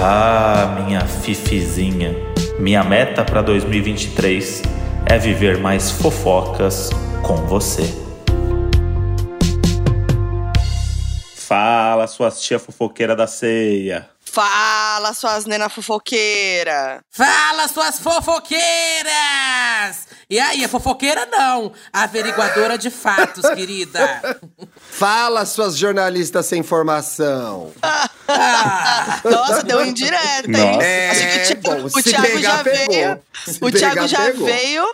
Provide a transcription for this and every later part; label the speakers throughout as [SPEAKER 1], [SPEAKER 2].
[SPEAKER 1] Ah, minha fifizinha. Minha meta para 2023 é viver mais fofocas com você. Fala, suas tia fofoqueira da ceia.
[SPEAKER 2] Fala, suas nena fofoqueira.
[SPEAKER 3] Fala, suas fofoqueiras! E aí, a fofoqueira não, a averiguadora de fatos, querida.
[SPEAKER 4] Fala, suas jornalistas sem formação.
[SPEAKER 3] Ah,
[SPEAKER 2] Nossa, deu indireta, hein?
[SPEAKER 1] Nossa.
[SPEAKER 4] É,
[SPEAKER 2] Acho que o Thiago,
[SPEAKER 4] bom,
[SPEAKER 2] o Thiago
[SPEAKER 4] pegar,
[SPEAKER 2] já
[SPEAKER 4] pegou.
[SPEAKER 2] veio.
[SPEAKER 4] Se
[SPEAKER 2] O Thiago
[SPEAKER 4] pegar,
[SPEAKER 2] já
[SPEAKER 4] pegou.
[SPEAKER 2] veio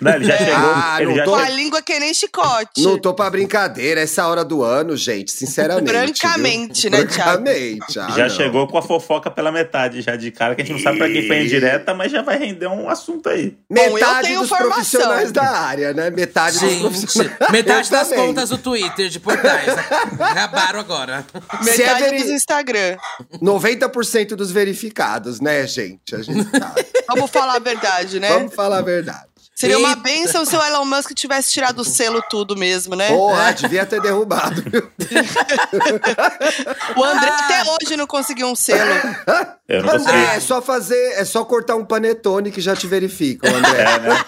[SPEAKER 1] Não, ele já chegou.
[SPEAKER 4] Ah,
[SPEAKER 1] ele
[SPEAKER 4] não
[SPEAKER 1] já
[SPEAKER 4] tô-
[SPEAKER 1] chegou.
[SPEAKER 2] a língua que nem chicote.
[SPEAKER 4] Não tô pra brincadeira, essa hora do ano, gente, sinceramente.
[SPEAKER 2] Brancamente,
[SPEAKER 4] viu?
[SPEAKER 2] né, Thiago?
[SPEAKER 4] Brancamente. ah,
[SPEAKER 1] Já
[SPEAKER 4] não.
[SPEAKER 1] chegou com a fofoca pela metade, já de cara, que a gente não sabe pra quem foi indireta, mas já vai render um assunto aí.
[SPEAKER 2] Bom,
[SPEAKER 4] Metade
[SPEAKER 2] tenho
[SPEAKER 4] dos
[SPEAKER 2] formação.
[SPEAKER 4] profissionais da área, né? Metade dos
[SPEAKER 3] gente,
[SPEAKER 4] profissionais.
[SPEAKER 3] metade das
[SPEAKER 4] também.
[SPEAKER 3] contas do Twitter de portais acabaram agora.
[SPEAKER 4] É
[SPEAKER 2] Metade
[SPEAKER 4] veri-
[SPEAKER 2] dos Instagram.
[SPEAKER 4] 90% dos verificados, né, gente? A gente sabe.
[SPEAKER 2] Vamos falar a verdade, né?
[SPEAKER 4] Vamos falar a verdade.
[SPEAKER 2] Seria uma benção se o Elon Musk tivesse tirado o selo tudo mesmo, né?
[SPEAKER 4] Porra, devia ter derrubado. viu?
[SPEAKER 2] O André
[SPEAKER 3] Ah.
[SPEAKER 2] até hoje não conseguiu um selo.
[SPEAKER 1] Eu não consegui.
[SPEAKER 4] É, é só fazer, é só cortar um panetone que já te verificam, André.
[SPEAKER 1] É, né?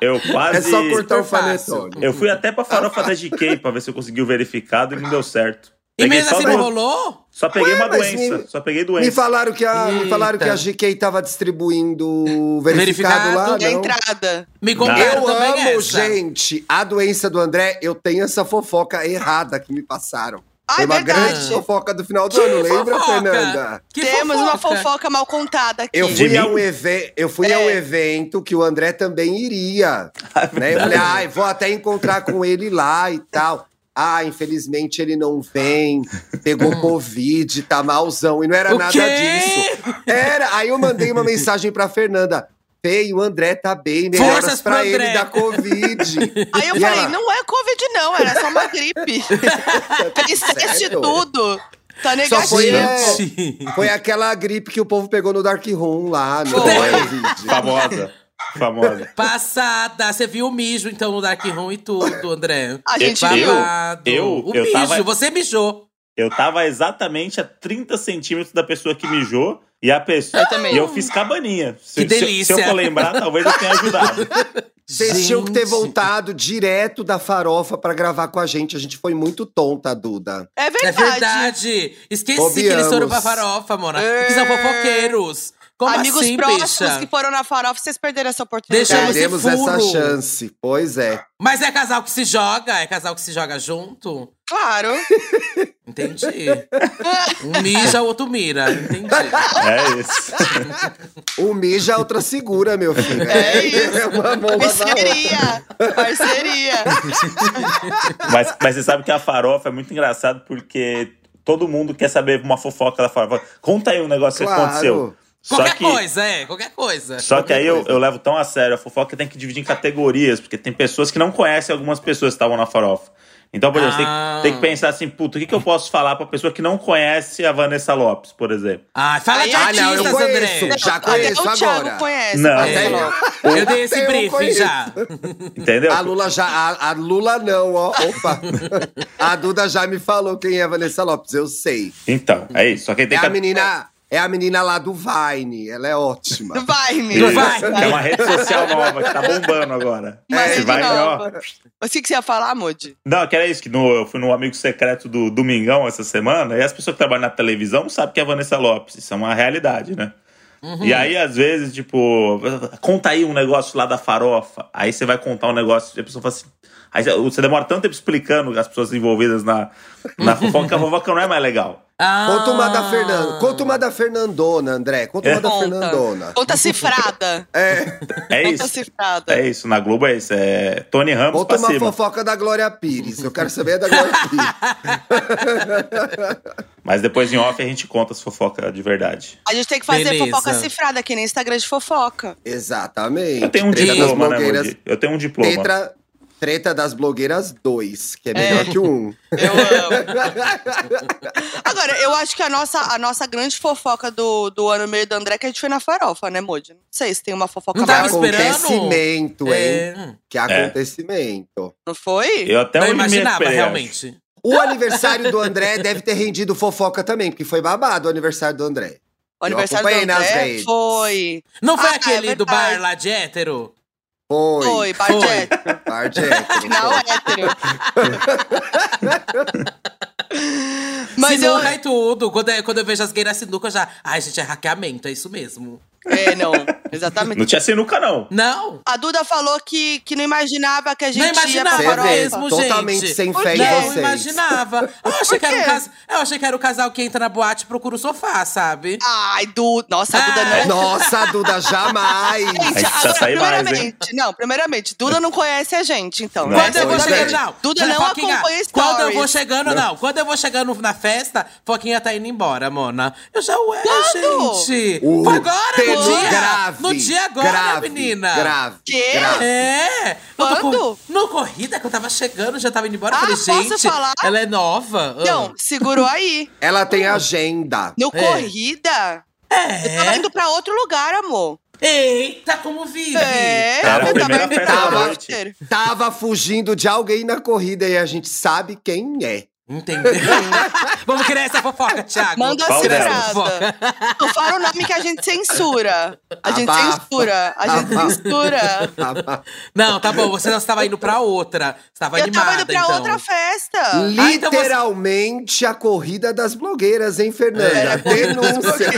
[SPEAKER 1] Eu, eu quase.
[SPEAKER 4] É só cortar o
[SPEAKER 3] fácil.
[SPEAKER 4] panetone.
[SPEAKER 1] Eu fui até pra farofa da GK pra ver se eu consegui o verificado e não deu certo.
[SPEAKER 3] E
[SPEAKER 1] Peguei
[SPEAKER 3] mesmo assim não rolou?
[SPEAKER 1] Só peguei
[SPEAKER 4] Ué,
[SPEAKER 1] uma doença.
[SPEAKER 4] me-
[SPEAKER 1] Só peguei doença.
[SPEAKER 4] Me falaram que a, me falaram que a. GK tava distribuindo o verificado,
[SPEAKER 3] Verificado
[SPEAKER 4] lá,
[SPEAKER 2] a
[SPEAKER 4] não?
[SPEAKER 2] entrada.
[SPEAKER 3] Me contaram
[SPEAKER 4] Eu
[SPEAKER 3] também
[SPEAKER 4] amo,
[SPEAKER 3] essa.
[SPEAKER 4] gente, a doença do André. Eu tenho essa fofoca errada que me passaram.
[SPEAKER 2] Ah,
[SPEAKER 4] Foi
[SPEAKER 2] é
[SPEAKER 4] uma
[SPEAKER 2] verdade.
[SPEAKER 4] grande fofoca do final do
[SPEAKER 3] Que
[SPEAKER 4] ano, lembra,
[SPEAKER 3] fofoca?
[SPEAKER 4] Fernanda?
[SPEAKER 3] Que
[SPEAKER 2] Temos uma fofoca mal contada aqui.
[SPEAKER 4] Eu fui, a um eve- eu fui a um
[SPEAKER 2] É.
[SPEAKER 4] evento que o André também iria. né? Eu falei, ai, vou até encontrar com ele lá e tal. Ah, infelizmente ele não vem, pegou Covid, tá malzão. E não era
[SPEAKER 3] O
[SPEAKER 4] nada
[SPEAKER 3] quê?
[SPEAKER 4] disso. Era. Aí eu mandei uma mensagem pra Fernanda. Feio, o André tá bem, melhoras pra
[SPEAKER 3] pro
[SPEAKER 4] ele
[SPEAKER 3] André.
[SPEAKER 4] da Covid.
[SPEAKER 2] Aí eu
[SPEAKER 4] E
[SPEAKER 2] falei,
[SPEAKER 4] ela,
[SPEAKER 2] não é Covid não, era só uma gripe. Teste
[SPEAKER 4] Sério?
[SPEAKER 2] tudo. Tá
[SPEAKER 4] Só foi,
[SPEAKER 2] negativo.
[SPEAKER 4] é, foi aquela gripe que o povo pegou no Dark Room lá, no
[SPEAKER 2] Foi.
[SPEAKER 4] Covid.
[SPEAKER 1] Famosa. Famosa.
[SPEAKER 3] Passada. Você viu o mijo, então, no Dark Room e tudo, André.
[SPEAKER 2] A gente
[SPEAKER 1] Eu- eu-
[SPEAKER 3] o
[SPEAKER 1] eu
[SPEAKER 3] mijo,
[SPEAKER 1] tava-
[SPEAKER 3] você mijou.
[SPEAKER 1] Eu tava exatamente a 30 centímetros da pessoa que mijou. E a pessoa.
[SPEAKER 2] Eu também.
[SPEAKER 1] E eu fiz cabaninha. Se,
[SPEAKER 3] Que
[SPEAKER 1] se-
[SPEAKER 3] delícia.
[SPEAKER 1] Se, eu for lembrar, talvez eu tenha ajudado.
[SPEAKER 4] Vocês tinham que ter voltado direto da farofa pra gravar com a gente. A gente foi muito tonta, Duda.
[SPEAKER 2] É
[SPEAKER 3] É
[SPEAKER 2] verdade.
[SPEAKER 3] verdade. Esqueci que eles foram pra farofa, Mona.
[SPEAKER 2] É.
[SPEAKER 3] Que são fofoqueiros. Como
[SPEAKER 2] Amigos
[SPEAKER 3] assim,
[SPEAKER 2] próximos
[SPEAKER 3] bicha?
[SPEAKER 2] que foram na farofa, vocês perderam essa oportunidade.
[SPEAKER 3] Deixa esse
[SPEAKER 4] Perdemos
[SPEAKER 3] furo.
[SPEAKER 4] essa chance. Pois é.
[SPEAKER 3] Mas é casal que se joga? É casal que se joga junto?
[SPEAKER 2] Claro.
[SPEAKER 3] Entendi. Um mija, o outro mira. Entendi.
[SPEAKER 1] É isso.
[SPEAKER 4] O mija, a outra segura, meu filho.
[SPEAKER 2] É isso.
[SPEAKER 4] É uma mão.
[SPEAKER 2] Parceria. Parceria.
[SPEAKER 1] Mas, mas você sabe que a farofa é muito engraçado porque todo mundo quer saber uma fofoca da farofa. Conta aí um negócio que aconteceu.
[SPEAKER 3] Qualquer
[SPEAKER 1] que,
[SPEAKER 3] coisa, é. Qualquer coisa.
[SPEAKER 1] Só que aí eu, eu levo tão a sério. A fofoca tem que dividir em categorias, porque tem pessoas que não conhecem algumas pessoas que estavam na farofa. Então, por exemplo,
[SPEAKER 3] Ah.
[SPEAKER 1] tem, que- tem que pensar assim, puta, o que, que eu posso falar pra pessoa que não conhece a Vanessa Lopes, por exemplo?
[SPEAKER 3] Ah, fala de
[SPEAKER 2] Ah,
[SPEAKER 3] artistas,
[SPEAKER 4] não, eu conheço.
[SPEAKER 3] André.
[SPEAKER 4] Já
[SPEAKER 2] Até
[SPEAKER 4] conheço
[SPEAKER 2] o Thiago
[SPEAKER 4] agora.
[SPEAKER 2] conhece.
[SPEAKER 1] Não.
[SPEAKER 2] pode
[SPEAKER 3] É,
[SPEAKER 2] falar.
[SPEAKER 3] eu dei esse
[SPEAKER 4] Eu
[SPEAKER 3] briefing já.
[SPEAKER 1] Entendeu?
[SPEAKER 4] A Lula já. A, a Lula não, ó. Opa. A Duda já me falou quem é a Vanessa Lopes, eu sei.
[SPEAKER 1] Então, é isso. Só que
[SPEAKER 4] É
[SPEAKER 1] tem que
[SPEAKER 4] a menina. É a menina lá do Vine. Ela é ótima.
[SPEAKER 2] Vai,
[SPEAKER 1] Isso.
[SPEAKER 3] Vai.
[SPEAKER 1] É uma rede social nova que tá bombando agora.
[SPEAKER 2] Uma
[SPEAKER 1] Se
[SPEAKER 2] rede
[SPEAKER 1] vai,
[SPEAKER 2] nova.
[SPEAKER 1] ó.
[SPEAKER 2] Mas o que que você ia falar, Moody?
[SPEAKER 1] Não, que era isso, que no, eu fui no Amigo Secreto do Domingão essa semana, e as pessoas que trabalham na televisão sabem que é a Vanessa Lopes. Isso é uma realidade, né? E aí, às vezes, tipo, conta aí um negócio lá da farofa. Aí você vai contar um negócio, e a pessoa fala assim. Aí você demora tanto tempo explicando as pessoas envolvidas na, na fofoca, que a fofoca não é mais legal.
[SPEAKER 3] Ah.
[SPEAKER 4] Conta uma da Fernanda. Conta uma da Fernandona, André. Conta uma da Fernandona.
[SPEAKER 2] Conta cifrada.
[SPEAKER 4] É.
[SPEAKER 1] É
[SPEAKER 2] Conta
[SPEAKER 1] isso.
[SPEAKER 2] cifrada.
[SPEAKER 1] É isso, na Globo é isso. É Tony Ramos
[SPEAKER 4] Conta
[SPEAKER 1] pra
[SPEAKER 4] uma
[SPEAKER 1] cima.
[SPEAKER 4] fofoca da Glória Pires. Eu quero saber da Glória Pires.
[SPEAKER 1] Mas depois em off a gente conta as fofocas de verdade.
[SPEAKER 2] A gente tem que fazer
[SPEAKER 3] Beleza.
[SPEAKER 2] fofoca cifrada aqui no Instagram de fofoca.
[SPEAKER 4] Exatamente.
[SPEAKER 1] Eu tenho um
[SPEAKER 4] Treta
[SPEAKER 1] diploma, né? Eu tenho um diploma.
[SPEAKER 4] Treta, treta das blogueiras 2, que é melhor que o 1. Um.
[SPEAKER 2] Eu amo. Agora, eu acho que a nossa, a nossa grande fofoca do, do ano meio do André é que a gente foi na farofa, né, Moody? Não sei se tem uma fofoca
[SPEAKER 3] Não
[SPEAKER 4] Que acontecimento, hein?
[SPEAKER 3] É.
[SPEAKER 4] Que acontecimento.
[SPEAKER 2] Não foi?
[SPEAKER 1] Eu até
[SPEAKER 3] Não imaginava, realmente.
[SPEAKER 4] O aniversário do André deve ter rendido fofoca também, porque foi babado o aniversário do André.
[SPEAKER 2] O aniversário do
[SPEAKER 4] acompanhei nas
[SPEAKER 2] André
[SPEAKER 4] redes.
[SPEAKER 2] foi.
[SPEAKER 3] Não foi
[SPEAKER 2] Ah, é
[SPEAKER 3] aquele do
[SPEAKER 2] verdade.
[SPEAKER 3] bar lá de hétero?
[SPEAKER 4] Foi.
[SPEAKER 2] Foi,
[SPEAKER 3] Foi.
[SPEAKER 2] Barjet.
[SPEAKER 4] Bar de hétero,
[SPEAKER 2] Final
[SPEAKER 4] foi.
[SPEAKER 2] hétero. Mas
[SPEAKER 3] sinuca
[SPEAKER 2] eu.
[SPEAKER 3] e tudo. Quando, eu- quando eu vejo as gays na sinuca, eu já. Ai, gente, é hackeamento, é isso mesmo.
[SPEAKER 2] É, não. Exatamente.
[SPEAKER 1] Não tinha sinuca, não.
[SPEAKER 3] Não.
[SPEAKER 2] A Duda falou que, que não imaginava que a gente
[SPEAKER 3] Não
[SPEAKER 2] ia pra
[SPEAKER 3] imaginava
[SPEAKER 4] Você
[SPEAKER 2] farofa.
[SPEAKER 4] vê,
[SPEAKER 3] mesmo,
[SPEAKER 4] totalmente
[SPEAKER 3] gente.
[SPEAKER 4] sem
[SPEAKER 2] Por
[SPEAKER 4] fé em
[SPEAKER 3] Não
[SPEAKER 4] vocês.
[SPEAKER 3] imaginava. Eu achei, que era um cas... eu achei que era o casal que entra na boate e procura o sofá, sabe?
[SPEAKER 2] Ai, Duda. Nossa, a Duda
[SPEAKER 3] Ah.
[SPEAKER 2] não.
[SPEAKER 4] Nossa, Duda, jamais!
[SPEAKER 1] Gente
[SPEAKER 2] Agora,
[SPEAKER 1] sair mais,
[SPEAKER 2] primeiramente, não, primeiramente, Duda não conhece a gente, então.
[SPEAKER 1] Não.
[SPEAKER 3] Quando eu vou chegando,
[SPEAKER 4] é.
[SPEAKER 3] não.
[SPEAKER 2] Duda não
[SPEAKER 3] Foquinha,
[SPEAKER 2] acompanha
[SPEAKER 3] Quando eu vou
[SPEAKER 2] stories.
[SPEAKER 3] chegando, não. Quando eu vou chegando na festa, Foquinha tá indo embora, Mona. Eu já, ué,
[SPEAKER 2] Quando?
[SPEAKER 3] gente.
[SPEAKER 4] Uh,
[SPEAKER 3] Foi agora,
[SPEAKER 4] tem-
[SPEAKER 3] no dia.
[SPEAKER 4] grave,
[SPEAKER 3] no dia agora,
[SPEAKER 4] grave,
[SPEAKER 3] menina.
[SPEAKER 4] Grave.
[SPEAKER 2] Quê?
[SPEAKER 4] grave.
[SPEAKER 3] É.
[SPEAKER 2] Quando?
[SPEAKER 3] com- No corrida que eu tava chegando, já tava indo embora. Eu
[SPEAKER 2] Ah,
[SPEAKER 3] falei,
[SPEAKER 2] posso
[SPEAKER 3] gente,
[SPEAKER 2] falar?
[SPEAKER 3] ela é nova. Ah.
[SPEAKER 2] Não, segurou aí.
[SPEAKER 4] Ela tem agenda.
[SPEAKER 2] No
[SPEAKER 3] É.
[SPEAKER 2] corrida, eu tava
[SPEAKER 3] É.
[SPEAKER 2] indo pra outro lugar, amor.
[SPEAKER 3] Eita, como vive.
[SPEAKER 2] É,
[SPEAKER 1] Era a
[SPEAKER 2] eu tava roteiro.
[SPEAKER 4] Tava fugindo de alguém na corrida e a gente sabe quem é.
[SPEAKER 3] Entendeu? Vamos criar essa fofoca, Thiago.
[SPEAKER 2] Manda a cifrada. Não fala o nome que a gente censura. A gente
[SPEAKER 4] Abafa.
[SPEAKER 2] censura. A gente
[SPEAKER 4] Abafa.
[SPEAKER 2] censura.
[SPEAKER 3] Não, tá bom, você não estava indo pra outra. Você tava
[SPEAKER 2] Eu
[SPEAKER 3] animada,
[SPEAKER 2] tava indo pra
[SPEAKER 3] então.
[SPEAKER 2] outra festa.
[SPEAKER 3] Ah, então você-
[SPEAKER 4] Literalmente a corrida das blogueiras, hein, Fernanda?
[SPEAKER 2] É.
[SPEAKER 4] Denúncia.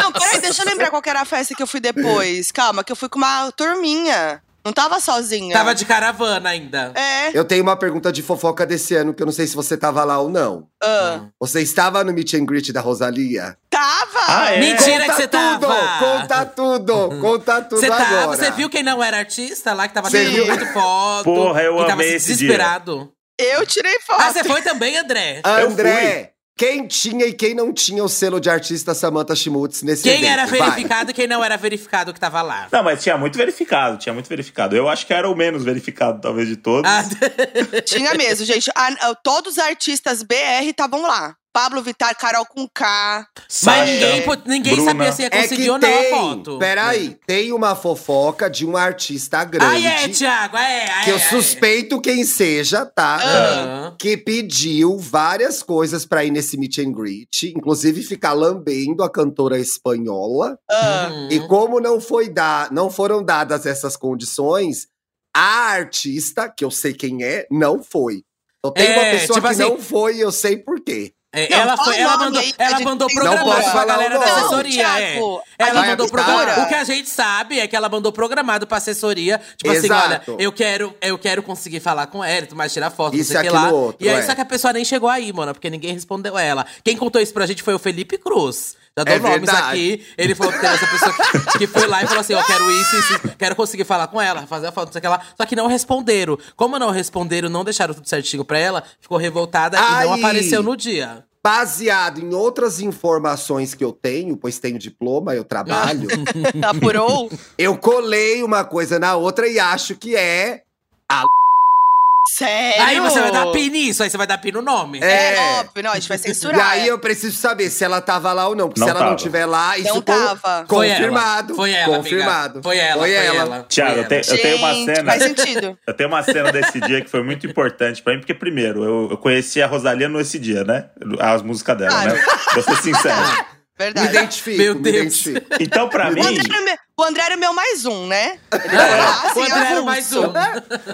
[SPEAKER 2] Não, peraí, deixa eu lembrar qual que era a festa que eu fui depois. Calma, que eu fui com uma turminha. Não tava sozinha.
[SPEAKER 3] Tava de caravana ainda.
[SPEAKER 2] É.
[SPEAKER 4] Eu tenho uma pergunta de fofoca desse ano que eu não sei se você tava lá ou não.
[SPEAKER 2] ah,
[SPEAKER 4] Você estava no meet and greet da Rosalia?
[SPEAKER 2] Tava!
[SPEAKER 1] Ah, é?
[SPEAKER 3] Mentira
[SPEAKER 4] conta
[SPEAKER 3] que você
[SPEAKER 4] tudo,
[SPEAKER 3] tava.
[SPEAKER 4] Conta tudo! Conta tudo
[SPEAKER 3] Você
[SPEAKER 4] agora.
[SPEAKER 3] você viu quem não era artista lá, que tava
[SPEAKER 4] Você
[SPEAKER 3] tirando muito foto?
[SPEAKER 1] Porra, eu
[SPEAKER 3] que tava
[SPEAKER 1] amei
[SPEAKER 3] assim,
[SPEAKER 1] esse dia.
[SPEAKER 3] desesperado.
[SPEAKER 2] Eu tirei foto.
[SPEAKER 3] Ah, você foi também, André?
[SPEAKER 1] Eu
[SPEAKER 4] André, quem tinha e quem não tinha o selo de artista Samantha Schmutz nesse
[SPEAKER 3] Quem
[SPEAKER 4] evento?
[SPEAKER 3] era verificado e quem não era verificado que tava lá?
[SPEAKER 1] Não, mas tinha muito verificado, tinha muito verificado. Eu acho que era o menos verificado, talvez, de todos.
[SPEAKER 3] Ah,
[SPEAKER 2] Tinha mesmo, gente. A- a- todos os artistas BR estavam lá. Pablo Vittar, Carol com K.
[SPEAKER 3] mas ninguém, ninguém
[SPEAKER 1] Bruna.
[SPEAKER 3] sabia se ia
[SPEAKER 4] É
[SPEAKER 3] conseguir
[SPEAKER 4] que
[SPEAKER 3] ou não a
[SPEAKER 4] tem,
[SPEAKER 3] foto.
[SPEAKER 4] peraí, tem uma fofoca de um artista grande
[SPEAKER 3] Ah, é, Thiago, é, é.
[SPEAKER 4] que eu
[SPEAKER 3] é.
[SPEAKER 4] suspeito quem seja, tá?
[SPEAKER 3] Ah.
[SPEAKER 4] Que pediu várias coisas pra ir nesse meet and greet, inclusive ficar lambendo a cantora espanhola.
[SPEAKER 3] Uhum.
[SPEAKER 4] E como não foi da, não foram dadas essas condições, a artista, que eu sei quem é, não foi. Então tem uma
[SPEAKER 3] É,
[SPEAKER 4] pessoa
[SPEAKER 3] tipo
[SPEAKER 4] que
[SPEAKER 3] assim-
[SPEAKER 4] não foi e eu sei por quê.
[SPEAKER 3] É,
[SPEAKER 2] Não,
[SPEAKER 3] ela foi, ela mandou,
[SPEAKER 2] aí, que a
[SPEAKER 3] ela
[SPEAKER 2] gente
[SPEAKER 3] mandou
[SPEAKER 4] posso
[SPEAKER 3] pra galera da assessoria,
[SPEAKER 2] Não,
[SPEAKER 3] é.
[SPEAKER 2] Thiago,
[SPEAKER 3] Ela
[SPEAKER 4] vai
[SPEAKER 3] mandou programado. O que a gente sabe é que ela mandou programado pra assessoria. Tipo assim,
[SPEAKER 4] Exato.
[SPEAKER 3] olha, eu quero, eu quero conseguir falar com ela, tu mais tirar foto,
[SPEAKER 4] Isso
[SPEAKER 3] não sei o
[SPEAKER 4] e
[SPEAKER 3] que lá.
[SPEAKER 4] outro,
[SPEAKER 3] e aí,
[SPEAKER 4] é.
[SPEAKER 3] só que a pessoa nem chegou aí, mano, porque ninguém respondeu ela. Quem contou isso pra gente foi o Felipe Cruz. Já dou
[SPEAKER 4] É
[SPEAKER 3] nomes
[SPEAKER 4] verdade.
[SPEAKER 3] aqui. Ele falou que tem essa pessoa que, que foi lá e falou assim: eu quero isso, isso, isso, quero conseguir falar com ela, fazer a foto, não sei o que lá. Só que não responderam. Como não responderam, não deixaram tudo certinho pra ela, ficou revoltada e não apareceu no dia.
[SPEAKER 4] Baseado em outras informações que eu tenho, pois tenho diploma, eu trabalho,
[SPEAKER 2] apurou?
[SPEAKER 4] eu colei uma coisa na outra e acho que é.
[SPEAKER 2] Sério?
[SPEAKER 3] Aí você vai dar pin nisso, aí você vai dar pin no nome.
[SPEAKER 2] É,
[SPEAKER 4] É.
[SPEAKER 2] óbvio, não, a gente vai
[SPEAKER 4] E
[SPEAKER 2] censurar.
[SPEAKER 4] aí eu preciso saber se ela tava lá ou não, porque
[SPEAKER 1] Não
[SPEAKER 4] se ela não
[SPEAKER 1] tava.
[SPEAKER 4] tiver lá, isso
[SPEAKER 2] Não
[SPEAKER 4] con-
[SPEAKER 2] tava.
[SPEAKER 3] Foi ela.
[SPEAKER 4] confirmado.
[SPEAKER 3] Foi ela,
[SPEAKER 4] confirmado.
[SPEAKER 3] amiga. Foi ela,
[SPEAKER 4] Foi
[SPEAKER 3] foi
[SPEAKER 4] ela.
[SPEAKER 3] ela.
[SPEAKER 1] Thiago,
[SPEAKER 3] Foi
[SPEAKER 1] eu tenho, eu tenho uma cena.
[SPEAKER 2] Faz sentido.
[SPEAKER 1] Eu tenho uma cena desse dia que foi muito importante pra mim, porque, primeiro, eu, eu conheci a Rosalia nesse dia, né? As músicas dela,
[SPEAKER 2] Claro.
[SPEAKER 1] né? Vou ser sincero.
[SPEAKER 4] Me
[SPEAKER 2] Verdade.
[SPEAKER 4] identifico,
[SPEAKER 3] Meu
[SPEAKER 4] me
[SPEAKER 3] Deus.
[SPEAKER 4] identifico.
[SPEAKER 1] Então, pra
[SPEAKER 2] O
[SPEAKER 1] mim.
[SPEAKER 2] André, era meu, o André era meu mais um, né? Ele foi
[SPEAKER 3] É,
[SPEAKER 2] lá, assim,
[SPEAKER 3] o André era mais um.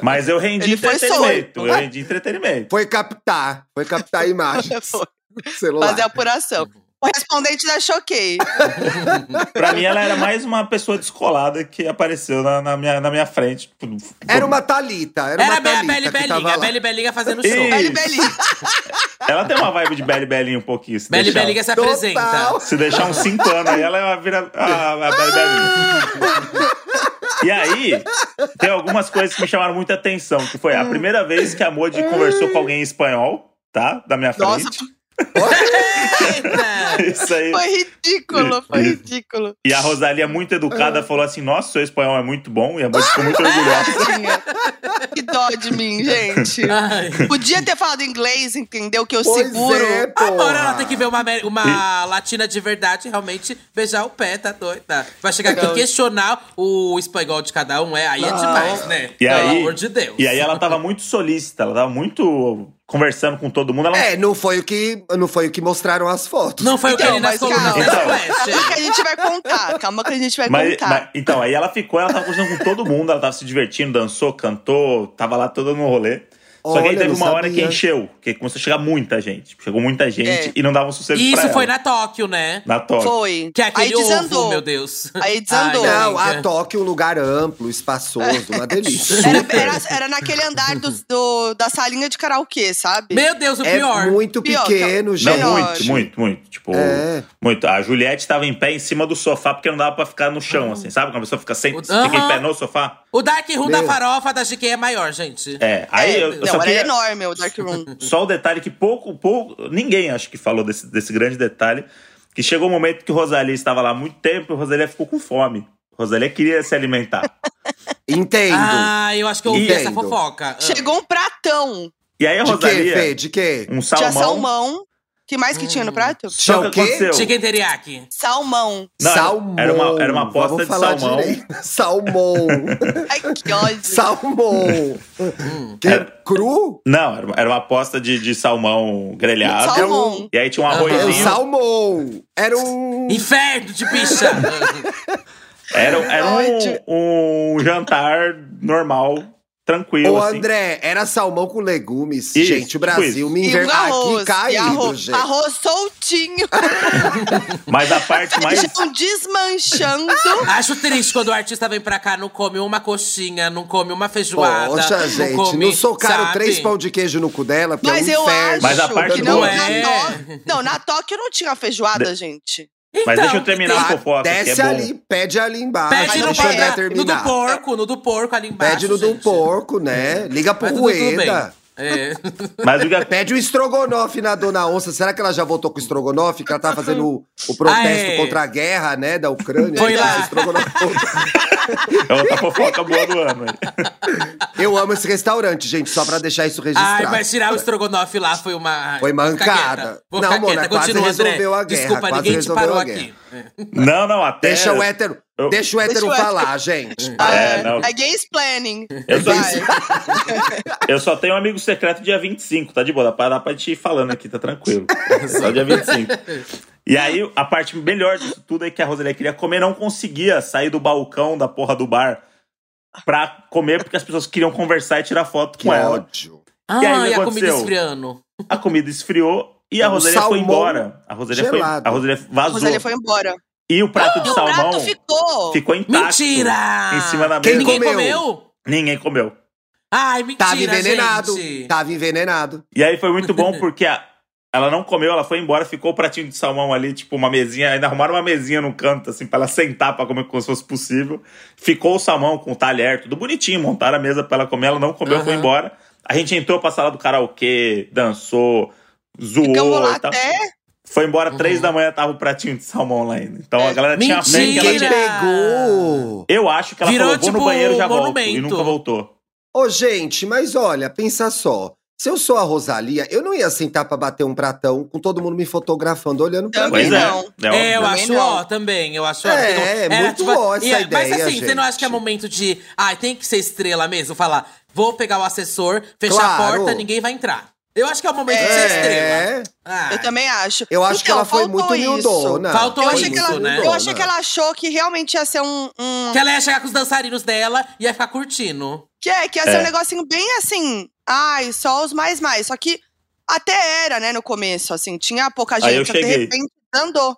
[SPEAKER 1] Mas eu rendi
[SPEAKER 2] Ele
[SPEAKER 1] entretenimento. Eu rendi entretenimento.
[SPEAKER 4] Foi captar, foi captar imagens.
[SPEAKER 2] Foi.
[SPEAKER 4] Celular.
[SPEAKER 2] Fazer a apuração. Correspondente da Choquei.
[SPEAKER 1] Pra mim, ela era mais uma pessoa descolada que apareceu na, na minha, na minha frente.
[SPEAKER 4] Era uma Thalita, era,
[SPEAKER 3] Era
[SPEAKER 4] uma
[SPEAKER 3] a Be- a
[SPEAKER 4] Thalita
[SPEAKER 3] Beli Belinha, a. Beli Belinha fazendo show.
[SPEAKER 2] Beli Beli.
[SPEAKER 1] Ela tem uma vibe de Belly Belinha um pouquinho. Se
[SPEAKER 3] Beli
[SPEAKER 1] deixar,
[SPEAKER 3] Belinha se
[SPEAKER 4] Total.
[SPEAKER 3] apresenta.
[SPEAKER 1] Se deixar uns 5 anos aí, ela vira a, a Belly Belinha. E aí, tem algumas coisas que me chamaram muita atenção. Que foi a primeira vez que a Modi conversou com alguém em espanhol, tá? Da minha
[SPEAKER 2] Nossa,
[SPEAKER 1] frente.
[SPEAKER 3] Eita!
[SPEAKER 1] Isso aí.
[SPEAKER 2] foi ridículo, foi ridículo.
[SPEAKER 1] E a Rosalia, muito educada, falou assim: Nossa, seu espanhol é muito bom. E a Modi ficou muito orgulhosa.
[SPEAKER 2] Que dó de mim, gente.
[SPEAKER 3] Ai.
[SPEAKER 2] Podia ter falado inglês, entendeu? Que eu
[SPEAKER 4] Pois
[SPEAKER 2] seguro.
[SPEAKER 4] é.
[SPEAKER 3] Agora ela tem que ver uma, uma latina de verdade realmente beijar o pé, tá doida? Vai chegar aqui questionar o espanhol de cada um, é, aí é demais, né?
[SPEAKER 1] E
[SPEAKER 3] Pelo
[SPEAKER 1] aí,
[SPEAKER 3] amor de Deus.
[SPEAKER 1] E aí ela tava muito solícita, ela tava muito conversando com todo mundo. Ela não
[SPEAKER 4] É, não foi o que, não foi o que mostraram as fotos.
[SPEAKER 3] Não foi o que
[SPEAKER 2] Então,
[SPEAKER 3] ele
[SPEAKER 2] calma.
[SPEAKER 1] Então.
[SPEAKER 2] Calma que a gente vai contar. Calma que a gente vai
[SPEAKER 1] Mas,
[SPEAKER 2] contar.
[SPEAKER 1] mas- então, aí ela ficou, ela tava conversando com todo mundo, ela tava se divertindo, dançou, cantou, tava lá toda no rolê. Só que aí teve
[SPEAKER 4] não
[SPEAKER 1] uma hora que encheu, que começou a chegar muita gente. Tipo, Chegou muita gente
[SPEAKER 2] É.
[SPEAKER 1] e não dava um sossego
[SPEAKER 3] E
[SPEAKER 1] pra
[SPEAKER 3] isso
[SPEAKER 1] ela.
[SPEAKER 3] foi na Tóquio, né?
[SPEAKER 1] Na toca.
[SPEAKER 2] Foi.
[SPEAKER 3] Que é aquele
[SPEAKER 2] Aí desandou.
[SPEAKER 3] ovo, meu Deus.
[SPEAKER 2] Aí desandou.
[SPEAKER 3] Ai,
[SPEAKER 4] Não,
[SPEAKER 3] amiga.
[SPEAKER 4] a Tóquio é um lugar amplo, espaçoso, uma delícia.
[SPEAKER 2] Era, era, era naquele andar do, do- da salinha de karaokê, sabe?
[SPEAKER 3] Meu Deus, o
[SPEAKER 4] É
[SPEAKER 3] pior.
[SPEAKER 4] muito
[SPEAKER 2] Pior,
[SPEAKER 4] pequeno,
[SPEAKER 1] Não,
[SPEAKER 4] gente.
[SPEAKER 2] Melhor.
[SPEAKER 1] muito, muito, muito. Tipo,
[SPEAKER 4] É.
[SPEAKER 1] muito. A Juliette tava em pé em cima do sofá porque não dava pra ficar no chão, assim, sabe? Quando a pessoa fica, sem,
[SPEAKER 3] O-
[SPEAKER 1] fica em pé no sofá.
[SPEAKER 3] O Dark Room da
[SPEAKER 4] Meu.
[SPEAKER 3] farofa da GQ é maior, gente.
[SPEAKER 1] É, aí
[SPEAKER 2] É,
[SPEAKER 1] eu, eu
[SPEAKER 2] não,
[SPEAKER 1] só
[SPEAKER 2] era
[SPEAKER 1] queria...
[SPEAKER 2] enorme o Dark Room.
[SPEAKER 1] Só o detalhe que pouco, pouco, ninguém acho que falou desse, desse grande detalhe, que chegou um momento que Rosalia estava lá há muito tempo e Rosalia ficou com fome. Rosalia queria se alimentar.
[SPEAKER 4] Entendo.
[SPEAKER 3] Ah, eu acho que eu ouvi
[SPEAKER 4] Entendo.
[SPEAKER 3] essa fofoca. Ah.
[SPEAKER 2] Chegou um pratão.
[SPEAKER 1] E aí a
[SPEAKER 4] de quê,
[SPEAKER 1] Rosalia,
[SPEAKER 4] Fê? De quê?
[SPEAKER 1] um
[SPEAKER 2] Tinha
[SPEAKER 1] salmão.
[SPEAKER 2] Que mais que tinha no prato?
[SPEAKER 1] Só
[SPEAKER 4] Tinha
[SPEAKER 1] que
[SPEAKER 4] o quê?
[SPEAKER 3] Chicken teriyaki.
[SPEAKER 2] Salmão.
[SPEAKER 1] Não,
[SPEAKER 4] salmão.
[SPEAKER 1] Era uma, era uma aposta de salmão.
[SPEAKER 4] direito. Salmão.
[SPEAKER 2] Ai, que ódio.
[SPEAKER 4] salmão. Que,
[SPEAKER 1] Era-
[SPEAKER 4] Cru?
[SPEAKER 1] Não, era uma, era uma aposta de, de salmão grelhado.
[SPEAKER 2] Salmão.
[SPEAKER 1] E aí tinha um arrozinho.
[SPEAKER 4] salmão. Era um.
[SPEAKER 3] Inferno de bicha!
[SPEAKER 1] Era, era um, um jantar normal, tranquilo,
[SPEAKER 4] Ô,
[SPEAKER 1] assim.
[SPEAKER 4] André, era salmão com legumes.
[SPEAKER 1] Isso,
[SPEAKER 4] gente, o Brasil
[SPEAKER 1] tipo
[SPEAKER 4] me
[SPEAKER 2] E
[SPEAKER 4] inver...
[SPEAKER 2] um arroz.
[SPEAKER 4] Aqui caindo,
[SPEAKER 2] e arroz,
[SPEAKER 4] gente.
[SPEAKER 2] arroz soltinho.
[SPEAKER 1] Mas a parte mais.
[SPEAKER 2] Estão desmanchando.
[SPEAKER 3] Acho triste quando o artista vem pra cá, não come uma coxinha, não come uma feijoada.
[SPEAKER 4] Poxa,
[SPEAKER 3] não
[SPEAKER 4] gente,
[SPEAKER 3] come,
[SPEAKER 4] não socaram
[SPEAKER 3] sabe?
[SPEAKER 4] três pão de queijo no cu dela, porque
[SPEAKER 2] Mas
[SPEAKER 4] é um
[SPEAKER 2] eu
[SPEAKER 4] inferno.
[SPEAKER 2] acho
[SPEAKER 1] Mas a parte
[SPEAKER 2] que
[SPEAKER 1] do-
[SPEAKER 2] não,
[SPEAKER 3] Não
[SPEAKER 2] na
[SPEAKER 3] é.
[SPEAKER 2] Tóquio. Não, na Tóquio não tinha feijoada, gente.
[SPEAKER 1] Mas deixa eu terminar
[SPEAKER 3] tem-
[SPEAKER 1] a fofoca, que é
[SPEAKER 4] Desce
[SPEAKER 1] bom.
[SPEAKER 4] ali, pede ali embaixo.
[SPEAKER 3] Pede no,
[SPEAKER 4] deixa André
[SPEAKER 3] pa- no do
[SPEAKER 4] terminar.
[SPEAKER 3] porco, no do porco ali embaixo.
[SPEAKER 4] Pede no do
[SPEAKER 3] gente.
[SPEAKER 4] porco, né? Liga pro. Rueda.
[SPEAKER 3] É.
[SPEAKER 1] Mas o que
[SPEAKER 4] Pede o estrogonofe na Dona Onça. Será que ela já voltou com o estrogonofe? Que ela tá fazendo o, o protesto
[SPEAKER 3] Ah, é.
[SPEAKER 4] contra a guerra, né? Da Ucrânia.
[SPEAKER 3] Foi lá.
[SPEAKER 4] estrogonofe.
[SPEAKER 1] é outra fofoca boa do ano.
[SPEAKER 4] Eu amo esse restaurante, gente, só pra deixar isso registrado.
[SPEAKER 3] Ai, mas tirar o estrogonofe lá foi uma.
[SPEAKER 4] Foi mancada.
[SPEAKER 3] Vou
[SPEAKER 4] Não, Mona, quase
[SPEAKER 3] Continua, André.
[SPEAKER 4] resolveu a guerra,
[SPEAKER 3] Desculpa,
[SPEAKER 4] quase
[SPEAKER 3] ninguém te
[SPEAKER 4] resolveu
[SPEAKER 3] parou
[SPEAKER 4] a
[SPEAKER 3] aqui.
[SPEAKER 1] Não, não, até.
[SPEAKER 4] Deixa o hétero,
[SPEAKER 1] eu-
[SPEAKER 4] deixa o hétero
[SPEAKER 2] Deixa o hétero.
[SPEAKER 4] falar, gente.
[SPEAKER 1] É, não.
[SPEAKER 2] É gay explaining.
[SPEAKER 1] Eu só, eu só tenho um amigo secreto dia 25, tá de boa? Dá pra, dá pra te ir falando aqui, tá tranquilo. Só dia 25. E aí, a parte melhor disso tudo é que a Rosalia queria comer, não conseguia sair do balcão da porra do bar pra comer, porque as pessoas queriam conversar e tirar foto
[SPEAKER 4] Que
[SPEAKER 1] com ela.
[SPEAKER 4] ódio.
[SPEAKER 3] Ah,
[SPEAKER 1] E aí, que
[SPEAKER 3] e a comida esfriando.
[SPEAKER 1] A comida esfriou e a Rosalia foi embora. A Rosalia foi, a Rosalia
[SPEAKER 2] A
[SPEAKER 1] vazou.
[SPEAKER 2] Rosalia foi embora.
[SPEAKER 1] E o prato de
[SPEAKER 2] o
[SPEAKER 1] salmão
[SPEAKER 2] prato ficou.
[SPEAKER 1] ficou intacto.
[SPEAKER 3] Mentira!
[SPEAKER 1] Em cima da
[SPEAKER 4] Quem
[SPEAKER 1] mesa.
[SPEAKER 3] Ninguém
[SPEAKER 4] comeu?
[SPEAKER 3] comeu?
[SPEAKER 1] Ninguém comeu.
[SPEAKER 3] Ai, mentira,
[SPEAKER 4] Tava envenenado.
[SPEAKER 3] gente.
[SPEAKER 4] Tava envenenado.
[SPEAKER 1] E aí foi muito bom porque a- ela não comeu, ela foi embora, ficou o pratinho de salmão ali, tipo uma mesinha, ainda arrumaram uma mesinha no canto, assim, pra ela sentar pra comer como se fosse possível. Ficou o salmão com o talher, tudo bonitinho, montaram a mesa pra ela comer, ela não comeu, foi embora. A gente entrou pra sala do karaokê, dançou, zoou
[SPEAKER 2] Ficamos lá
[SPEAKER 1] e tal.
[SPEAKER 2] até.
[SPEAKER 1] Foi embora
[SPEAKER 3] Uhum.
[SPEAKER 1] três da manhã, tava o pratinho de salmão lá ainda. Então a galera tinha fé que ela
[SPEAKER 3] Mentira!
[SPEAKER 1] tinha...
[SPEAKER 4] Pegou.
[SPEAKER 1] Eu acho que ela
[SPEAKER 3] Virou,
[SPEAKER 1] falou, vou no
[SPEAKER 3] tipo,
[SPEAKER 1] banheiro e já volto. E nunca voltou.
[SPEAKER 4] Ô, gente, mas olha, pensa só. Se eu sou a Rosalia, eu não ia sentar pra bater um pratão com todo mundo me fotografando, olhando pra
[SPEAKER 2] Também
[SPEAKER 4] mim.
[SPEAKER 1] Pois é.
[SPEAKER 2] não.
[SPEAKER 1] é
[SPEAKER 3] É, eu.
[SPEAKER 2] Também
[SPEAKER 3] acho
[SPEAKER 2] não.
[SPEAKER 3] ó também, eu acho ó.
[SPEAKER 4] É,
[SPEAKER 3] Porque
[SPEAKER 4] é muito ó essa
[SPEAKER 3] e é- Mas
[SPEAKER 4] ideia,
[SPEAKER 3] assim, você não acha que é
[SPEAKER 4] gente.
[SPEAKER 3] momento de. Ai, tem que ser estrela mesmo? Falar, vou pegar o assessor, fechar a
[SPEAKER 4] Claro.
[SPEAKER 3] porta, ninguém vai entrar. Eu acho que é o momento de ser estrela.
[SPEAKER 4] É,
[SPEAKER 3] Ah,
[SPEAKER 2] Eu também acho.
[SPEAKER 4] eu acho que
[SPEAKER 2] Então,
[SPEAKER 4] ela foi muito
[SPEAKER 2] isso.
[SPEAKER 4] humildona.
[SPEAKER 3] Faltou
[SPEAKER 2] Eu
[SPEAKER 4] Foi
[SPEAKER 2] achei, que
[SPEAKER 3] isso,
[SPEAKER 2] ela,
[SPEAKER 3] né?
[SPEAKER 2] eu achei que ela achou que realmente ia ser um. um-
[SPEAKER 3] Que ela ia chegar com os dançarinos dela e ia ficar curtindo.
[SPEAKER 2] que é, que ia ser
[SPEAKER 1] É.
[SPEAKER 2] um negocinho bem assim. Ai, só os mais mais. Só que até era, né, no começo, assim. Tinha pouca
[SPEAKER 1] Aí
[SPEAKER 2] gente,
[SPEAKER 1] eu
[SPEAKER 2] só que de
[SPEAKER 1] cheguei.
[SPEAKER 2] repente andou.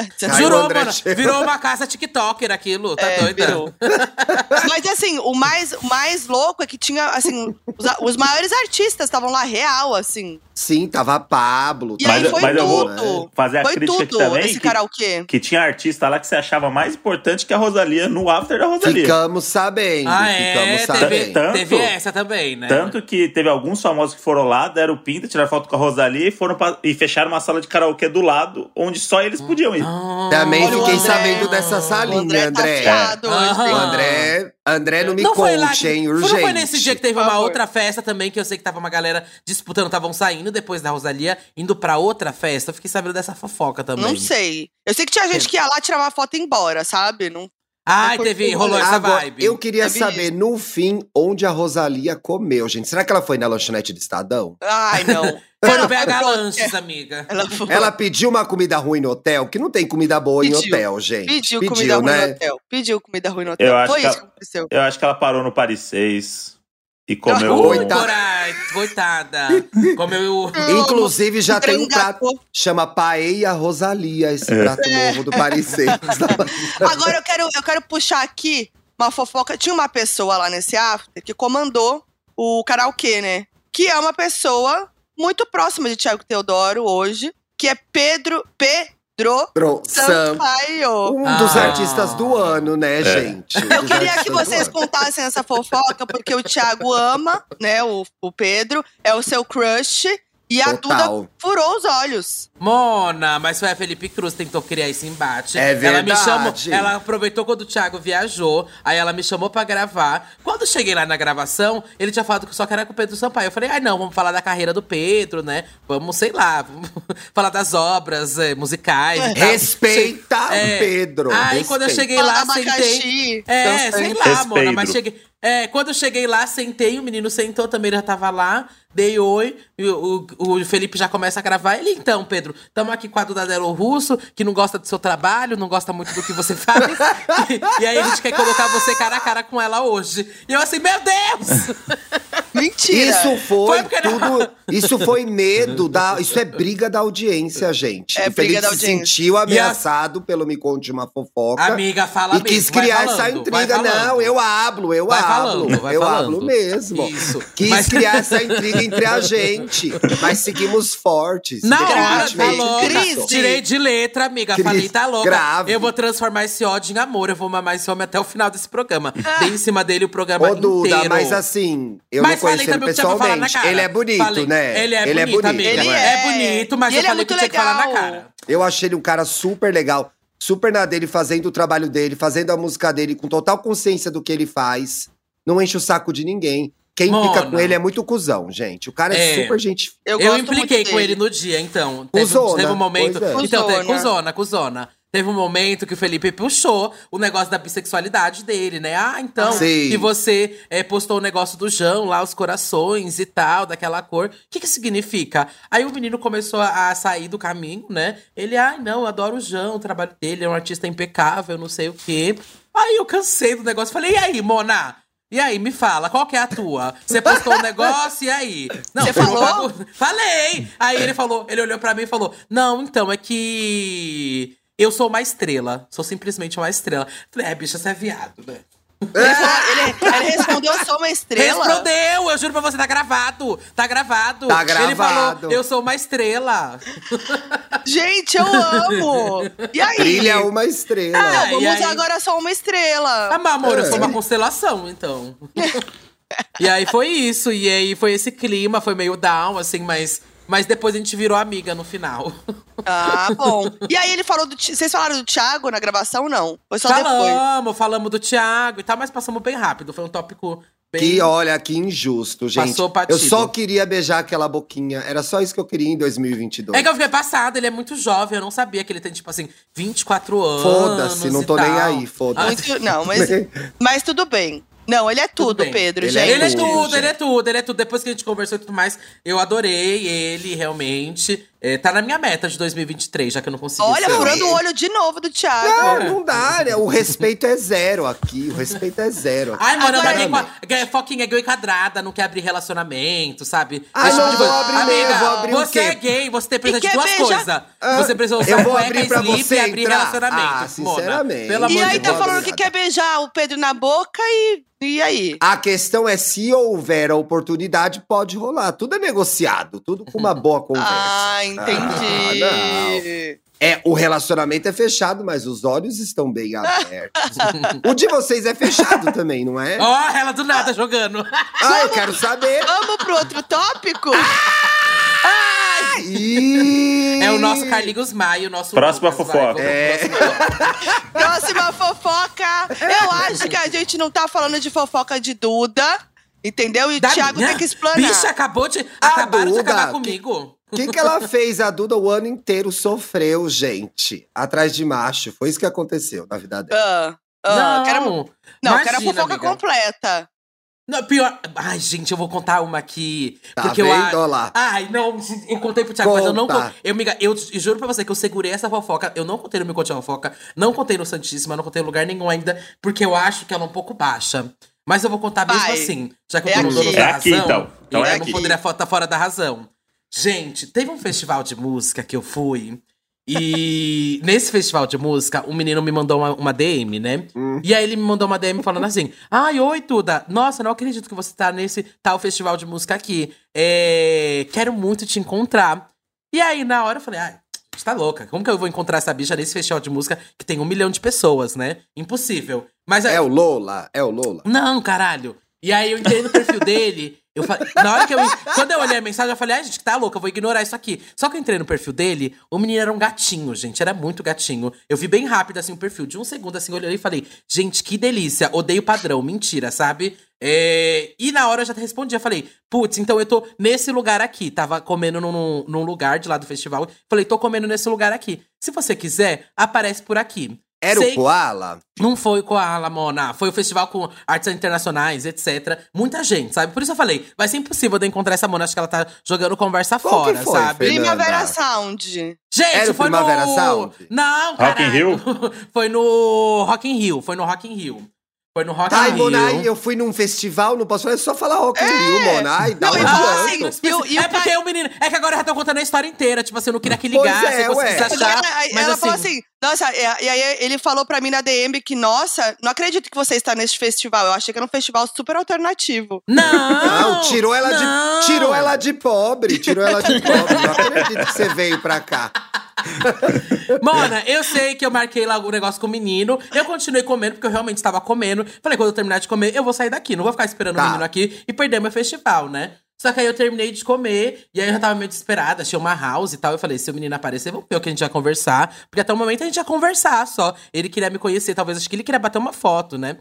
[SPEAKER 4] Aí
[SPEAKER 3] Jurou, mano. Virou uma casa TikToker aquilo. Tá
[SPEAKER 2] É,
[SPEAKER 3] doida?
[SPEAKER 2] virou. Mas assim, o mais, o mais louco é que tinha, assim, os, os maiores artistas estavam lá real, assim.
[SPEAKER 4] Sim, tava Pablo.
[SPEAKER 2] E
[SPEAKER 4] tava
[SPEAKER 2] aí
[SPEAKER 1] Mas-
[SPEAKER 2] foi
[SPEAKER 1] mas eu vou
[SPEAKER 2] tudo.
[SPEAKER 1] fazer a
[SPEAKER 2] foi
[SPEAKER 1] crítica aqui
[SPEAKER 2] tudo
[SPEAKER 1] também,
[SPEAKER 2] esse
[SPEAKER 1] que-
[SPEAKER 2] karaokê.
[SPEAKER 1] Que tinha artista lá que você achava mais importante que a Rosalia no after da Rosalia.
[SPEAKER 4] Ficamos sabendo.
[SPEAKER 3] Ah, é?
[SPEAKER 4] ficamos
[SPEAKER 3] Teve,
[SPEAKER 4] sabendo.
[SPEAKER 1] Tanto-
[SPEAKER 3] teve essa também, né?
[SPEAKER 1] Tanto que teve alguns famosos que foram lá, deram pinta, tiraram foto com a Rosalia e foram pra- e fecharam uma sala de karaokê do lado, onde só eles podiam ir.
[SPEAKER 3] Ah,
[SPEAKER 4] Também
[SPEAKER 2] o
[SPEAKER 4] fiquei
[SPEAKER 2] André.
[SPEAKER 4] sabendo dessa
[SPEAKER 2] O
[SPEAKER 4] salinha,
[SPEAKER 2] André,
[SPEAKER 4] André.
[SPEAKER 2] tá.
[SPEAKER 3] Aham.
[SPEAKER 2] tem-
[SPEAKER 4] O André, André não me
[SPEAKER 3] não foi lá
[SPEAKER 4] hein,
[SPEAKER 3] Não
[SPEAKER 4] urgente.
[SPEAKER 3] foi nesse dia que teve uma outra festa também, que eu sei que tava uma galera disputando, estavam saindo depois da Rosalia, indo pra outra festa. Eu fiquei sabendo dessa fofoca também.
[SPEAKER 2] Não sei. Eu sei que tinha gente que ia lá tirar uma foto e ir embora, sabe? Não,
[SPEAKER 3] Ai, teve, rolou essa
[SPEAKER 4] Agora,
[SPEAKER 3] vibe.
[SPEAKER 4] eu queria saber, no fim, onde a Rosalia comeu, gente. Será que ela foi na lanchonete do Estadão?
[SPEAKER 2] Ai, não.
[SPEAKER 3] Foi
[SPEAKER 2] Ela
[SPEAKER 3] no BH
[SPEAKER 2] pro-
[SPEAKER 3] Lanches, amiga.
[SPEAKER 2] Ela foi.
[SPEAKER 4] Ela pediu uma comida ruim no hotel, que não tem comida boa em
[SPEAKER 2] Pediu.
[SPEAKER 4] hotel, gente.
[SPEAKER 2] Pediu, comida ruim
[SPEAKER 4] né?
[SPEAKER 2] no hotel. Pediu comida ruim no hotel.
[SPEAKER 1] Eu acho
[SPEAKER 2] Foi
[SPEAKER 1] que
[SPEAKER 2] isso
[SPEAKER 1] ela-
[SPEAKER 2] que aconteceu.
[SPEAKER 1] Eu acho que ela parou no Paris 6 e comeu.
[SPEAKER 3] Ui,
[SPEAKER 4] Coitada.
[SPEAKER 3] coitada. Comeu o.
[SPEAKER 4] Inclusive, já tem um prato. Chama Paella Rosalia, esse
[SPEAKER 1] É.
[SPEAKER 4] prato novo do Paris 6.
[SPEAKER 2] Agora eu quero, eu quero puxar aqui uma fofoca. Tinha uma pessoa lá nesse after que comandou o karaokê, né? Que é uma pessoa muito próxima de Tiago Teodoro hoje, que é Pedro Pedro
[SPEAKER 4] Pro Sam.
[SPEAKER 2] Sampaio.
[SPEAKER 4] Um dos
[SPEAKER 3] Ah.
[SPEAKER 4] artistas do ano, né, gente? Um
[SPEAKER 2] Eu queria que vocês contassem essa fofoca, porque o Thiago ama, né, o, o Pedro, é o seu crush, e a
[SPEAKER 4] Total.
[SPEAKER 2] Duda furou os olhos.
[SPEAKER 3] Mona, mas foi a Felipe Cruz que tentou criar esse embate.
[SPEAKER 4] É
[SPEAKER 3] Ela me chamou,
[SPEAKER 4] verdade.
[SPEAKER 3] ela aproveitou quando o Thiago viajou, aí ela me chamou pra gravar. Quando cheguei lá na gravação, ele tinha falado que só queria com o Pedro Sampaio. Eu falei, ai não, vamos falar da carreira do Pedro, né? Vamos, sei lá, vamos falar das obras é, musicais. tal.
[SPEAKER 4] Respeita
[SPEAKER 3] É.
[SPEAKER 4] o Pedro.
[SPEAKER 3] Aí quando eu
[SPEAKER 4] respeita.
[SPEAKER 3] cheguei
[SPEAKER 2] Fala
[SPEAKER 3] lá,
[SPEAKER 2] do
[SPEAKER 3] sentei.
[SPEAKER 2] abacaxi,
[SPEAKER 3] É,
[SPEAKER 2] dançante.
[SPEAKER 3] sei lá,
[SPEAKER 1] Respeito.
[SPEAKER 3] Mona, mas cheguei. É, quando eu cheguei lá, sentei, o menino sentou também, já tava lá, dei oi, e o, o, o Felipe já começa a gravar. Ele, então, Pedro, estamos aqui com a Duda Delo Russo, que não gosta do seu trabalho, não gosta muito do que você faz. e, e aí a gente quer colocar você cara a cara com ela hoje. E eu assim, meu Deus!
[SPEAKER 2] Mentira!
[SPEAKER 4] Isso foi,
[SPEAKER 3] Foi
[SPEAKER 4] tudo. Isso foi medo da. Isso é briga da audiência, gente.
[SPEAKER 2] É
[SPEAKER 4] o Felipe
[SPEAKER 2] briga da
[SPEAKER 4] se
[SPEAKER 2] audiência.
[SPEAKER 4] sentiu ameaçado pelo Me Conte uma Fofoca.
[SPEAKER 3] Amiga, fala
[SPEAKER 4] e
[SPEAKER 3] mesmo.
[SPEAKER 4] quis
[SPEAKER 3] vai
[SPEAKER 4] criar
[SPEAKER 3] falando,
[SPEAKER 4] essa intriga. Não, eu hablo, eu
[SPEAKER 3] Vai
[SPEAKER 4] hablo.
[SPEAKER 3] falando, vai
[SPEAKER 4] eu
[SPEAKER 3] falando.
[SPEAKER 4] hablo mesmo.
[SPEAKER 3] Isso.
[SPEAKER 4] Quis
[SPEAKER 3] Mas-
[SPEAKER 4] criar essa intriga entre a gente. Mas seguimos fortes.
[SPEAKER 3] Na hora, tá louca.
[SPEAKER 2] Crise.
[SPEAKER 3] Tirei de letra, amiga.
[SPEAKER 4] Crise
[SPEAKER 3] Falei, tá louca.
[SPEAKER 4] grave.
[SPEAKER 3] Eu vou transformar esse ódio em amor. Eu vou mamar esse homem até o final desse programa. Dei em cima dele o programa
[SPEAKER 4] Ô, Duda,
[SPEAKER 3] inteiro.
[SPEAKER 4] mas assim, eu
[SPEAKER 3] Mas
[SPEAKER 4] conheço ele pessoalmente. Ele é bonito,
[SPEAKER 3] Falei,
[SPEAKER 4] né?
[SPEAKER 3] Ele é
[SPEAKER 4] Ele é
[SPEAKER 3] bonito,
[SPEAKER 4] bonito,
[SPEAKER 3] amiga.
[SPEAKER 2] Ele
[SPEAKER 3] é.
[SPEAKER 2] é.
[SPEAKER 3] bonito, mas
[SPEAKER 2] E
[SPEAKER 3] eu
[SPEAKER 2] ele é
[SPEAKER 3] falei o que
[SPEAKER 2] muito
[SPEAKER 3] tinha que falar na
[SPEAKER 2] legal.
[SPEAKER 3] cara.
[SPEAKER 4] Eu achei ele um cara super legal, super na dele, fazendo o trabalho dele, fazendo a música dele, com total consciência do que ele faz. Não enche o saco de ninguém. Quem
[SPEAKER 3] Mona.
[SPEAKER 4] fica com ele é muito cuzão, gente. O cara é,
[SPEAKER 3] É.
[SPEAKER 4] super gente.
[SPEAKER 2] Eu,
[SPEAKER 3] Eu, impliquei
[SPEAKER 2] muito
[SPEAKER 3] com ele no dia, então. Teve,
[SPEAKER 4] Cuzona,
[SPEAKER 3] teve um momento.
[SPEAKER 4] pois é.
[SPEAKER 3] Então, teve,
[SPEAKER 2] Cuzona.
[SPEAKER 3] cuzona, cuzona. Teve um momento que o Felipe puxou o negócio da bissexualidade dele, né? Ah, então,
[SPEAKER 4] Sim.
[SPEAKER 3] que você é, postou o negócio do João lá, os corações e tal, daquela cor. O que que significa? Aí o menino começou a sair do caminho, né? Ele, ai, não, eu adoro o João, o trabalho dele, é um artista impecável, não sei o quê. Aí eu cansei do negócio. Falei, e aí, Mona? E aí, me fala, qual que é a tua? Você postou um negócio, e aí? Não,
[SPEAKER 2] Você falou?
[SPEAKER 3] Falei! Aí ele falou, ele olhou pra mim e falou: Não, então, é que eu sou uma estrela. Sou simplesmente uma estrela. Falei, é, bicha, você é viado, né?
[SPEAKER 2] Ele, falou- ele- ele respondeu, eu sou uma estrela.
[SPEAKER 3] Respondeu! Eu juro pra você, tá gravado! Tá gravado!
[SPEAKER 4] Tá
[SPEAKER 3] Ele
[SPEAKER 4] gravado.
[SPEAKER 3] falou, eu sou uma estrela.
[SPEAKER 2] Gente, eu amo! E aí?
[SPEAKER 4] Brilha uma estrela.
[SPEAKER 3] Ah,
[SPEAKER 2] vamos
[SPEAKER 3] aí?
[SPEAKER 2] agora só uma estrela.
[SPEAKER 3] Ah, mas amor, eu sou
[SPEAKER 4] É.
[SPEAKER 3] uma constelação, então. e aí foi isso. E aí foi esse clima, foi meio down, assim, mas. Mas depois a gente virou amiga no final.
[SPEAKER 2] Ah, bom. E aí ele falou do. Vocês falaram do Thiago na gravação, não? Foi só depois.
[SPEAKER 3] falamos, falamos do Thiago e tal, mas passamos bem rápido. Foi um tópico bem.
[SPEAKER 4] Que, olha, que injusto, gente.
[SPEAKER 3] Passou batido.
[SPEAKER 4] Eu só queria beijar aquela boquinha. Era só isso que eu queria em 2022.
[SPEAKER 3] É que eu fiquei passada, ele é muito jovem, eu não sabia que ele tem, tipo assim, 24 anos.
[SPEAKER 4] Foda-se, não tô
[SPEAKER 3] e
[SPEAKER 4] nem aí, foda-se.
[SPEAKER 2] Não, mas, mas tudo bem. Não, ele é tudo,
[SPEAKER 3] bem.
[SPEAKER 2] Pedro,
[SPEAKER 4] Ele é
[SPEAKER 2] gente.
[SPEAKER 3] Ele é
[SPEAKER 4] tudo,
[SPEAKER 3] tudo, ele é tudo, ele é tudo. Depois que a gente conversou e tudo mais, eu adorei ele, realmente. É, tá na minha meta de 2023, já que eu não consegui
[SPEAKER 2] Olha,
[SPEAKER 3] ser.
[SPEAKER 2] furando o olho de novo do Thiago.
[SPEAKER 4] Não, não dá, né? O respeito é zero aqui. O respeito é zero.
[SPEAKER 3] Ai, mano, eu
[SPEAKER 2] Agora
[SPEAKER 3] com a- é, Foquinha é gay quadrada, não quer abrir relacionamento, sabe?
[SPEAKER 4] Ah,
[SPEAKER 3] Esse
[SPEAKER 4] não
[SPEAKER 3] tipo
[SPEAKER 4] vou abrir
[SPEAKER 3] Amiga,
[SPEAKER 4] mesmo, vou abrir o
[SPEAKER 3] você
[SPEAKER 4] quê?
[SPEAKER 3] é gay, você precisa
[SPEAKER 2] E
[SPEAKER 3] de duas coisas.
[SPEAKER 4] Ah,
[SPEAKER 3] você precisa usar
[SPEAKER 4] eu vou
[SPEAKER 3] cueca,
[SPEAKER 4] abrir pra
[SPEAKER 3] slip
[SPEAKER 4] você
[SPEAKER 3] e abrir
[SPEAKER 4] entrar.
[SPEAKER 3] relacionamento.
[SPEAKER 4] Ah,
[SPEAKER 3] Mona.
[SPEAKER 4] sinceramente.
[SPEAKER 3] Pelo
[SPEAKER 2] E
[SPEAKER 3] amor
[SPEAKER 2] aí
[SPEAKER 3] de
[SPEAKER 2] tá falando que quer beijar o Pedro na boca e. E aí?
[SPEAKER 4] A questão é se houver a oportunidade, pode rolar. Tudo é negociado, tudo com uma boa conversa.
[SPEAKER 2] Ah, entendi.
[SPEAKER 4] Ah, É, o relacionamento é fechado, mas os olhos estão bem abertos. o de vocês é fechado também, não é?
[SPEAKER 3] Ó, ela do nada jogando.
[SPEAKER 4] Ah, eu quero saber.
[SPEAKER 2] Vamos pro outro tópico?
[SPEAKER 4] Ih!
[SPEAKER 3] É o nosso Carlinhos Maia, o nosso.
[SPEAKER 1] Próxima
[SPEAKER 3] Lucas,
[SPEAKER 1] fofoca.
[SPEAKER 3] vai,
[SPEAKER 4] É.
[SPEAKER 2] Próxima fofoca. Eu acho que a gente não tá falando de fofoca de Duda, entendeu? E o Thiago
[SPEAKER 3] minha-
[SPEAKER 2] tem que explanar.
[SPEAKER 3] Bicha, acabou de. Acabaram de
[SPEAKER 4] Duda,
[SPEAKER 3] acabar
[SPEAKER 4] que-
[SPEAKER 3] comigo.
[SPEAKER 4] O que, que ela fez? A Duda o ano inteiro sofreu, gente. Atrás de macho. Foi isso que aconteceu na vida dela.
[SPEAKER 2] Ah, Ah,
[SPEAKER 3] não,
[SPEAKER 2] quero- Não, eu quero a
[SPEAKER 3] imagina,
[SPEAKER 2] fofoca
[SPEAKER 3] amiga.
[SPEAKER 2] completa.
[SPEAKER 3] Não, pior. Ai, gente, eu vou contar uma aqui.
[SPEAKER 4] Tá
[SPEAKER 3] porque eu.
[SPEAKER 4] vendo? Olha lá.
[SPEAKER 3] Ai, não, eu contei pro Thiago, mas eu não
[SPEAKER 4] Conta.
[SPEAKER 3] contei. Eu, amiga, eu juro pra você que eu segurei essa fofoca. Eu não contei no meu Conte a Fofoca, não contei no Santíssima, não contei em lugar nenhum ainda, porque eu acho que ela é um pouco baixa. Mas eu vou contar mesmo
[SPEAKER 2] Vai.
[SPEAKER 3] assim, já que eu
[SPEAKER 2] É
[SPEAKER 3] tô no
[SPEAKER 2] aqui.
[SPEAKER 3] dono da
[SPEAKER 1] É
[SPEAKER 3] razão.
[SPEAKER 1] aqui, então. Então
[SPEAKER 3] e
[SPEAKER 1] é
[SPEAKER 3] eu
[SPEAKER 1] aqui.
[SPEAKER 3] não poderia estar fora da razão. Gente, teve um festival de música que eu fui. E nesse festival de música, um menino me mandou uma, uma DM, né?
[SPEAKER 4] Hum.
[SPEAKER 3] E aí ele me mandou uma DM falando assim: Ai, oi, Tuda. Nossa, não acredito que você tá nesse tal festival de música aqui. É, quero muito te encontrar. E aí, na hora, eu falei: Ai, você tá louca. Como que eu vou encontrar essa bicha nesse festival de música que tem um milhão de pessoas, né? Impossível. Mas aí-
[SPEAKER 4] É o Lola, é o Lola.
[SPEAKER 3] não, caralho. E aí eu entrei no perfil dele. Eu fa... Na hora que eu. Quando eu olhei a mensagem, eu falei, ai, gente, que tá louca, eu vou ignorar isso aqui. Só que eu entrei no perfil dele, o menino era um gatinho, gente. Era muito gatinho. Eu vi bem rápido, assim, o perfil. De um segundo, assim, eu olhei e falei, gente, que delícia. Odeio padrão. Mentira, sabe? É, E na hora eu já respondi, eu falei, putz, então eu tô nesse lugar aqui. Tava comendo num, num lugar de lá do festival. Falei, tô comendo nesse lugar aqui. Se você quiser, aparece por aqui.
[SPEAKER 4] Era
[SPEAKER 3] Sei-
[SPEAKER 4] o Koala?
[SPEAKER 3] não foi com a Lamona, foi o festival com artes internacionais, etc. Muita gente, sabe? Por isso eu falei, vai ser impossível de eu encontrar essa Mona, acho que ela tá jogando conversa
[SPEAKER 4] Qual que
[SPEAKER 3] fora,
[SPEAKER 4] foi,
[SPEAKER 3] sabe?
[SPEAKER 4] Fernanda?
[SPEAKER 2] Primavera Sound.
[SPEAKER 3] Gente,
[SPEAKER 4] Era o
[SPEAKER 3] foi
[SPEAKER 4] Primavera
[SPEAKER 3] no...
[SPEAKER 4] Sound?
[SPEAKER 3] Não,
[SPEAKER 1] Rock in. Rio?
[SPEAKER 3] foi no Rock in Rio, foi no Rock in Rio. Foi no Rock
[SPEAKER 4] Ai,
[SPEAKER 3] in Rio.
[SPEAKER 4] Monai, eu fui num festival, não posso falar, é só falar Rock in Rio, Monai, dá
[SPEAKER 2] Não,
[SPEAKER 4] um
[SPEAKER 3] Ah,
[SPEAKER 4] adianto.
[SPEAKER 2] assim,
[SPEAKER 3] mas-
[SPEAKER 2] E o- e o
[SPEAKER 3] é porque o menino. É que agora eu já tô contando a história inteira. Tipo assim, eu não queria que
[SPEAKER 4] Pois
[SPEAKER 3] ligasse,
[SPEAKER 4] é,
[SPEAKER 3] eu
[SPEAKER 4] ué.
[SPEAKER 3] Achar.
[SPEAKER 2] ela,
[SPEAKER 3] Mas
[SPEAKER 2] ela
[SPEAKER 3] assim,
[SPEAKER 2] falou assim, nossa, e, aí ele falou pra mim na DM que, nossa, não acredito que você está nesse festival. Eu achei que era um festival super alternativo.
[SPEAKER 3] Não!
[SPEAKER 4] Não, tirou ela,
[SPEAKER 3] não.
[SPEAKER 4] de, tirou ela de pobre, tirou ela de pobre. Não acredito que você veio pra cá.
[SPEAKER 3] Mona, eu sei que eu marquei lá o negócio com o menino. Eu continuei comendo, porque eu realmente estava comendo. Falei, quando eu terminar de comer, eu vou sair daqui. Não vou ficar esperando
[SPEAKER 4] Tá.
[SPEAKER 3] o menino aqui e perder meu festival, né? Só que aí eu terminei de comer, e aí eu já tava meio desesperada, achei uma house e tal. Eu falei, se o menino aparecer, vamos ver o que a gente vai conversar. Porque até o momento a gente ia conversar só. Ele queria me conhecer, talvez acho que ele queria bater uma foto, né?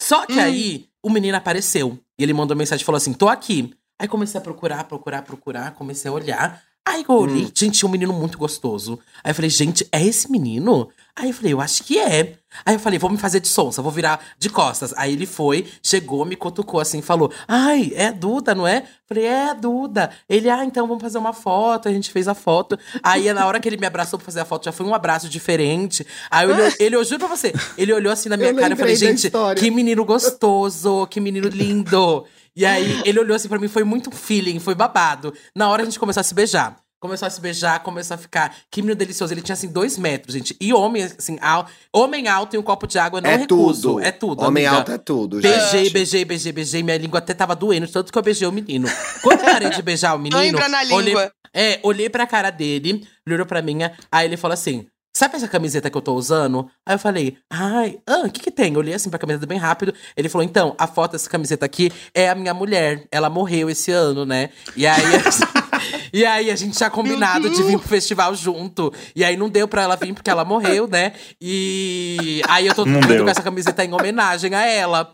[SPEAKER 3] Só que aí o menino apareceu. E ele mandou mensagem e falou assim: tô aqui. Aí comecei a procurar, procurar, procurar, comecei a olhar. Aí eu olhei, gente, tinha um menino muito gostoso. Aí eu falei, gente, é esse menino? Aí eu falei, eu acho que é. Aí eu falei, vou me fazer de sonsa, vou virar de costas. Aí ele foi, chegou, me cutucou assim, falou: Ai, é a Duda, não é? Falei, é a Duda. Ele, ah, então vamos fazer uma foto. A gente fez a foto. Aí na hora que ele me abraçou pra fazer a foto, já foi um abraço diferente. Aí ele, ele eu juro pra você, ele olhou assim na minha
[SPEAKER 4] Eu
[SPEAKER 3] cara e falei, gente, que menino gostoso, que menino lindo. E aí ele olhou assim pra mim, foi muito feeling, foi babado. Na hora a gente começou a se beijar. Começou a se beijar, começou a ficar. Que menino delicioso. Ele tinha assim dois metros, gente. E homem, assim, al... homem alto e um copo de água, não
[SPEAKER 4] é
[SPEAKER 3] recuso.
[SPEAKER 4] tudo.
[SPEAKER 3] É tudo.
[SPEAKER 4] Homem
[SPEAKER 3] amiga.
[SPEAKER 4] alto é tudo,
[SPEAKER 3] Beijei,
[SPEAKER 4] gente.
[SPEAKER 3] beijei, beijei, beijei. Minha língua até tava doendo, tanto que eu beijei o menino. Quando eu parei de beijar o menino.
[SPEAKER 2] entra na língua.
[SPEAKER 3] Olhei, é, olhei pra cara dele, ele olhou pra mim, aí ele falou assim: Sabe essa camiseta que eu tô usando? Aí eu falei, ai, ah, o que que tem? Eu olhei assim pra camiseta bem rápido. Ele falou, então, a foto dessa camiseta aqui é a minha mulher. Ela morreu esse ano, né? E aí. E aí a gente tinha combinado de vir pro festival junto. E aí não deu pra ela vir porque ela morreu, né? E aí eu tô
[SPEAKER 1] Não
[SPEAKER 3] com essa camiseta em homenagem a ela.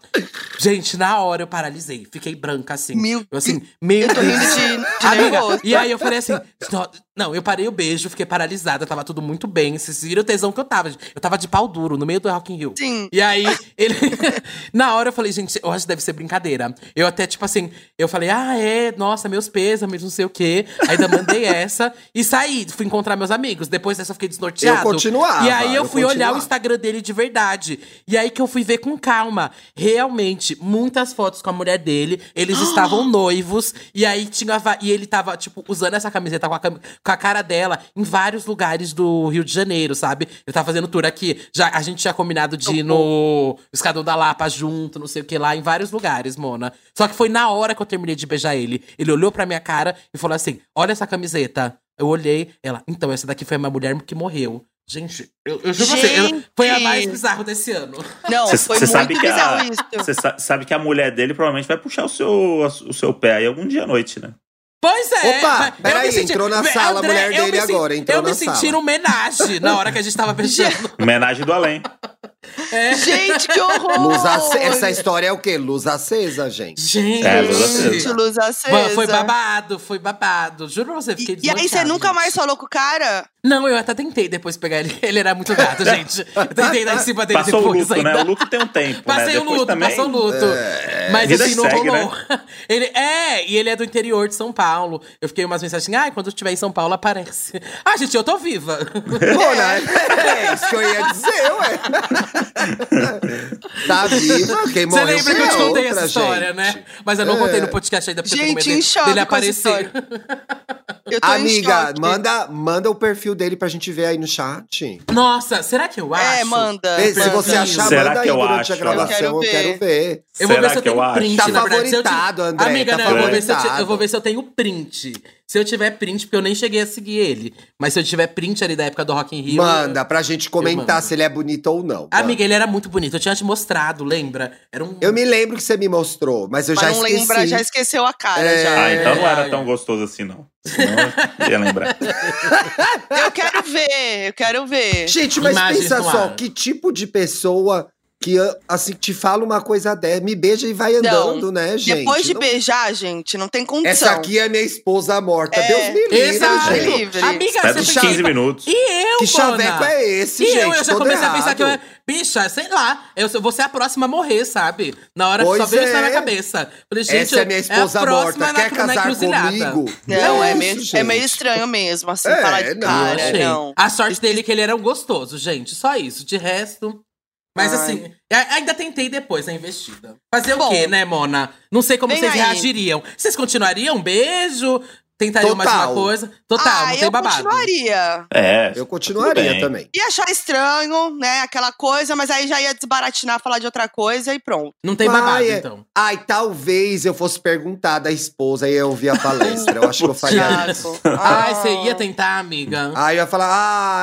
[SPEAKER 3] Gente, na hora eu paralisei. Fiquei branca assim.
[SPEAKER 2] Meu
[SPEAKER 3] eu assim, meu
[SPEAKER 2] Eu tô rindo
[SPEAKER 3] Deus.
[SPEAKER 2] de, de
[SPEAKER 3] Amiga, e aí eu falei assim, "Nó- não, eu parei o beijo, fiquei paralisada, tava tudo muito bem. Vocês viram o tesão que eu tava? Eu tava de pau duro, no meio do Rock in Rio.
[SPEAKER 2] Sim.
[SPEAKER 3] E aí, ele. Na hora eu falei, gente, eu acho que deve ser brincadeira. Eu até, tipo assim, eu falei, ah, é, nossa, meus pêsames, não sei o quê. Ainda mandei essa e saí, fui encontrar meus amigos. Depois dessa eu fiquei desnorteado.
[SPEAKER 4] Eu continuava,
[SPEAKER 3] E aí eu
[SPEAKER 4] eu
[SPEAKER 3] fui olhar o
[SPEAKER 4] continuava.
[SPEAKER 3] Instagram dele de verdade. E aí que eu fui ver com calma. Realmente, muitas fotos com a mulher dele. Eles estavam noivos. E aí tinha. E ele tava, tipo, usando essa camiseta com a, cam- com a cara dela em vários lugares do Rio de Janeiro, sabe? Ele tava fazendo tour aqui. Já, a gente tinha combinado de ir no Escadão da Lapa junto, não sei o que lá, em vários lugares, Mona. Só que foi na hora que eu terminei de beijar ele. Ele olhou pra minha cara e falou assim: Olha essa camiseta. Eu olhei, ela, então, essa daqui foi a minha mulher que morreu. Gente, eu, eu juro pra você, eu-
[SPEAKER 2] Gente!
[SPEAKER 3] foi a mais bizarra desse ano.
[SPEAKER 2] Não,
[SPEAKER 1] Cê-
[SPEAKER 2] foi
[SPEAKER 1] cê
[SPEAKER 2] muito
[SPEAKER 1] sabe que a-
[SPEAKER 2] bizarro isso.
[SPEAKER 1] Você sa- sabe que a mulher dele provavelmente vai puxar o seu, o seu pé aí algum dia à noite, né?
[SPEAKER 3] Pois é.
[SPEAKER 4] Opa,
[SPEAKER 3] eu
[SPEAKER 4] peraí,
[SPEAKER 3] me senti-
[SPEAKER 4] entrou na sala a mulher
[SPEAKER 3] eu
[SPEAKER 4] dele
[SPEAKER 3] me
[SPEAKER 4] agora, entrou
[SPEAKER 3] Eu me
[SPEAKER 4] na
[SPEAKER 3] senti
[SPEAKER 4] sala.
[SPEAKER 3] numa homenagem na hora que a gente tava beijando.
[SPEAKER 1] Homenagem do além.
[SPEAKER 3] É.
[SPEAKER 2] Gente, que horror!
[SPEAKER 4] Luz ace- Essa história é o quê? Luz acesa, gente.
[SPEAKER 3] Gente.
[SPEAKER 1] É, luz acesa.
[SPEAKER 2] Gente, luz acesa.
[SPEAKER 3] Mano, Foi babado, foi babado. Juro pra você, fiquei
[SPEAKER 2] E, e aí você nunca mais falou com o cara?
[SPEAKER 3] Não, eu até tentei depois pegar ele. Ele era muito gato, gente. Eu tentei dar em cima dele
[SPEAKER 1] Passou o
[SPEAKER 3] depois
[SPEAKER 1] luto,
[SPEAKER 3] ainda.
[SPEAKER 1] né? O luto tem um tempo,
[SPEAKER 3] Passei
[SPEAKER 1] né?
[SPEAKER 3] o luto,
[SPEAKER 1] também...
[SPEAKER 3] passou o luto. Mas
[SPEAKER 1] Vida
[SPEAKER 3] assim, não
[SPEAKER 1] segue,
[SPEAKER 3] rolou. Ele é, e ele é do interior de São Paulo. Eu fiquei umas mensagens assim, ai, quando eu estiver em São Paulo, aparece. Ah, gente, eu tô viva.
[SPEAKER 4] Pô, né? É isso que eu ia dizer, ué. tá viva, quem
[SPEAKER 3] Você
[SPEAKER 4] morreu
[SPEAKER 3] lembra que eu te contei
[SPEAKER 4] outra,
[SPEAKER 3] essa história,
[SPEAKER 4] gente.
[SPEAKER 3] né? Mas eu não
[SPEAKER 4] É.
[SPEAKER 3] contei no podcast ainda, porque eu
[SPEAKER 2] Gente,
[SPEAKER 3] tenho medo
[SPEAKER 2] em choque
[SPEAKER 3] dele
[SPEAKER 2] com
[SPEAKER 3] aparecer.
[SPEAKER 2] Eu tô
[SPEAKER 4] Amiga, manda, manda o perfil dele pra gente ver aí no chat.
[SPEAKER 3] Nossa, será que eu acho?
[SPEAKER 2] É, manda.
[SPEAKER 4] Vê, se você
[SPEAKER 3] perfil.
[SPEAKER 4] achar,
[SPEAKER 1] Será
[SPEAKER 4] manda
[SPEAKER 1] que
[SPEAKER 4] aí
[SPEAKER 1] eu
[SPEAKER 4] durante a
[SPEAKER 1] acho?
[SPEAKER 4] gravação, eu
[SPEAKER 2] Eu
[SPEAKER 4] quero
[SPEAKER 2] quero
[SPEAKER 4] ver.
[SPEAKER 3] Eu vou
[SPEAKER 1] Será
[SPEAKER 3] ver se eu
[SPEAKER 1] que eu
[SPEAKER 3] tenho
[SPEAKER 1] acho?
[SPEAKER 3] print,
[SPEAKER 4] Tá favoritado, André,
[SPEAKER 3] Amiga,
[SPEAKER 4] tá
[SPEAKER 3] não, vou, ver eu vou ver se eu tenho print. Se eu tiver print, porque eu nem cheguei a seguir ele. Mas se eu tiver print ali da época do Rock in Rio...
[SPEAKER 4] Manda pra gente comentar se ele é bonito ou não. tá?
[SPEAKER 3] Amiga, ele era muito bonito. Eu tinha te mostrado, lembra? Era um...
[SPEAKER 4] Eu me lembro que você me mostrou, mas eu
[SPEAKER 2] Mas
[SPEAKER 4] já
[SPEAKER 2] não
[SPEAKER 4] esqueci.
[SPEAKER 2] lembra, já esqueceu a cara,
[SPEAKER 4] É.
[SPEAKER 2] já.
[SPEAKER 1] Ah, então não era
[SPEAKER 3] é.
[SPEAKER 1] tão gostoso assim, não. Senão eu ia lembrar.
[SPEAKER 2] Eu quero ver, eu quero ver.
[SPEAKER 4] Gente, mas
[SPEAKER 3] Imagens
[SPEAKER 4] pensa só,
[SPEAKER 3] ar.
[SPEAKER 4] que tipo de pessoa que assim te fala uma coisa dessa, me beija e vai andando, né, gente?
[SPEAKER 2] Depois de
[SPEAKER 4] Não-
[SPEAKER 2] beijar, gente, não tem condição.
[SPEAKER 4] Essa aqui é minha esposa morta.
[SPEAKER 2] É,
[SPEAKER 4] Deus me livre,
[SPEAKER 3] Exato.
[SPEAKER 4] gente.
[SPEAKER 2] livre.
[SPEAKER 3] Amiga, você
[SPEAKER 1] uns
[SPEAKER 3] pensa-
[SPEAKER 1] 15 minutos.
[SPEAKER 3] E eu,
[SPEAKER 4] Que chaveco é esse,
[SPEAKER 3] E
[SPEAKER 4] gente?
[SPEAKER 3] eu, eu já
[SPEAKER 4] Todo
[SPEAKER 3] comecei a pensar que eu...
[SPEAKER 4] errado.
[SPEAKER 3] Bicha, sei lá, eu vou ser a próxima a morrer, sabe? Na hora que
[SPEAKER 4] Pois
[SPEAKER 3] só veio isso na
[SPEAKER 4] é.
[SPEAKER 3] minha cabeça. Falei, gente,
[SPEAKER 4] Essa é minha esposa
[SPEAKER 3] a próxima
[SPEAKER 4] morta.
[SPEAKER 3] na-
[SPEAKER 4] Quer
[SPEAKER 3] na
[SPEAKER 4] casar comigo?
[SPEAKER 2] Não, é,
[SPEAKER 4] isso,
[SPEAKER 2] meio, é meio estranho mesmo, assim,
[SPEAKER 4] É,
[SPEAKER 2] falar de
[SPEAKER 4] não,
[SPEAKER 2] cara, não.
[SPEAKER 3] A sorte dele é que ele era um gostoso, gente. Só isso. De resto. Mas
[SPEAKER 2] Ai.
[SPEAKER 3] assim, ainda tentei depois a investida. Fazer
[SPEAKER 2] Bom,
[SPEAKER 3] o quê, né, Mona? Não sei como vocês
[SPEAKER 2] aí.
[SPEAKER 3] reagiriam. Vocês continuariam? Beijo? Tentariam mais
[SPEAKER 4] Total.
[SPEAKER 3] uma coisa? Total,
[SPEAKER 2] ah,
[SPEAKER 3] não tem
[SPEAKER 2] eu
[SPEAKER 3] babado.
[SPEAKER 2] continuaria.
[SPEAKER 1] É.
[SPEAKER 4] Eu continuaria também.
[SPEAKER 2] Ia achar estranho, né, aquela coisa, mas aí já ia desbaratinar, falar de outra coisa e pronto.
[SPEAKER 3] Não tem
[SPEAKER 4] Ai,
[SPEAKER 3] babado,
[SPEAKER 4] é-
[SPEAKER 3] então.
[SPEAKER 4] Ai, talvez eu fosse perguntar da esposa e eu ouvir a palestra. Eu acho que eu faria isso.
[SPEAKER 3] Ai,
[SPEAKER 2] Ah.
[SPEAKER 3] você ia tentar, amiga?
[SPEAKER 4] Aí eu ia falar,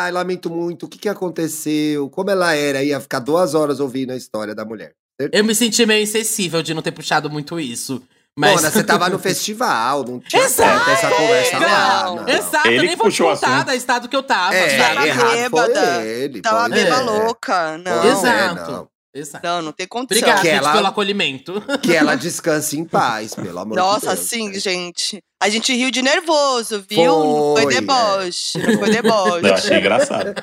[SPEAKER 4] ai, lamento muito, o que que aconteceu? Como ela era? Ia ficar duas horas ouvindo a história da mulher.
[SPEAKER 3] Eu me senti meio insensível de não ter puxado muito isso. Mas...
[SPEAKER 4] Mona, você tava no festival, não tinha
[SPEAKER 3] Exato.
[SPEAKER 4] essa conversa lá.
[SPEAKER 2] Não.
[SPEAKER 4] Não.
[SPEAKER 3] Exato, eu
[SPEAKER 1] Ele
[SPEAKER 3] nem vou te contar da estado que eu tava,
[SPEAKER 4] É?
[SPEAKER 2] Tava
[SPEAKER 4] errado
[SPEAKER 2] bêbada.
[SPEAKER 4] foi ele.
[SPEAKER 2] Tava beba
[SPEAKER 4] é.
[SPEAKER 2] louca, não.
[SPEAKER 4] É,
[SPEAKER 3] Exato.
[SPEAKER 4] não.
[SPEAKER 3] Exato.
[SPEAKER 2] Não, não tem condição.
[SPEAKER 3] Obrigada,
[SPEAKER 4] Que
[SPEAKER 3] gente,
[SPEAKER 4] ela-
[SPEAKER 3] pelo acolhimento.
[SPEAKER 4] Que ela descanse em paz, pelo amor
[SPEAKER 2] Nossa,
[SPEAKER 4] de Deus.
[SPEAKER 2] sim, gente. A gente riu de nervoso, viu?
[SPEAKER 4] Foi,
[SPEAKER 2] foi
[SPEAKER 4] é.
[SPEAKER 2] deboche. Não foi deboche.
[SPEAKER 1] Eu achei engraçado.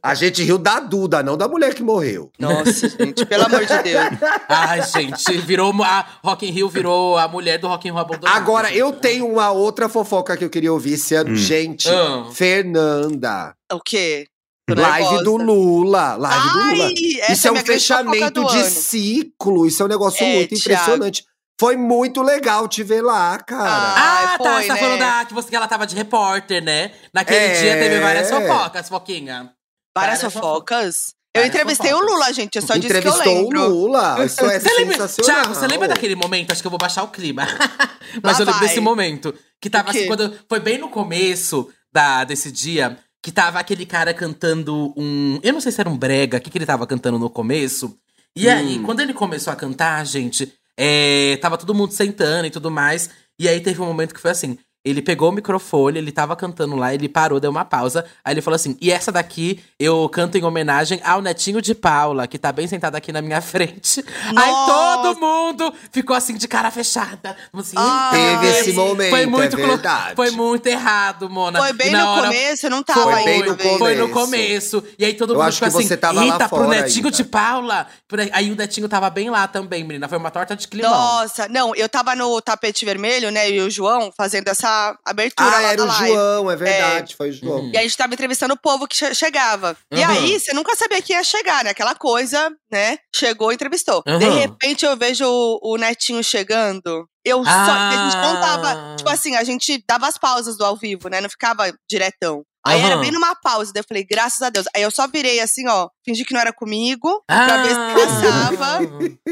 [SPEAKER 4] A gente riu da Duda, não da mulher que morreu.
[SPEAKER 2] Nossa, gente, pelo amor de Deus.
[SPEAKER 3] Ai, gente, virou a Rock in Rio virou a mulher do Rock in Rio abandonado.
[SPEAKER 4] Agora, eu tenho uma outra fofoca que eu queria ouvir esse ano.
[SPEAKER 1] Hum.
[SPEAKER 4] Gente,
[SPEAKER 3] Ah.
[SPEAKER 2] Fernanda. O quê?
[SPEAKER 4] Live do Lula. Live do Lula.
[SPEAKER 2] Ai,
[SPEAKER 4] Isso é
[SPEAKER 2] a
[SPEAKER 4] um fechamento de
[SPEAKER 2] ano.
[SPEAKER 4] ciclo. Isso é um negócio
[SPEAKER 2] É,
[SPEAKER 4] muito impressionante. Foi muito legal te ver lá, cara.
[SPEAKER 3] Ah,
[SPEAKER 2] Ai,
[SPEAKER 3] tá.
[SPEAKER 2] foi,
[SPEAKER 3] Você tá
[SPEAKER 2] né?
[SPEAKER 3] falando da, que, você, que ela tava de repórter, né? Naquele
[SPEAKER 4] É.
[SPEAKER 3] dia teve várias fofocas, Foquinha.
[SPEAKER 2] Várias
[SPEAKER 3] Várias
[SPEAKER 2] fofocas. Eu
[SPEAKER 3] Várias
[SPEAKER 2] entrevistei o. Lula, gente. Eu só disse que eu
[SPEAKER 4] Entrevistou o
[SPEAKER 2] lembro.
[SPEAKER 4] Lula. Isso é
[SPEAKER 3] Você lembra,
[SPEAKER 4] sensacional.
[SPEAKER 3] Thiago, você lembra daquele momento? Acho que eu vou baixar o clima. Mas
[SPEAKER 2] Lá
[SPEAKER 3] eu lembro
[SPEAKER 2] vai.
[SPEAKER 3] desse momento. Que tava assim, quando. Foi bem no começo da, desse dia. Que tava aquele cara cantando um. Eu não sei se era um brega, o que, que ele tava cantando no começo. E aí, quando ele começou a cantar, gente, é, tava todo mundo sentando e tudo mais. E aí teve um momento que foi assim: ele pegou o microfone, ele tava cantando lá, ele parou, deu uma pausa. Aí ele falou assim: e essa daqui eu canto em homenagem ao netinho de Paula, que tá bem sentado aqui na minha frente. Aí
[SPEAKER 2] Nossa!
[SPEAKER 3] todo mundo ficou assim de cara fechada. Assim,
[SPEAKER 2] Ah,
[SPEAKER 4] Teve esse momento,
[SPEAKER 3] foi muito
[SPEAKER 4] é
[SPEAKER 3] colo-
[SPEAKER 4] verdade.
[SPEAKER 3] Foi muito errado, Mona.
[SPEAKER 2] Foi bem
[SPEAKER 3] na
[SPEAKER 2] no
[SPEAKER 3] hora-
[SPEAKER 2] começo, não tava
[SPEAKER 3] foi,
[SPEAKER 4] Foi bem
[SPEAKER 2] ainda.
[SPEAKER 4] no
[SPEAKER 2] vendo.
[SPEAKER 3] Foi no
[SPEAKER 4] começo.
[SPEAKER 3] começo. E aí todo
[SPEAKER 4] Eu
[SPEAKER 3] mundo
[SPEAKER 4] acho
[SPEAKER 3] ficou
[SPEAKER 4] que
[SPEAKER 3] assim,
[SPEAKER 4] você tava lá
[SPEAKER 3] eita, pro
[SPEAKER 4] fora
[SPEAKER 3] netinho
[SPEAKER 4] ainda."
[SPEAKER 3] de Paula. Aí- Aí o netinho tava bem lá também, menina. Foi uma torta de climão.
[SPEAKER 2] Nossa, não, eu tava no tapete vermelho, né? E o João fazendo essa abertura
[SPEAKER 4] Ah,
[SPEAKER 2] lá
[SPEAKER 4] era
[SPEAKER 2] da
[SPEAKER 4] o
[SPEAKER 2] live.
[SPEAKER 4] João, é verdade. Foi o João.
[SPEAKER 3] Uhum.
[SPEAKER 2] E a gente tava entrevistando o povo que che- chegava. E
[SPEAKER 3] Uhum.
[SPEAKER 2] aí, você nunca sabia que ia chegar, né? Aquela coisa, né? Chegou e entrevistou.
[SPEAKER 3] Uhum.
[SPEAKER 2] De repente, eu vejo o, o netinho chegando. Eu só.
[SPEAKER 3] Ah.
[SPEAKER 2] A gente não tava. Tipo assim, a gente dava as pausas do ao vivo, né? Não ficava diretão. Aí era
[SPEAKER 3] Aham.
[SPEAKER 2] bem numa pausa. Daí eu falei, graças a Deus. Aí eu só virei assim, ó, fingi que não era comigo, pra ver se
[SPEAKER 3] Ah.
[SPEAKER 2] passava.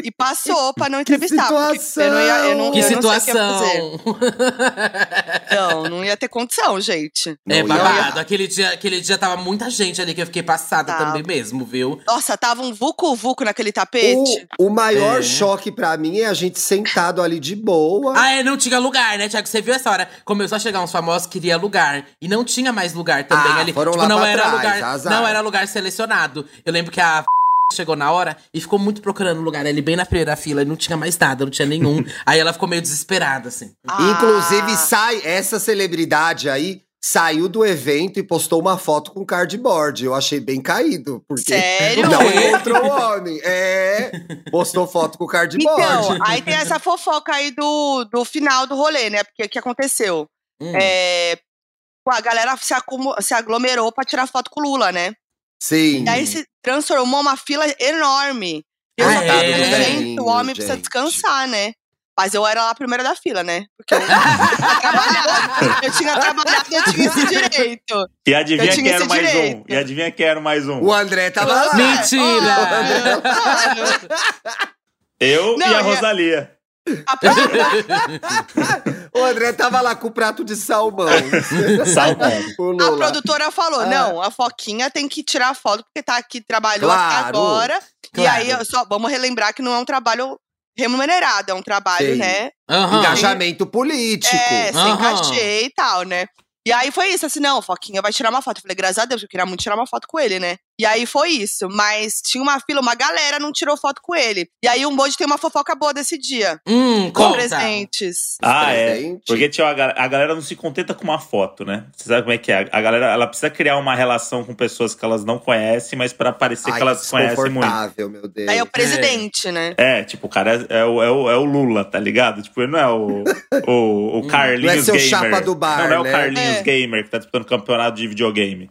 [SPEAKER 2] E passou pra não entrevistar. porque eu não ia, eu não,
[SPEAKER 3] Que
[SPEAKER 2] eu não sei o que ia
[SPEAKER 3] situação.
[SPEAKER 2] fazer. Não, não ia ter condição, gente.
[SPEAKER 3] É
[SPEAKER 4] Não ia.
[SPEAKER 3] babado. Aquele dia, aquele dia tava muita gente ali que eu fiquei passada
[SPEAKER 2] Tava.
[SPEAKER 3] também mesmo, viu?
[SPEAKER 2] Nossa, tava um vucu-vucu naquele tapete.
[SPEAKER 4] O, o maior
[SPEAKER 3] É.
[SPEAKER 4] choque pra mim é a gente sentado ali de boa.
[SPEAKER 3] Ah, é, não tinha lugar, né, Tiago? Você viu essa hora? Começou a chegar uns famosos que queria lugar. E não tinha mais lugar também
[SPEAKER 4] Ah,
[SPEAKER 3] ali.
[SPEAKER 4] foram
[SPEAKER 3] tipo,
[SPEAKER 4] lá
[SPEAKER 3] não
[SPEAKER 4] pra
[SPEAKER 3] era
[SPEAKER 4] trás,
[SPEAKER 3] lugar.
[SPEAKER 4] azar.
[SPEAKER 3] Não era lugar selecionado. Eu lembro que a chegou na hora e ficou muito procurando lugar ali bem na primeira fila e não tinha mais nada, não tinha nenhum. aí ela ficou meio desesperada, assim.
[SPEAKER 2] Ah.
[SPEAKER 4] Inclusive, sai essa celebridade aí. saiu do evento e postou uma foto com cardboard. Eu achei bem caído, porque
[SPEAKER 2] Sério?
[SPEAKER 4] não encontrou o homem. É, postou foto com cardboard.
[SPEAKER 2] Então, aí tem essa fofoca aí do, do final do rolê, né? Porque o que aconteceu?
[SPEAKER 3] Hum.
[SPEAKER 2] É, a galera se, acumu- se aglomerou pra tirar foto com o Lula, né?
[SPEAKER 4] Sim.
[SPEAKER 2] E aí se transformou uma fila enorme. Eu
[SPEAKER 3] Ah,
[SPEAKER 2] só tava
[SPEAKER 3] é?
[SPEAKER 2] pensando, gente, o homem precisa
[SPEAKER 4] Gente.
[SPEAKER 2] descansar, né? Mas eu era lá a primeira da fila, né? Porque eu tinha trabalhado, eu tinha trabalhado, eu tinha esse direito.
[SPEAKER 1] E
[SPEAKER 2] Eu
[SPEAKER 1] adivinha
[SPEAKER 2] tinha
[SPEAKER 1] quem era mais
[SPEAKER 2] direito.
[SPEAKER 1] um? E adivinha quem era mais um?
[SPEAKER 4] O André tava lá.
[SPEAKER 3] Mentira!
[SPEAKER 1] Eu
[SPEAKER 2] Não,
[SPEAKER 1] e a
[SPEAKER 2] e a-
[SPEAKER 1] Rosalia.
[SPEAKER 2] A própria-
[SPEAKER 4] O André tava lá com o prato de salmão.
[SPEAKER 1] Salmão.
[SPEAKER 2] A produtora falou:
[SPEAKER 4] Ah.
[SPEAKER 2] não, a Foquinha tem que tirar foto porque tá aqui, trabalhou até
[SPEAKER 4] Claro.
[SPEAKER 2] agora. E
[SPEAKER 3] Claro.
[SPEAKER 2] aí, eu só vamos relembrar que não é um trabalho remunerado, é um trabalho,
[SPEAKER 4] Sim.
[SPEAKER 2] né?
[SPEAKER 3] Aham.
[SPEAKER 4] Engajamento político.
[SPEAKER 2] É, sem
[SPEAKER 3] Aham.
[SPEAKER 2] cachê e tal, né? E aí foi isso, assim, não, Foquinha vai tirar uma foto. Eu falei, graças a Deus, eu queria muito tirar uma foto com ele, né? E aí foi isso. Mas tinha uma fila, uma galera não tirou foto com ele. E aí o Moji tem uma fofoca boa desse dia.
[SPEAKER 3] Hum,
[SPEAKER 2] Com
[SPEAKER 3] conta.
[SPEAKER 2] presentes.
[SPEAKER 1] Ah, é. Porque tinha a, ga- a galera não se contenta com uma foto, né? Você sabe como é que é? A galera ela precisa criar uma relação com pessoas que elas não conhecem, mas pra parecer
[SPEAKER 4] Ai,
[SPEAKER 1] que elas conhecem muito.
[SPEAKER 4] meu Deus.
[SPEAKER 2] Aí é o presidente, né?
[SPEAKER 1] É, tipo, o cara é, é o, é, o, é o Lula, tá ligado? Tipo, ele não é o, o, o Carlinhos
[SPEAKER 4] Não é seu
[SPEAKER 1] Gamer.
[SPEAKER 4] chapa do bar,
[SPEAKER 1] não, não é
[SPEAKER 4] né?
[SPEAKER 1] o Carlinhos
[SPEAKER 2] É.
[SPEAKER 1] Gamer que tá disputando campeonato de videogame.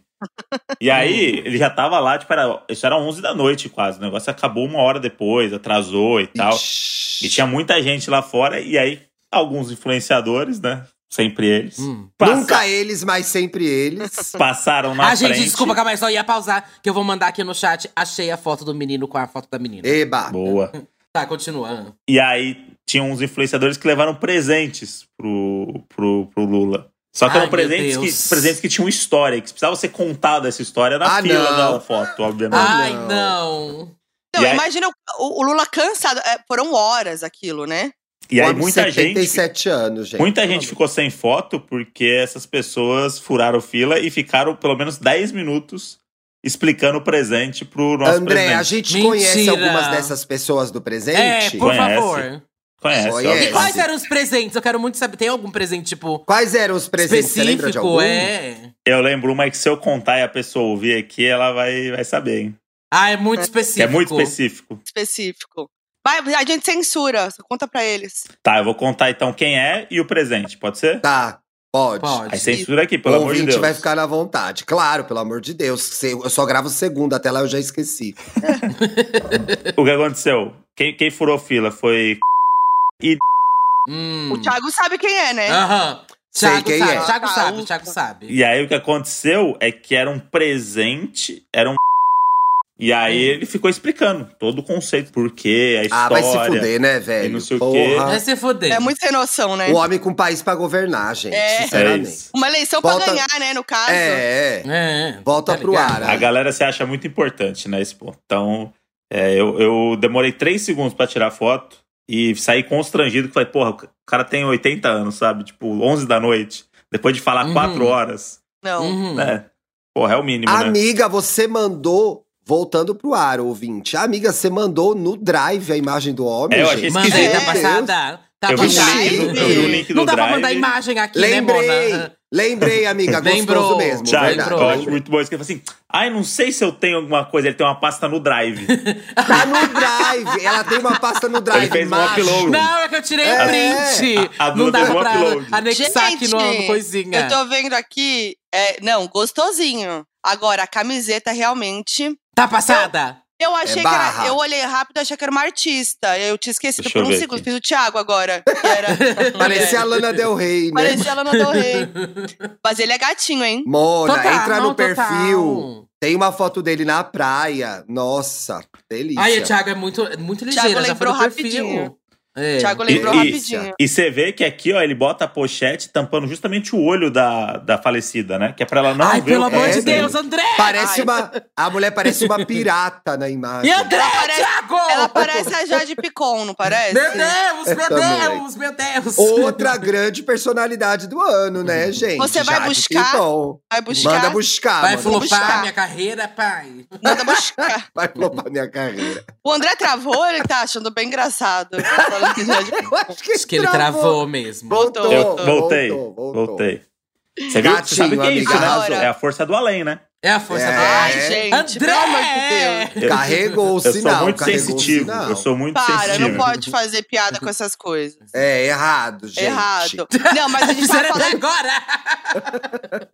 [SPEAKER 1] E aí, ele já tava lá, tipo, era, isso era 11 da noite quase. O negócio acabou uma hora depois, atrasou e tal.
[SPEAKER 4] Ixi.
[SPEAKER 1] E tinha muita gente lá fora, e aí, alguns influenciadores, né? Sempre eles.
[SPEAKER 3] Hum.
[SPEAKER 1] passa-
[SPEAKER 4] Nunca eles, mas sempre eles.
[SPEAKER 1] passaram na
[SPEAKER 3] Ah, gente,
[SPEAKER 1] frente.
[SPEAKER 3] desculpa, calma aí, só ia pausar, que eu vou mandar aqui no chat. Achei a foto do menino com a foto da menina.
[SPEAKER 4] Eba.
[SPEAKER 1] Boa.
[SPEAKER 3] Tá, continua.
[SPEAKER 1] E aí, tinha uns influenciadores que levaram presentes pro, pro, pro Lula. Só que
[SPEAKER 3] Ai,
[SPEAKER 1] eram presentes que, presentes que tinham história, que precisava ser contada essa história na
[SPEAKER 4] Ah,
[SPEAKER 1] fila
[SPEAKER 4] não.
[SPEAKER 1] da foto, obviamente.
[SPEAKER 3] Ai,
[SPEAKER 4] não.
[SPEAKER 1] aí-
[SPEAKER 2] imagina o, o Lula cansado. é, foram horas aquilo, né?
[SPEAKER 1] e aí, muita gente.
[SPEAKER 4] 77 anos, gente.
[SPEAKER 1] Muita gente ficou sem foto porque essas pessoas furaram fila e ficaram pelo menos 10 minutos explicando o presente pro nosso
[SPEAKER 4] André,
[SPEAKER 1] presidente.
[SPEAKER 4] a gente
[SPEAKER 3] Mentira.
[SPEAKER 4] conhece algumas dessas pessoas do
[SPEAKER 3] É,
[SPEAKER 4] presente?
[SPEAKER 3] por
[SPEAKER 1] Conhece.
[SPEAKER 3] favor.
[SPEAKER 1] Conhece,
[SPEAKER 4] Conhece.
[SPEAKER 3] E quais eram os presentes? Eu quero muito saber. Tem algum presente, tipo,
[SPEAKER 4] Quais eram os presentes? Você lembra de
[SPEAKER 3] específico?
[SPEAKER 4] algum?
[SPEAKER 3] É.
[SPEAKER 1] Eu lembro uma que se eu contar e a pessoa ouvir aqui, ela vai, vai saber, hein?
[SPEAKER 3] Ah, é muito específico.
[SPEAKER 1] É muito específico.
[SPEAKER 2] Específico. Vai, a gente censura. Só conta pra eles.
[SPEAKER 1] Tá, eu vou contar então quem é e o presente, pode ser?
[SPEAKER 4] Tá, pode.
[SPEAKER 3] Pode.
[SPEAKER 1] Aí censura aqui,
[SPEAKER 4] O
[SPEAKER 1] pelo amor de
[SPEAKER 4] ouvinte
[SPEAKER 1] Deus.
[SPEAKER 4] vai ficar na vontade. Claro, pelo amor de Deus. Se- Eu só gravo segunda, até lá eu já esqueci.
[SPEAKER 1] O que aconteceu? Quem, quem furou fila foi.
[SPEAKER 3] Hum.
[SPEAKER 2] O Thiago sabe quem é, né?
[SPEAKER 3] Aham.
[SPEAKER 4] Sei
[SPEAKER 3] Thiago
[SPEAKER 4] quem
[SPEAKER 3] sabe,
[SPEAKER 4] é.
[SPEAKER 3] Thiago
[SPEAKER 2] Ah,
[SPEAKER 3] sabe,
[SPEAKER 2] ufa.
[SPEAKER 3] Thiago sabe.
[SPEAKER 1] E aí o que aconteceu é que era um presente, era um. E aí
[SPEAKER 3] Hum.
[SPEAKER 1] ele ficou explicando todo o conceito, por quê, a
[SPEAKER 4] Ah,
[SPEAKER 1] história.
[SPEAKER 4] vai se fuder, né, velho?
[SPEAKER 1] e não sei o
[SPEAKER 4] Porra.
[SPEAKER 1] quê.
[SPEAKER 3] Vai se fuder.
[SPEAKER 2] É muito sem noção, né?
[SPEAKER 4] O homem com país pra governar, gente.
[SPEAKER 2] É.
[SPEAKER 1] É
[SPEAKER 4] Sinceramente.
[SPEAKER 1] isso.
[SPEAKER 2] Uma eleição
[SPEAKER 4] Volta-
[SPEAKER 2] pra ganhar, né, no caso.
[SPEAKER 4] É, é.
[SPEAKER 3] É,
[SPEAKER 4] Volta
[SPEAKER 3] tá
[SPEAKER 4] pro ar.
[SPEAKER 1] A galera se acha muito importante, né, esse ponto. Então, é, eu, eu demorei três segundos pra tirar foto e saí constrangido, que falei, porra, o cara tem 80 anos, sabe? Tipo, 11 da noite, depois de falar
[SPEAKER 3] Uhum.
[SPEAKER 1] quatro horas.
[SPEAKER 2] Não.
[SPEAKER 3] Uhum.
[SPEAKER 1] né? Porra, é o mínimo, né?
[SPEAKER 4] Amiga, você mandou. Voltando pro ar, ouvinte. Amiga, você mandou no drive a imagem do homem,
[SPEAKER 1] É, eu
[SPEAKER 4] gente.
[SPEAKER 1] achei
[SPEAKER 3] Mandei,
[SPEAKER 1] esquisito.
[SPEAKER 3] tá passada. Tá
[SPEAKER 1] Eu vi, um link, eu vi um link
[SPEAKER 3] Não
[SPEAKER 1] do
[SPEAKER 3] dá pra mandar imagem aqui,
[SPEAKER 4] Lembrei,
[SPEAKER 3] né, Mona?
[SPEAKER 4] Lembrei, amiga.
[SPEAKER 3] Lembrou.
[SPEAKER 4] Gostoso mesmo. Verdade.
[SPEAKER 1] eu acho muito bom isso que ele fala assim: ai, não sei se eu tenho alguma coisa, ele tem uma pasta no drive.
[SPEAKER 4] Tá no drive. Ela tem uma pasta no drive.
[SPEAKER 1] Ele fez um
[SPEAKER 4] macho.
[SPEAKER 1] upload.
[SPEAKER 3] Não, é que eu tirei
[SPEAKER 4] É.
[SPEAKER 3] print.
[SPEAKER 1] A- a
[SPEAKER 3] não
[SPEAKER 1] Duda
[SPEAKER 3] dava
[SPEAKER 1] fez um
[SPEAKER 3] pra
[SPEAKER 1] upload.
[SPEAKER 3] anexar aqui no, no coisinha.
[SPEAKER 2] eu tô vendo aqui. É, não, gostosinho. Agora, a camiseta realmente.
[SPEAKER 3] Tá passada?
[SPEAKER 2] Eu achei que
[SPEAKER 4] barra.
[SPEAKER 2] era. Eu olhei rápido e achei que era uma artista. Eu tinha esquecido
[SPEAKER 1] Deixa
[SPEAKER 2] por um segundo.
[SPEAKER 1] aqui.
[SPEAKER 2] Fiz o Thiago agora. Que era.
[SPEAKER 4] Parecia a Lana Del Rey, né?
[SPEAKER 2] Parecia ela no Del Rey. Mas ele é gatinho, hein?
[SPEAKER 4] Mona,
[SPEAKER 3] Total,
[SPEAKER 4] entra no
[SPEAKER 3] não,
[SPEAKER 4] perfil.
[SPEAKER 3] total.
[SPEAKER 4] Tem uma foto dele na praia. Nossa, delícia.
[SPEAKER 3] Ai, o Thiago é muito, muito ligeiro,
[SPEAKER 2] Thiago lembrou
[SPEAKER 3] no perfil. É.
[SPEAKER 2] Thiago lembrou
[SPEAKER 1] E-
[SPEAKER 2] rapidinho.
[SPEAKER 1] E você vê que aqui, ó, ele bota a pochete tampando justamente o olho da, da falecida, né? Que é pra ela não
[SPEAKER 3] Ai,
[SPEAKER 1] ver
[SPEAKER 3] pelo
[SPEAKER 1] o que
[SPEAKER 3] amor
[SPEAKER 4] é,
[SPEAKER 3] de
[SPEAKER 1] tem.
[SPEAKER 3] Deus, André!
[SPEAKER 4] Parece
[SPEAKER 2] Ai.
[SPEAKER 4] uma. A mulher parece uma pirata na imagem.
[SPEAKER 3] E André,
[SPEAKER 2] Ela parece-
[SPEAKER 3] Thiago!
[SPEAKER 2] Ela parece a Jade Picon, não parece?
[SPEAKER 3] Meu Deus,
[SPEAKER 4] Eu
[SPEAKER 3] meu
[SPEAKER 4] também.
[SPEAKER 3] Deus, meu Deus!
[SPEAKER 4] Outra grande personalidade do ano, né, gente?
[SPEAKER 2] Você vai
[SPEAKER 4] Jade
[SPEAKER 2] buscar?
[SPEAKER 4] Picon.
[SPEAKER 2] Vai buscar.
[SPEAKER 4] Manda buscar.
[SPEAKER 3] Vai flopar
[SPEAKER 2] buscar.
[SPEAKER 3] minha carreira, pai.
[SPEAKER 2] Manda buscar.
[SPEAKER 4] Vai flopar minha carreira.
[SPEAKER 2] O André travou, ele tá achando bem engraçado.
[SPEAKER 4] Acho que,
[SPEAKER 3] Acho que ele travou mesmo.
[SPEAKER 4] Voltou.
[SPEAKER 1] Eu voltei,
[SPEAKER 4] voltou, voltou.
[SPEAKER 1] voltei. Você viu? Você sabe o que é isso, né? É a força do além, né?
[SPEAKER 3] É a força
[SPEAKER 4] É.
[SPEAKER 3] do
[SPEAKER 2] Ai,
[SPEAKER 3] André!
[SPEAKER 2] gente, pelo amor de Deus.
[SPEAKER 4] Carregou o
[SPEAKER 1] Eu sou
[SPEAKER 4] sinal.
[SPEAKER 1] muito sensitivo.
[SPEAKER 4] sinal.
[SPEAKER 1] Eu sou muito
[SPEAKER 2] Para,
[SPEAKER 1] sensitivo.
[SPEAKER 2] não pode fazer piada com essas coisas.
[SPEAKER 4] É, errado, gente.
[SPEAKER 2] Errado. Não, mas a gente tava falando,
[SPEAKER 3] agora!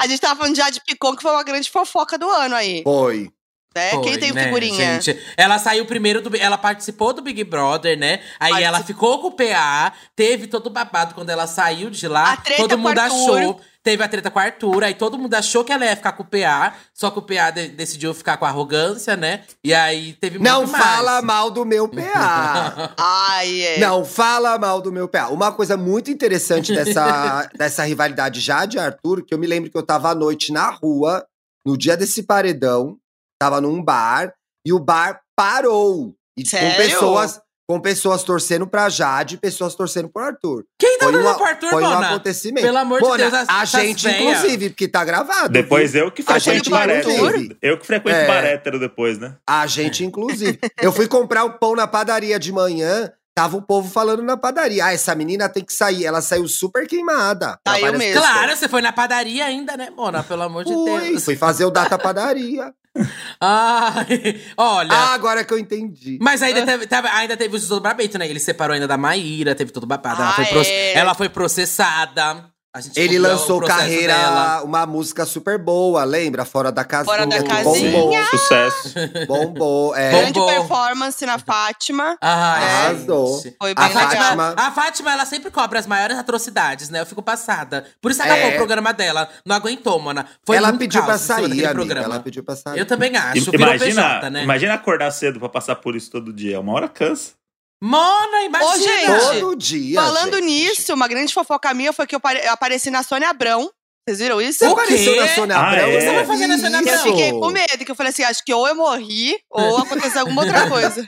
[SPEAKER 2] a gente tava falando de Jade Picon, que foi uma grande fofoca do ano aí.
[SPEAKER 4] Foi.
[SPEAKER 2] Né? Quem
[SPEAKER 3] Foi,
[SPEAKER 2] tem
[SPEAKER 3] né,
[SPEAKER 2] figurinha?
[SPEAKER 3] Gente, ela saiu primeiro do. Ela participou do Big Brother, né? Aí
[SPEAKER 2] Particip-
[SPEAKER 3] ela ficou com o PA, teve todo o babado quando ela saiu de lá.
[SPEAKER 2] A treta
[SPEAKER 3] todo
[SPEAKER 2] com
[SPEAKER 3] mundo
[SPEAKER 2] o Arthur.
[SPEAKER 3] achou. Teve a treta com o Arthur, aí todo mundo achou que ela ia ficar com o PA, só que o PA de- decidiu ficar com arrogância, né? E aí teve muito
[SPEAKER 4] Não
[SPEAKER 3] mais.
[SPEAKER 4] fala mal do meu PA.
[SPEAKER 2] Ai, é.
[SPEAKER 4] Não fala mal do meu PA. Uma coisa muito interessante dessa, dessa rivalidade Jade e Arthur, que eu me lembro que eu tava à noite na rua, no dia desse paredão, tava num bar, e o bar parou. E com
[SPEAKER 2] Sério?
[SPEAKER 4] pessoas, com pessoas torcendo pra Jade e pessoas torcendo pro Arthur.
[SPEAKER 3] Quem tá
[SPEAKER 4] uma,
[SPEAKER 3] pro Arthur,
[SPEAKER 4] foi um
[SPEAKER 3] Mona?
[SPEAKER 4] acontecimento.
[SPEAKER 3] Pelo amor de
[SPEAKER 4] Mona,
[SPEAKER 3] Deus, as-
[SPEAKER 4] a gente,
[SPEAKER 3] véia.
[SPEAKER 4] inclusive, porque tá gravado.
[SPEAKER 1] Depois
[SPEAKER 4] viu?
[SPEAKER 1] eu que
[SPEAKER 4] A
[SPEAKER 1] frequento
[SPEAKER 4] gente,
[SPEAKER 1] bar hétero. Eu que frequento
[SPEAKER 4] É.
[SPEAKER 1] bar hétero depois, né?
[SPEAKER 4] A gente, inclusive. Eu fui comprar o pão na padaria de manhã, tava o povo falando na padaria. Ah, essa menina tem que sair. Ela saiu super queimada.
[SPEAKER 2] Saiu
[SPEAKER 4] várias
[SPEAKER 2] mesmo.
[SPEAKER 3] Claro, você foi na padaria ainda, né, Mona? Pelo amor de
[SPEAKER 4] Fui,
[SPEAKER 3] Deus.
[SPEAKER 4] fui fazer o Data Padaria.
[SPEAKER 3] Ai, olha.
[SPEAKER 4] Ah, agora que eu entendi.
[SPEAKER 3] Mas ainda teve, teve- ainda teve o desdobramento, né? Ele separou ainda da Maíra, teve todo babado. Ela,
[SPEAKER 2] Ah,
[SPEAKER 3] foi proce-
[SPEAKER 2] é.
[SPEAKER 3] ela foi processada. A gente
[SPEAKER 4] Ele lançou
[SPEAKER 3] o
[SPEAKER 4] carreira,
[SPEAKER 3] dela.
[SPEAKER 4] uma música super boa, lembra? Fora da casinha.
[SPEAKER 2] Fora da casinha.
[SPEAKER 4] Bombou,
[SPEAKER 1] Sucesso.
[SPEAKER 4] bombou. É.
[SPEAKER 2] Grande
[SPEAKER 3] Bombou.
[SPEAKER 2] performance na Fátima.
[SPEAKER 3] Ai,
[SPEAKER 4] Arrasou.
[SPEAKER 3] gente.
[SPEAKER 2] Foi
[SPEAKER 3] A
[SPEAKER 2] bem
[SPEAKER 3] Fátima,
[SPEAKER 4] legal.
[SPEAKER 3] a Fátima, ela sempre cobra as maiores atrocidades, né? Eu fico passada. Por isso
[SPEAKER 4] É.
[SPEAKER 3] acabou o programa dela. Não aguentou, Mona. Foi
[SPEAKER 4] ela
[SPEAKER 3] muito
[SPEAKER 4] pediu pra sair, amiga.
[SPEAKER 3] programa.
[SPEAKER 4] Ela pediu pra sair.
[SPEAKER 3] Eu também acho.
[SPEAKER 1] Imagina,
[SPEAKER 3] PJ, né?
[SPEAKER 1] imagina acordar cedo pra passar por isso todo dia. Uma hora cansa.
[SPEAKER 3] Mona, imagina!
[SPEAKER 2] Ô, gente,
[SPEAKER 4] Todo dia.
[SPEAKER 2] Falando
[SPEAKER 4] gente.
[SPEAKER 2] nisso, uma grande fofoca minha foi que eu pare- eu apareci na Sônia Abrão. Vocês viram isso?
[SPEAKER 4] Você
[SPEAKER 3] O
[SPEAKER 4] apareceu
[SPEAKER 3] quê?
[SPEAKER 4] na Sônia
[SPEAKER 1] Ah,
[SPEAKER 4] Abrão?
[SPEAKER 1] é?
[SPEAKER 4] eu
[SPEAKER 1] Você vai
[SPEAKER 3] fazer na Sônia
[SPEAKER 2] Eu
[SPEAKER 3] Abrão?
[SPEAKER 2] fiquei com medo, que eu falei assim, acho que ou eu morri, ou aconteceu alguma outra coisa.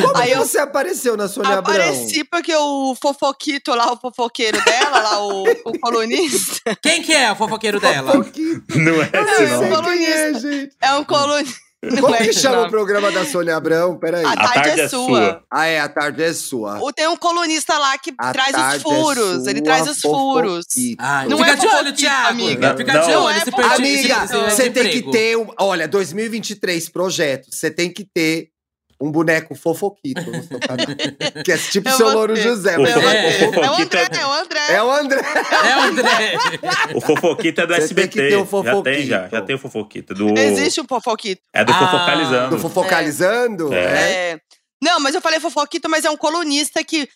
[SPEAKER 4] Como
[SPEAKER 2] Aí
[SPEAKER 4] que
[SPEAKER 2] eu
[SPEAKER 4] você apareceu na Sônia Abrão?
[SPEAKER 2] apareci porque o fofoquito lá, o fofoqueiro dela, lá, o, o colunista,
[SPEAKER 3] Quem que é o fofoqueiro dela?
[SPEAKER 4] Fofoquito.
[SPEAKER 1] Não é
[SPEAKER 4] Eu
[SPEAKER 1] esse não.
[SPEAKER 2] Não.
[SPEAKER 4] quem é, gente.
[SPEAKER 2] é um colunista. Não
[SPEAKER 4] Como
[SPEAKER 2] é
[SPEAKER 4] que chama o programa da Sônia Abrão? Peraí.
[SPEAKER 2] A tarde, é sua.
[SPEAKER 4] Ah, é, a tarde é sua.
[SPEAKER 2] O- Tem um colunista lá que
[SPEAKER 4] A
[SPEAKER 2] traz os
[SPEAKER 4] tarde é
[SPEAKER 2] furos. ele
[SPEAKER 4] sua,
[SPEAKER 2] traz os furos.
[SPEAKER 3] Ai,
[SPEAKER 2] Não
[SPEAKER 3] fica
[SPEAKER 2] é
[SPEAKER 3] de olho, Thiago.
[SPEAKER 2] amiga.
[SPEAKER 3] Fica
[SPEAKER 1] Não.
[SPEAKER 3] de
[SPEAKER 1] Não
[SPEAKER 3] olho.
[SPEAKER 2] é
[SPEAKER 4] Amiga, você tem que ter. Um, olha, 2023 projetos. Você tem que ter um boneco fofoquito no seu canal. que é tipo
[SPEAKER 2] Eu
[SPEAKER 4] seu Louro. José.
[SPEAKER 1] O
[SPEAKER 4] mas
[SPEAKER 2] É o
[SPEAKER 4] é-
[SPEAKER 2] André, é o
[SPEAKER 1] fofoquito
[SPEAKER 2] André, é o André.
[SPEAKER 4] É o André.
[SPEAKER 3] É o André.
[SPEAKER 1] O fofoquita é do
[SPEAKER 4] Você
[SPEAKER 1] SBT.
[SPEAKER 4] tem que ter o
[SPEAKER 1] Já tem, já.
[SPEAKER 4] fofoquito.
[SPEAKER 1] Já tem o fofoquita. Do...
[SPEAKER 2] Existe um fofoquito.
[SPEAKER 1] É do
[SPEAKER 3] Ah.
[SPEAKER 1] Fofocalizando.
[SPEAKER 4] Do Fofocalizando?
[SPEAKER 1] É.
[SPEAKER 4] É.
[SPEAKER 2] É. Não, mas eu falei fofoquito, mas é um colunista que.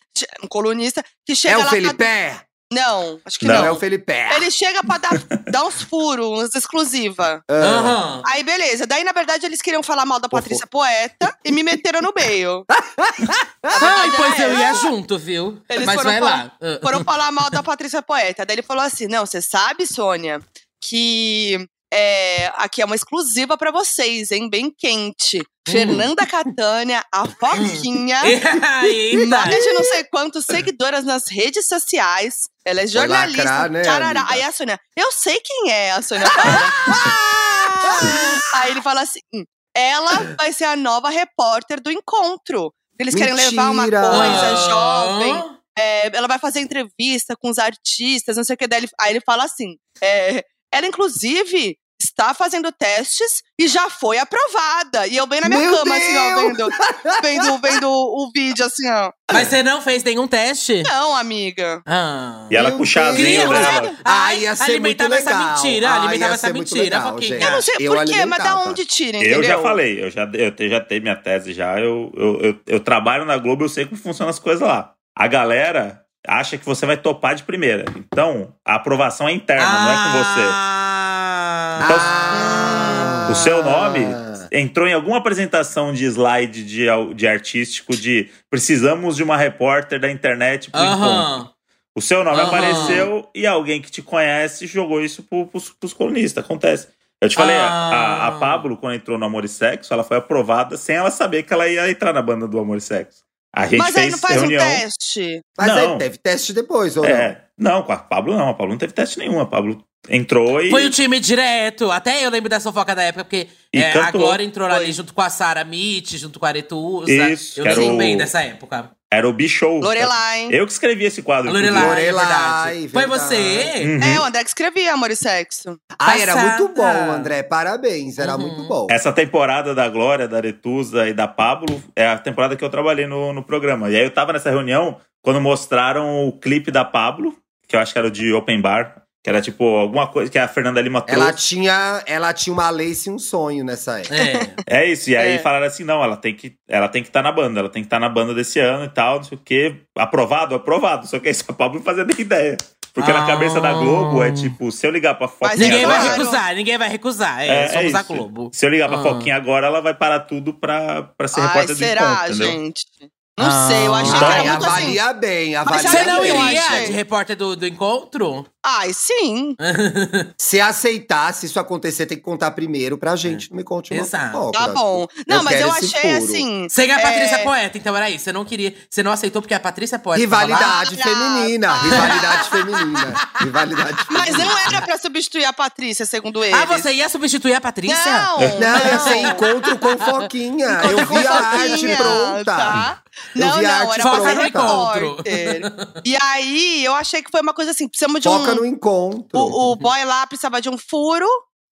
[SPEAKER 2] Um colunista que chega
[SPEAKER 4] É o
[SPEAKER 2] lá.
[SPEAKER 4] Felipe?
[SPEAKER 2] Pra... Não, acho que
[SPEAKER 1] Não.
[SPEAKER 2] não.
[SPEAKER 4] É o Felipe.
[SPEAKER 2] Ele chega pra dar, dar uns furos, uns exclusiva.
[SPEAKER 4] Ah.
[SPEAKER 3] Aham.
[SPEAKER 2] Aí, beleza. Daí, na verdade, eles queriam falar mal da Patrícia Poeta e me meteram no meio.
[SPEAKER 3] Ai, pois
[SPEAKER 2] é.
[SPEAKER 3] eu ia junto, viu?
[SPEAKER 2] Eles
[SPEAKER 3] Mas
[SPEAKER 2] foram
[SPEAKER 3] vai lá. Ah.
[SPEAKER 2] Foram falar mal da Patrícia Poeta. Daí ele falou assim: Não, você sabe, Sônia, que é, aqui é uma exclusiva pra vocês, hein? Bem quente.
[SPEAKER 3] Hum.
[SPEAKER 2] Fernanda Catânia, a Foquinha.
[SPEAKER 3] Eita.
[SPEAKER 2] Mais de não sei quantos seguidoras nas redes sociais. Ela é jornalista.
[SPEAKER 4] lacrar, né,
[SPEAKER 2] tarará. Aí a Sônia, eu sei quem é a Sônia fala. Aí ele fala assim: "Hum, ela vai ser a nova repórter do encontro. Eles querem levar uma
[SPEAKER 4] Mentira!
[SPEAKER 2] coisa
[SPEAKER 3] Ah.
[SPEAKER 2] jovem. é, ela vai fazer entrevista com os artistas, não sei o que. Daí ele- aí ele fala assim: é, ela, inclusive, está fazendo testes e já foi aprovada. E eu bem na minha
[SPEAKER 4] Meu
[SPEAKER 2] cama, assim, ó,
[SPEAKER 4] Deus!
[SPEAKER 2] vendo, vendo, vendo o vídeo, assim, ó.
[SPEAKER 3] Mas você não fez nenhum teste?
[SPEAKER 2] Não, amiga.
[SPEAKER 3] Ah.
[SPEAKER 1] E ela
[SPEAKER 4] Meu
[SPEAKER 1] com o chazinho
[SPEAKER 4] Deus.
[SPEAKER 1] dela.
[SPEAKER 4] Ah, ia ser
[SPEAKER 3] alimentava
[SPEAKER 4] muito legal.
[SPEAKER 3] essa mentira,
[SPEAKER 4] Ah,
[SPEAKER 3] alimentava essa mentira,
[SPEAKER 4] legal.
[SPEAKER 2] Eu não sei
[SPEAKER 4] eu
[SPEAKER 2] por quê, mas da onde tira, entendeu?
[SPEAKER 1] Eu já falei, eu já, eu te- já tenho minha tese já. Eu, eu, eu, eu trabalho na Globo, eu sei como funcionam as coisas lá. A galera acha que você vai topar de primeira. Então, a aprovação é interna, não é com você.
[SPEAKER 3] Ah.
[SPEAKER 1] Então,
[SPEAKER 4] Ah.
[SPEAKER 1] O seu nome entrou em alguma apresentação de slide de, de artístico de precisamos de uma repórter da internet pro encontro.
[SPEAKER 3] Aham.
[SPEAKER 1] O seu nome
[SPEAKER 3] Aham.
[SPEAKER 1] apareceu e alguém que te conhece jogou isso pro, pros, pros colunistas. Acontece. Eu te falei, a- a, a
[SPEAKER 3] Ah.
[SPEAKER 1] Pablo, quando entrou no Amor e Sexo, ela foi aprovada sem ela saber que ela ia entrar na banda do Amor e Sexo. A gente
[SPEAKER 2] Mas aí
[SPEAKER 1] fez
[SPEAKER 2] não faz
[SPEAKER 1] reunião.
[SPEAKER 2] um teste.
[SPEAKER 4] Mas
[SPEAKER 1] Não.
[SPEAKER 4] aí teve teste depois, ou não?
[SPEAKER 1] É, não, com a Pablo não. A Pablo não teve teste nenhum. A Pablo entrou e.
[SPEAKER 3] Foi o time direto. Até eu lembro dessa fofoca da época, porque é, a
[SPEAKER 1] cantou.
[SPEAKER 3] Glória entrou ali
[SPEAKER 2] Foi.
[SPEAKER 3] junto com a Sara Mitch, junto com a Aretusa.
[SPEAKER 1] Isso,
[SPEAKER 3] Eu lembro
[SPEAKER 1] o-
[SPEAKER 3] bem dessa época.
[SPEAKER 1] Era o B-Show.
[SPEAKER 2] Lorelai.
[SPEAKER 1] Eu que escrevi esse quadro.
[SPEAKER 3] Lorelai, é
[SPEAKER 4] Lorelai,
[SPEAKER 3] verdade. Foi
[SPEAKER 4] verdade.
[SPEAKER 3] você?
[SPEAKER 1] Uhum.
[SPEAKER 2] É, o André que escrevia Amor e Sexo.
[SPEAKER 4] Ah, era muito bom, André. Parabéns, era
[SPEAKER 3] Uhum.
[SPEAKER 4] muito bom.
[SPEAKER 1] Essa temporada da Glória, da Aretusa e da Pablo é a temporada que eu trabalhei no, no programa. E aí eu tava nessa reunião quando mostraram o clipe da Pablo, que eu acho que era o de Open Bar, que era tipo alguma coisa que a Fernanda Lima trouxe.
[SPEAKER 4] Ela tinha, ela tinha uma Lace e um sonho nessa época.
[SPEAKER 3] É.
[SPEAKER 1] É isso, e aí
[SPEAKER 2] É.
[SPEAKER 1] falaram assim: não, ela tem que ela tem que estar na banda, ela tem que estar na banda desse ano e tal, não sei o quê. Aprovado, aprovado. Só que aí a Pablo não fazia nem ideia. Porque na
[SPEAKER 3] Ah.
[SPEAKER 1] cabeça da Globo é tipo, se eu ligar pra Foquinha
[SPEAKER 2] Mas
[SPEAKER 3] Ninguém vai
[SPEAKER 1] agora.
[SPEAKER 2] claro.
[SPEAKER 3] recusar, ninguém vai recusar. É,
[SPEAKER 1] É, é
[SPEAKER 3] somos a. Globo.
[SPEAKER 1] Se eu ligar pra
[SPEAKER 3] Ah.
[SPEAKER 1] Foquinha agora, ela vai parar tudo pra, pra ser
[SPEAKER 2] Ai,
[SPEAKER 1] repórter do
[SPEAKER 2] será,
[SPEAKER 1] encontro, entendeu?
[SPEAKER 2] gente? Não
[SPEAKER 3] Ah.
[SPEAKER 2] sei, eu achei
[SPEAKER 1] Então-
[SPEAKER 2] que era muito assim.
[SPEAKER 4] avalia bem, avalia
[SPEAKER 2] Mas
[SPEAKER 3] Você não
[SPEAKER 2] eu
[SPEAKER 3] iria de repórter do, do encontro?
[SPEAKER 2] Ai, sim.
[SPEAKER 4] Se aceitar, se isso acontecer, tem que contar primeiro pra gente. Não me conte uma
[SPEAKER 3] Exato.
[SPEAKER 4] fofoca.
[SPEAKER 2] Tá bom. Não, mas
[SPEAKER 4] quero
[SPEAKER 2] eu achei
[SPEAKER 4] furo.
[SPEAKER 2] assim.
[SPEAKER 3] Você é a
[SPEAKER 2] é,
[SPEAKER 3] Patrícia Poeta, então era isso. Você não queria. Você não aceitou porque a Patrícia é poeta.
[SPEAKER 4] Rivalidade
[SPEAKER 2] Para,
[SPEAKER 4] feminina. Rivalidade feminina. Rivalidade
[SPEAKER 2] Mas
[SPEAKER 4] feminina.
[SPEAKER 2] não era pra substituir a Patrícia, segundo eles.
[SPEAKER 3] Ah, você ia substituir a Patrícia?
[SPEAKER 2] Não,
[SPEAKER 4] Não, ia ser encontro com Foquinha. eu vi a arte pronta.
[SPEAKER 2] Tá?
[SPEAKER 4] Eu
[SPEAKER 2] Não, não,
[SPEAKER 4] arte
[SPEAKER 2] era
[SPEAKER 3] Foca no encontro.
[SPEAKER 2] repórter. E aí, eu achei que foi uma coisa assim, precisamos de um...
[SPEAKER 4] Foca no encontro.
[SPEAKER 2] O, o boy lá precisava de um furo,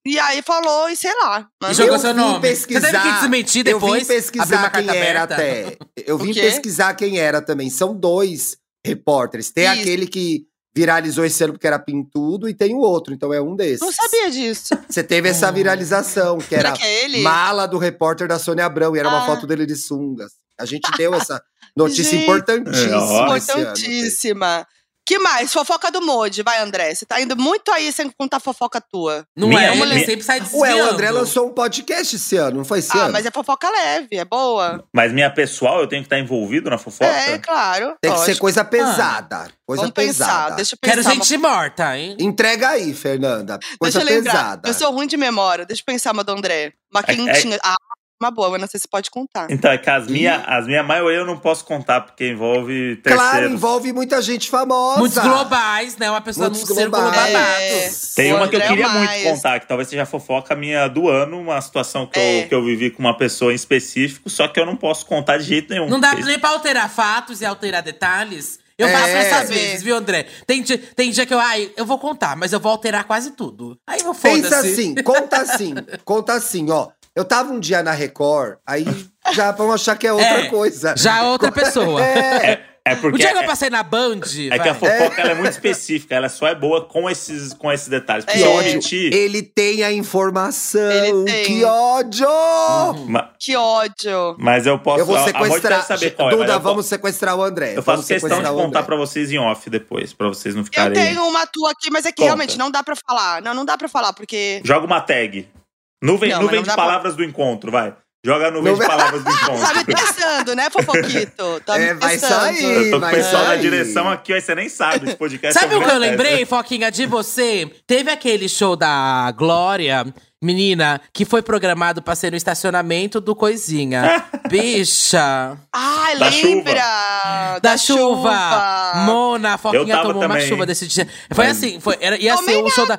[SPEAKER 2] e aí falou, e sei lá.
[SPEAKER 3] E jogou
[SPEAKER 4] eu
[SPEAKER 3] seu
[SPEAKER 4] vim
[SPEAKER 3] nome.
[SPEAKER 4] pesquisar.
[SPEAKER 3] Você teve que desmentir
[SPEAKER 4] Eu
[SPEAKER 3] depois.
[SPEAKER 4] vim pesquisar
[SPEAKER 3] abrir uma
[SPEAKER 4] quem
[SPEAKER 3] carta
[SPEAKER 4] era
[SPEAKER 3] aberta.
[SPEAKER 4] até. Eu vim pesquisar quem era também. São dois repórteres. Tem
[SPEAKER 2] Isso.
[SPEAKER 4] aquele que viralizou esse ano porque era pintudo e tem o outro. Então é um desses.
[SPEAKER 2] não sabia disso.
[SPEAKER 4] Você teve essa viralização, que era
[SPEAKER 2] que é ele?
[SPEAKER 4] mala do repórter da Sônia Abrão. E era uma
[SPEAKER 2] Ah.
[SPEAKER 4] foto dele de sungas. A gente deu essa notícia
[SPEAKER 2] Gente,
[SPEAKER 4] importantíssima.
[SPEAKER 1] É.
[SPEAKER 2] Importantíssima. Que mais? Fofoca do Modi. Vai, André. Você tá indo muito aí sem contar fofoca tua.
[SPEAKER 3] Não
[SPEAKER 1] Minha-
[SPEAKER 3] é, ele
[SPEAKER 1] minha-
[SPEAKER 3] sempre sai desviando.
[SPEAKER 4] Ué, o André lançou um podcast esse ano, não foi esse
[SPEAKER 2] ah,
[SPEAKER 4] ano?
[SPEAKER 2] mas é fofoca leve, é boa.
[SPEAKER 1] Mas minha pessoal, eu tenho que estar envolvido na fofoca?
[SPEAKER 2] É, claro.
[SPEAKER 4] Tem que ser
[SPEAKER 2] lógico.
[SPEAKER 4] coisa pesada. Coisa
[SPEAKER 2] Vamos pensar.
[SPEAKER 4] pesada.
[SPEAKER 2] Deixa eu pensar.
[SPEAKER 3] Quero
[SPEAKER 2] uma-
[SPEAKER 3] gente morta, hein?
[SPEAKER 4] Entrega aí, Fernanda. Coisa
[SPEAKER 2] Deixa eu lembrar.
[SPEAKER 4] pesada.
[SPEAKER 2] Eu sou ruim de memória. Deixa eu pensar uma do André. Uma
[SPEAKER 1] É-
[SPEAKER 2] quentinha. Ah, uma boa, mas não sei se pode contar.
[SPEAKER 1] Então, é que as minhas, as minha maioria eu não posso contar, porque envolve terceiros.
[SPEAKER 4] Claro, envolve muita gente famosa.
[SPEAKER 3] Muitos globais, né? Uma pessoa
[SPEAKER 4] Muitos
[SPEAKER 3] num círculo babado.
[SPEAKER 2] É.
[SPEAKER 1] Tem
[SPEAKER 2] O
[SPEAKER 1] uma que eu
[SPEAKER 2] André
[SPEAKER 1] queria
[SPEAKER 2] mais.
[SPEAKER 1] muito contar, que talvez seja a fofoca minha do ano, uma situação que,
[SPEAKER 2] É.
[SPEAKER 1] eu, que eu vivi com uma pessoa em específico, só que eu não posso contar de jeito nenhum.
[SPEAKER 3] Não dá nem pra alterar fatos e alterar detalhes. Eu
[SPEAKER 4] É.
[SPEAKER 3] faço essas vezes, viu, André? Tem dia, tem dia que eu, ai, eu vou contar, mas eu vou alterar quase tudo. Aí eu foda-se.
[SPEAKER 4] Pensa assim, conta assim, conta assim, ó. Eu tava um dia na Record, aí já vão achar que é outra
[SPEAKER 3] É,
[SPEAKER 4] coisa.
[SPEAKER 3] Já é outra pessoa.
[SPEAKER 4] É,
[SPEAKER 1] É
[SPEAKER 3] O
[SPEAKER 1] porque
[SPEAKER 3] dia que eu
[SPEAKER 1] é,
[SPEAKER 3] passei na Band.
[SPEAKER 1] é que
[SPEAKER 3] vai.
[SPEAKER 1] a fofoca ela é muito específica, ela só é boa com esses, com esses detalhes.
[SPEAKER 2] É.
[SPEAKER 1] eu
[SPEAKER 4] ódio. Ele tem a informação.
[SPEAKER 2] Ele tem.
[SPEAKER 4] Que ódio!
[SPEAKER 1] ma-
[SPEAKER 2] Que ódio.
[SPEAKER 1] mas eu posso.
[SPEAKER 4] Eu vou sequestrar.
[SPEAKER 1] saber qual é,
[SPEAKER 4] Duda,
[SPEAKER 1] eu,
[SPEAKER 4] vamos sequestrar o André.
[SPEAKER 1] eu faço questão de
[SPEAKER 4] o
[SPEAKER 1] contar pra vocês em off depois, pra vocês não
[SPEAKER 2] Eu
[SPEAKER 1] ficarem.
[SPEAKER 2] tenho uma tua aqui, mas é que
[SPEAKER 1] Conta.
[SPEAKER 2] realmente não dá pra falar. Não, não dá pra falar, porque.
[SPEAKER 1] Joga uma tag. Nuvem,
[SPEAKER 2] Não,
[SPEAKER 1] nuvem
[SPEAKER 2] não
[SPEAKER 1] de
[SPEAKER 2] dá pra-
[SPEAKER 1] palavras do encontro, vai. Joga a nuvem de palavras do
[SPEAKER 2] Tá me
[SPEAKER 1] encontro.
[SPEAKER 2] testando, né, Fofoquito? Tá
[SPEAKER 4] É,
[SPEAKER 2] me
[SPEAKER 4] vai
[SPEAKER 2] testando.
[SPEAKER 4] sair.
[SPEAKER 1] Eu tô com o pessoal na direção aqui, aí você nem sabe. Esse podcast
[SPEAKER 3] Sabe
[SPEAKER 1] é
[SPEAKER 3] o que eu lembrei, Foquinha, de você? Teve aquele show da Glória, menina, que foi programado pra ser no estacionamento do Coisinha. Bicha.
[SPEAKER 2] Ai,
[SPEAKER 1] Da
[SPEAKER 2] lembra?
[SPEAKER 3] Da, chuva. Mona, a Foquinha tomou uma
[SPEAKER 1] também.
[SPEAKER 3] chuva desse dia. Foi
[SPEAKER 1] Mas-
[SPEAKER 3] assim, foi, era, ia
[SPEAKER 2] Tomei
[SPEAKER 3] ser um show da.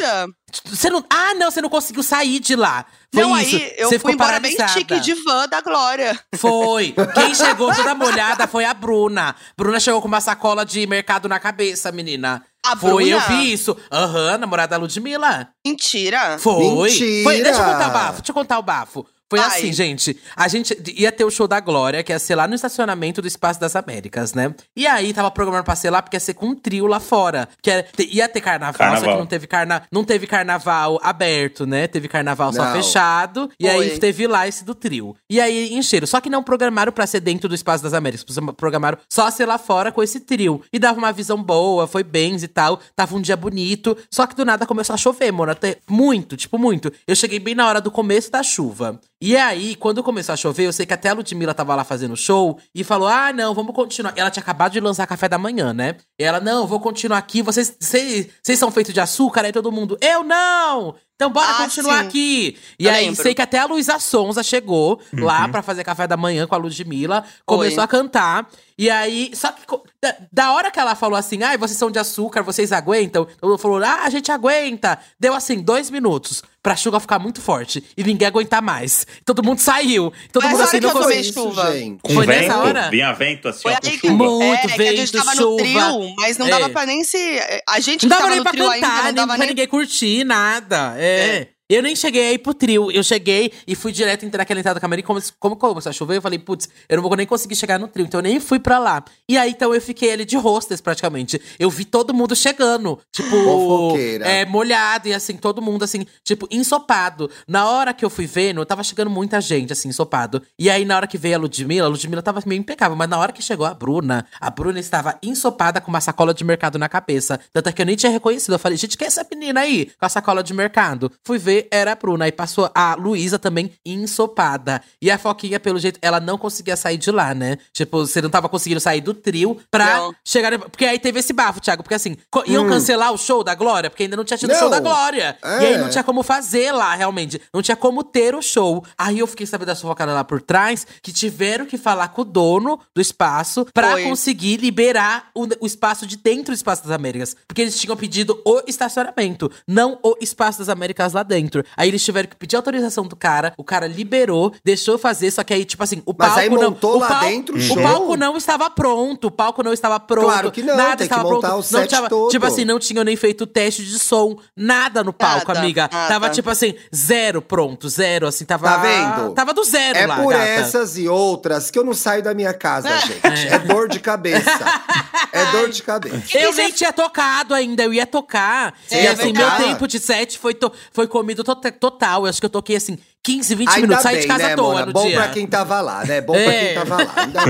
[SPEAKER 3] Você não, ah, não, você não conseguiu sair de lá. Foi
[SPEAKER 2] Não,
[SPEAKER 3] isso.
[SPEAKER 2] aí eu
[SPEAKER 3] você
[SPEAKER 2] fui
[SPEAKER 3] ficou
[SPEAKER 2] embora bem
[SPEAKER 3] paralisada.
[SPEAKER 2] chique de van da Glória.
[SPEAKER 3] Foi. Quem chegou toda molhada foi a Bruna. Bruna chegou com uma sacola de mercado na cabeça, menina.
[SPEAKER 2] A
[SPEAKER 3] Foi,
[SPEAKER 2] Bruna?
[SPEAKER 3] eu vi isso. Aham, namorada da Ludmilla.
[SPEAKER 2] Mentira.
[SPEAKER 3] Foi.
[SPEAKER 4] Mentira!
[SPEAKER 3] Foi. Deixa eu contar o bafo, deixa eu contar o bafo. Foi
[SPEAKER 2] Vai.
[SPEAKER 3] assim, gente. A gente ia ter o show da Glória, que ia ser lá no estacionamento do Espaço das Américas, né? E aí tava programado pra ser lá, porque ia ser com um trio lá fora. Que era- te- ia ter carnaval, só
[SPEAKER 1] Carnaval.
[SPEAKER 3] que não teve, carna, não teve carnaval aberto, né? Teve carnaval só
[SPEAKER 4] Não.
[SPEAKER 3] fechado. E aí
[SPEAKER 2] Foi.
[SPEAKER 3] teve lá esse do trio. E aí encheram. Só que não programaram pra ser dentro do Espaço das Américas. Programaram só ser lá fora com esse trio. E dava uma visão boa, foi bens e tal. Tava um dia bonito. Só que do nada começou a chover, mano. Até muito, tipo, muito. Eu cheguei bem na hora do começo da chuva. E aí, quando começou a chover, eu sei que até a Ludmilla tava lá fazendo show e falou: Ah, não, vamos continuar. Ela tinha acabado de lançar café da manhã, né? E ela, não, vou continuar aqui. Vocês, vocês, vocês são feitos de açúcar? Aí todo mundo, eu não! Então bora
[SPEAKER 2] Ah,
[SPEAKER 3] continuar
[SPEAKER 2] sim.
[SPEAKER 3] aqui. E
[SPEAKER 2] Eu
[SPEAKER 3] aí,
[SPEAKER 2] lembro.
[SPEAKER 3] sei que até a Luísa Sonza chegou lá pra fazer café da manhã com a Ludmilla. Começou
[SPEAKER 2] Oi.
[SPEAKER 3] a cantar. E aí, só que da, da hora que ela falou assim, ai, vocês são de açúcar, vocês aguentam? Todo mundo falou, ah, a gente aguenta. Deu assim, dois minutos pra chuva ficar muito forte e ninguém aguentar mais. Todo mundo saiu. Todo
[SPEAKER 2] Mas
[SPEAKER 3] mundo assim, não foi.
[SPEAKER 4] isso,
[SPEAKER 2] chuva.
[SPEAKER 4] gente.
[SPEAKER 1] Com
[SPEAKER 3] Foi
[SPEAKER 1] vento,
[SPEAKER 3] nessa hora?
[SPEAKER 1] vinha vento assim,
[SPEAKER 2] Foi
[SPEAKER 1] ó, com chuva.
[SPEAKER 3] Muito
[SPEAKER 2] é, que a gente
[SPEAKER 3] vento,
[SPEAKER 2] tava
[SPEAKER 3] chuva.
[SPEAKER 2] no trio, mas não dava
[SPEAKER 3] É.
[SPEAKER 2] pra nem se. A gente
[SPEAKER 3] Não
[SPEAKER 2] que
[SPEAKER 3] dava
[SPEAKER 2] tava
[SPEAKER 3] nem
[SPEAKER 2] no
[SPEAKER 3] pra
[SPEAKER 2] trio
[SPEAKER 3] cantar,
[SPEAKER 2] ainda, não
[SPEAKER 3] nem
[SPEAKER 2] dava
[SPEAKER 3] pra
[SPEAKER 2] nem.
[SPEAKER 3] ninguém curtir, nada. É. Eu nem cheguei aí pro trio. Eu cheguei e fui direto entrar naquela entrada do camarim. Como, como começou a chover, eu falei, putz, eu não vou nem conseguir chegar no trio. Então eu nem fui pra lá. E aí, então, eu fiquei ali de hostess, praticamente. Eu vi todo mundo chegando. Tipo,
[SPEAKER 4] Fofoqueira.
[SPEAKER 3] é, molhado e assim, todo mundo assim, tipo, ensopado. Na hora que eu fui vendo, tava chegando muita gente, assim, ensopado. E aí, na hora que veio a Ludmilla, a Ludmilla tava meio impecável. Mas na hora que chegou a Bruna, a Bruna estava ensopada com uma sacola de mercado na cabeça. Tanto é que eu nem tinha reconhecido. Eu falei, gente, quem é essa menina aí? Com a sacola de mercado. Fui ver, era a Bruna. Aí passou a Luísa também ensopada. E a Foquinha, pelo jeito, ela não conseguia sair de lá, né? Tipo, você não tava conseguindo sair do trio pra
[SPEAKER 2] Não.
[SPEAKER 3] chegar. Porque aí teve esse bafo, Thiago. Porque assim, iam cancelar o show da Glória, porque ainda não tinha tido o show
[SPEAKER 4] Hum.
[SPEAKER 3] Da Glória.
[SPEAKER 4] É.
[SPEAKER 3] E aí não tinha como fazer lá, realmente. Não tinha como ter o show. Aí eu fiquei sabendo da sufocada lá por trás, que tiveram que falar com o dono do espaço pra
[SPEAKER 2] Foi.
[SPEAKER 3] conseguir liberar o, o espaço de dentro do Espaço das Américas. Porque eles tinham pedido o estacionamento, não o Espaço das Américas lá dentro. Aí eles tiveram que pedir autorização do cara, o cara liberou, deixou fazer, só que aí, tipo assim, o
[SPEAKER 4] Mas
[SPEAKER 3] palco
[SPEAKER 4] aí
[SPEAKER 3] não. o
[SPEAKER 4] lá
[SPEAKER 3] pal-
[SPEAKER 4] dentro o
[SPEAKER 3] palco não estava pronto, o palco não estava pronto.
[SPEAKER 4] Claro que não,
[SPEAKER 3] nada
[SPEAKER 4] tem que
[SPEAKER 3] estava
[SPEAKER 4] montar
[SPEAKER 3] pronto.
[SPEAKER 4] o
[SPEAKER 3] não
[SPEAKER 4] set
[SPEAKER 3] tinha,
[SPEAKER 4] todo.
[SPEAKER 3] Tipo assim, não tinham nem feito teste de som, nada no palco,
[SPEAKER 2] Nada,
[SPEAKER 3] amiga.
[SPEAKER 2] nada.
[SPEAKER 3] Tava tipo assim, zero pronto, zero, assim, tava.
[SPEAKER 4] Tá vendo?
[SPEAKER 3] Tava do zero
[SPEAKER 4] É
[SPEAKER 3] lá,
[SPEAKER 4] por
[SPEAKER 3] gata.
[SPEAKER 4] essas e outras que eu não saio da minha casa, gente. É dor de cabeça. É dor de cabeça.
[SPEAKER 3] Eu
[SPEAKER 2] E
[SPEAKER 3] nem tinha tocado ainda, eu ia tocar.
[SPEAKER 2] Você
[SPEAKER 3] e
[SPEAKER 2] ia
[SPEAKER 3] assim,
[SPEAKER 2] tocar?
[SPEAKER 3] meu tempo de set foi, to- foi comido to- total. Eu acho que eu toquei assim, 15, 20
[SPEAKER 4] Ainda
[SPEAKER 3] minutos, saí
[SPEAKER 4] bem,
[SPEAKER 3] de casa
[SPEAKER 4] né,
[SPEAKER 3] à toa
[SPEAKER 4] Mona?
[SPEAKER 3] no
[SPEAKER 4] Bom
[SPEAKER 3] dia.
[SPEAKER 4] pra quem tava lá, né? Bom pra
[SPEAKER 3] É.
[SPEAKER 4] quem tava lá. Ainda...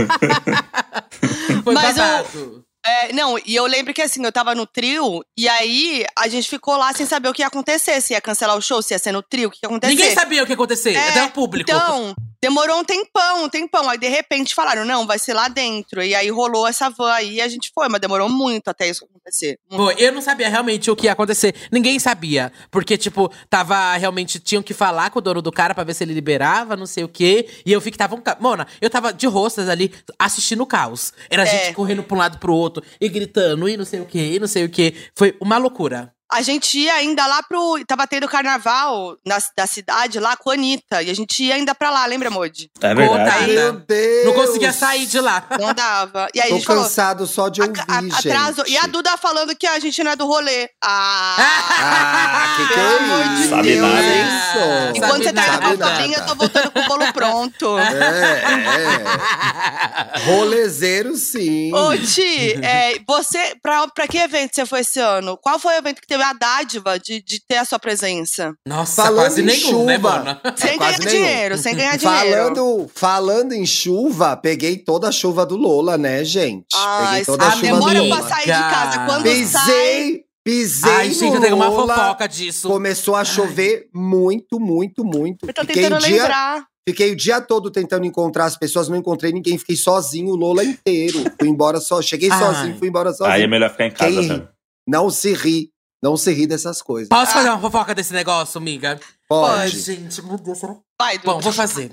[SPEAKER 3] Foi
[SPEAKER 2] Mas
[SPEAKER 3] babado.
[SPEAKER 2] É, não, e eu lembro que assim, eu tava no trio, e aí a gente ficou lá sem saber o que ia acontecer, se ia cancelar o show, se ia ser no trio, o que ia acontecer.
[SPEAKER 3] Ninguém sabia o que ia acontecer,
[SPEAKER 2] É,
[SPEAKER 3] até o público.
[SPEAKER 2] Então, demorou um tempão, um tempão. Aí, de repente, falaram, não, vai ser lá dentro. E aí rolou essa van aí e a gente foi, mas demorou muito até isso acontecer.
[SPEAKER 3] Pô, eu não sabia realmente o que ia acontecer. Ninguém sabia. Porque, tipo, tava realmente. Tinham que falar com o dono do cara pra ver se ele liberava, não sei o quê. E eu vi que tava um. Mona, eu tava de rostas ali assistindo o caos. Era
[SPEAKER 2] É.
[SPEAKER 3] gente correndo pra um lado pro outro e gritando, e não sei o quê, e não sei o quê. Foi uma loucura.
[SPEAKER 2] A gente ia ainda lá pro. Tava tendo carnaval na, da cidade lá com a Anitta. E a gente ia ainda pra lá, lembra, Modi?
[SPEAKER 1] É
[SPEAKER 3] Conta
[SPEAKER 1] verdade.
[SPEAKER 3] aí.
[SPEAKER 4] Meu Deus!
[SPEAKER 3] Não conseguia sair de lá.
[SPEAKER 2] Não dava. E aí a
[SPEAKER 4] Tô
[SPEAKER 2] gente falou.
[SPEAKER 4] cansado só de
[SPEAKER 2] "A-
[SPEAKER 4] ouvir,
[SPEAKER 2] a-
[SPEAKER 4] gente.
[SPEAKER 2] atraso. E a Duda falando que a gente não é do rolê. Ah!
[SPEAKER 4] Ah, que que é
[SPEAKER 2] de
[SPEAKER 4] isso?
[SPEAKER 1] Sabe
[SPEAKER 2] Deus,
[SPEAKER 1] nada.
[SPEAKER 2] hein?
[SPEAKER 3] Ah,
[SPEAKER 2] E quando você tá
[SPEAKER 3] sabe
[SPEAKER 2] com a
[SPEAKER 3] nada.
[SPEAKER 2] farinha, eu tô voltando com o bolo pronto.
[SPEAKER 4] É, é. Rolezeiro, sim.
[SPEAKER 2] Ô, Ti, é, você, pra, pra que evento você foi esse ano? Qual foi o evento que teve a dádiva de, de ter a sua presença?
[SPEAKER 3] Nossa,
[SPEAKER 4] Falando
[SPEAKER 3] quase
[SPEAKER 4] em
[SPEAKER 3] nenhum, né,
[SPEAKER 4] chuva.
[SPEAKER 3] Mona?
[SPEAKER 2] Sem ganhar
[SPEAKER 4] quase nenhum.
[SPEAKER 2] dinheiro, sem ganhar dinheiro.
[SPEAKER 4] Falando, falando em chuva, peguei toda a chuva do Lola, né, gente?
[SPEAKER 2] Ai,
[SPEAKER 4] peguei toda a
[SPEAKER 3] ah,
[SPEAKER 4] chuva
[SPEAKER 2] demora
[SPEAKER 4] do
[SPEAKER 2] pra
[SPEAKER 4] Lola.
[SPEAKER 2] sair de casa. Quando sai.
[SPEAKER 4] Pisei, pisei
[SPEAKER 3] Ai,
[SPEAKER 4] no
[SPEAKER 3] gente, eu tenho uma fofoca disso.
[SPEAKER 4] Começou a chover muito, muito, muito.
[SPEAKER 2] Eu tô
[SPEAKER 4] Fiquei
[SPEAKER 2] tentando
[SPEAKER 4] dia,
[SPEAKER 2] lembrar.
[SPEAKER 4] Fiquei o dia todo tentando encontrar as pessoas, não encontrei ninguém, fiquei sozinho o Lola inteiro. Fui embora só, cheguei
[SPEAKER 3] Ai.
[SPEAKER 4] sozinho, fui embora sozinho.
[SPEAKER 1] Aí é melhor ficar em casa
[SPEAKER 4] Quem-. Não se ri, não se ri dessas coisas.
[SPEAKER 3] Posso fazer uma fofoca desse negócio, amiga? Ai,
[SPEAKER 4] Pode.
[SPEAKER 3] gente, meu Deus, será?
[SPEAKER 2] Vai, Duda.
[SPEAKER 3] Bom, vou fazer.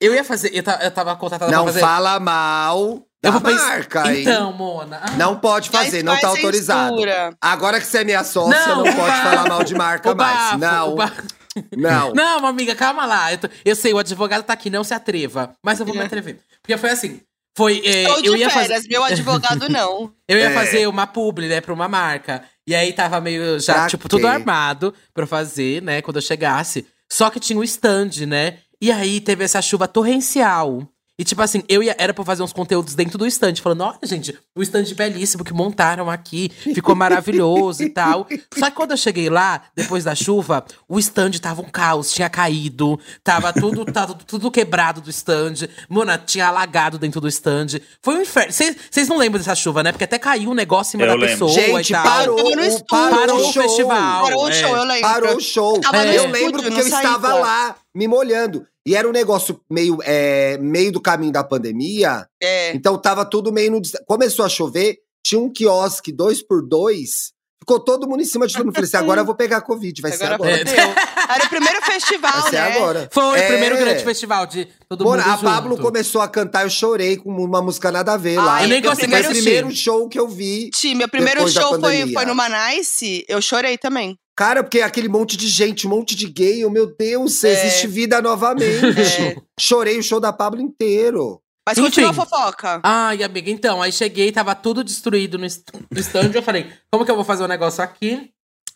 [SPEAKER 3] Eu ia fazer, eu, ta- eu tava contratada
[SPEAKER 4] Não
[SPEAKER 3] pra fazer.
[SPEAKER 4] fala mal da
[SPEAKER 3] eu vou pensar-
[SPEAKER 4] marca, hein?
[SPEAKER 3] Então, Mona. ah,
[SPEAKER 4] Não pode
[SPEAKER 2] Mas
[SPEAKER 4] fazer, não
[SPEAKER 2] faz
[SPEAKER 4] tá autorizado.
[SPEAKER 2] censura.
[SPEAKER 4] Agora que você é minha sócia, não,
[SPEAKER 3] Não,
[SPEAKER 4] pode
[SPEAKER 3] bafo.
[SPEAKER 4] falar mal de marca
[SPEAKER 3] o
[SPEAKER 4] mais.
[SPEAKER 3] bafo,
[SPEAKER 4] Não,
[SPEAKER 3] o bafo.
[SPEAKER 4] não.
[SPEAKER 3] Não, amiga, calma lá. Eu, tô- eu sei, o advogado tá aqui, não se atreva. Mas eu vou me
[SPEAKER 2] É.
[SPEAKER 3] atrever. Porque foi assim. Foi. é,
[SPEAKER 2] Estou de
[SPEAKER 3] eu ia
[SPEAKER 2] férias,
[SPEAKER 3] fazer.
[SPEAKER 2] meu advogado não.
[SPEAKER 3] Eu ia
[SPEAKER 4] É.
[SPEAKER 3] fazer uma publi, né, pra uma marca. E aí tava meio já,
[SPEAKER 4] Pra
[SPEAKER 3] tipo, tudo
[SPEAKER 4] quê?
[SPEAKER 3] armado pra fazer, né, quando eu chegasse. Só que tinha um stand, né? E aí teve essa chuva torrencial. E tipo assim, eu ia, era pra fazer uns conteúdos dentro do stand, falando: olha, gente, o stand belíssimo que montaram aqui, ficou maravilhoso e tal. Só que quando eu cheguei lá, depois da chuva, o stand tava um caos, tinha caído, tava tudo, tava tudo quebrado do stand. Mona, tinha alagado dentro do stand. Foi um inferno. Vocês não lembram dessa chuva, né? Porque até caiu um negócio em cima
[SPEAKER 1] Eu
[SPEAKER 3] da
[SPEAKER 1] lembro.
[SPEAKER 3] pessoa
[SPEAKER 4] Gente,
[SPEAKER 3] e tal.
[SPEAKER 4] parou, o,
[SPEAKER 2] estúdio.
[SPEAKER 4] parou,
[SPEAKER 3] Parou
[SPEAKER 4] o show.
[SPEAKER 3] festival.
[SPEAKER 2] Parou o
[SPEAKER 3] é.
[SPEAKER 2] show, eu lembro.
[SPEAKER 4] Parou o show.
[SPEAKER 2] Tava
[SPEAKER 3] no
[SPEAKER 4] eu lembro porque eu estava lá me molhando. E era um negócio meio, é, meio do caminho da pandemia.
[SPEAKER 2] É.
[SPEAKER 4] Então tava tudo meio no. Começou a chover, tinha um quiosque dois por dois. Ficou todo mundo em cima de todo mundo. Falei assim, agora eu vou pegar Covid, vai ser
[SPEAKER 2] Agora
[SPEAKER 4] agora.
[SPEAKER 2] fodeu. Era o primeiro festival,
[SPEAKER 4] Vai ser
[SPEAKER 2] né?
[SPEAKER 4] agora.
[SPEAKER 3] Foi
[SPEAKER 4] É.
[SPEAKER 3] o primeiro grande festival de todo
[SPEAKER 4] Mona,
[SPEAKER 3] mundo
[SPEAKER 4] a Pablo começou a cantar, eu chorei com uma música nada a ver
[SPEAKER 2] Ai,
[SPEAKER 4] lá.
[SPEAKER 3] eu nem consegui
[SPEAKER 4] Foi o
[SPEAKER 2] primeiro
[SPEAKER 4] show que eu vi.
[SPEAKER 2] Ti, meu primeiro show foi, foi no Manice, eu chorei também.
[SPEAKER 4] Cara, porque aquele monte de gente, um monte de gay, oh, meu Deus,
[SPEAKER 2] É.
[SPEAKER 4] existe vida novamente.
[SPEAKER 2] É.
[SPEAKER 4] Chorei o show da Pablo inteiro.
[SPEAKER 2] Mas
[SPEAKER 3] Enfim.
[SPEAKER 2] continua a fofoca.
[SPEAKER 3] Ai, amiga, então, aí cheguei, tava tudo destruído no, est- no stand. Eu falei, como que eu vou fazer um negócio aqui?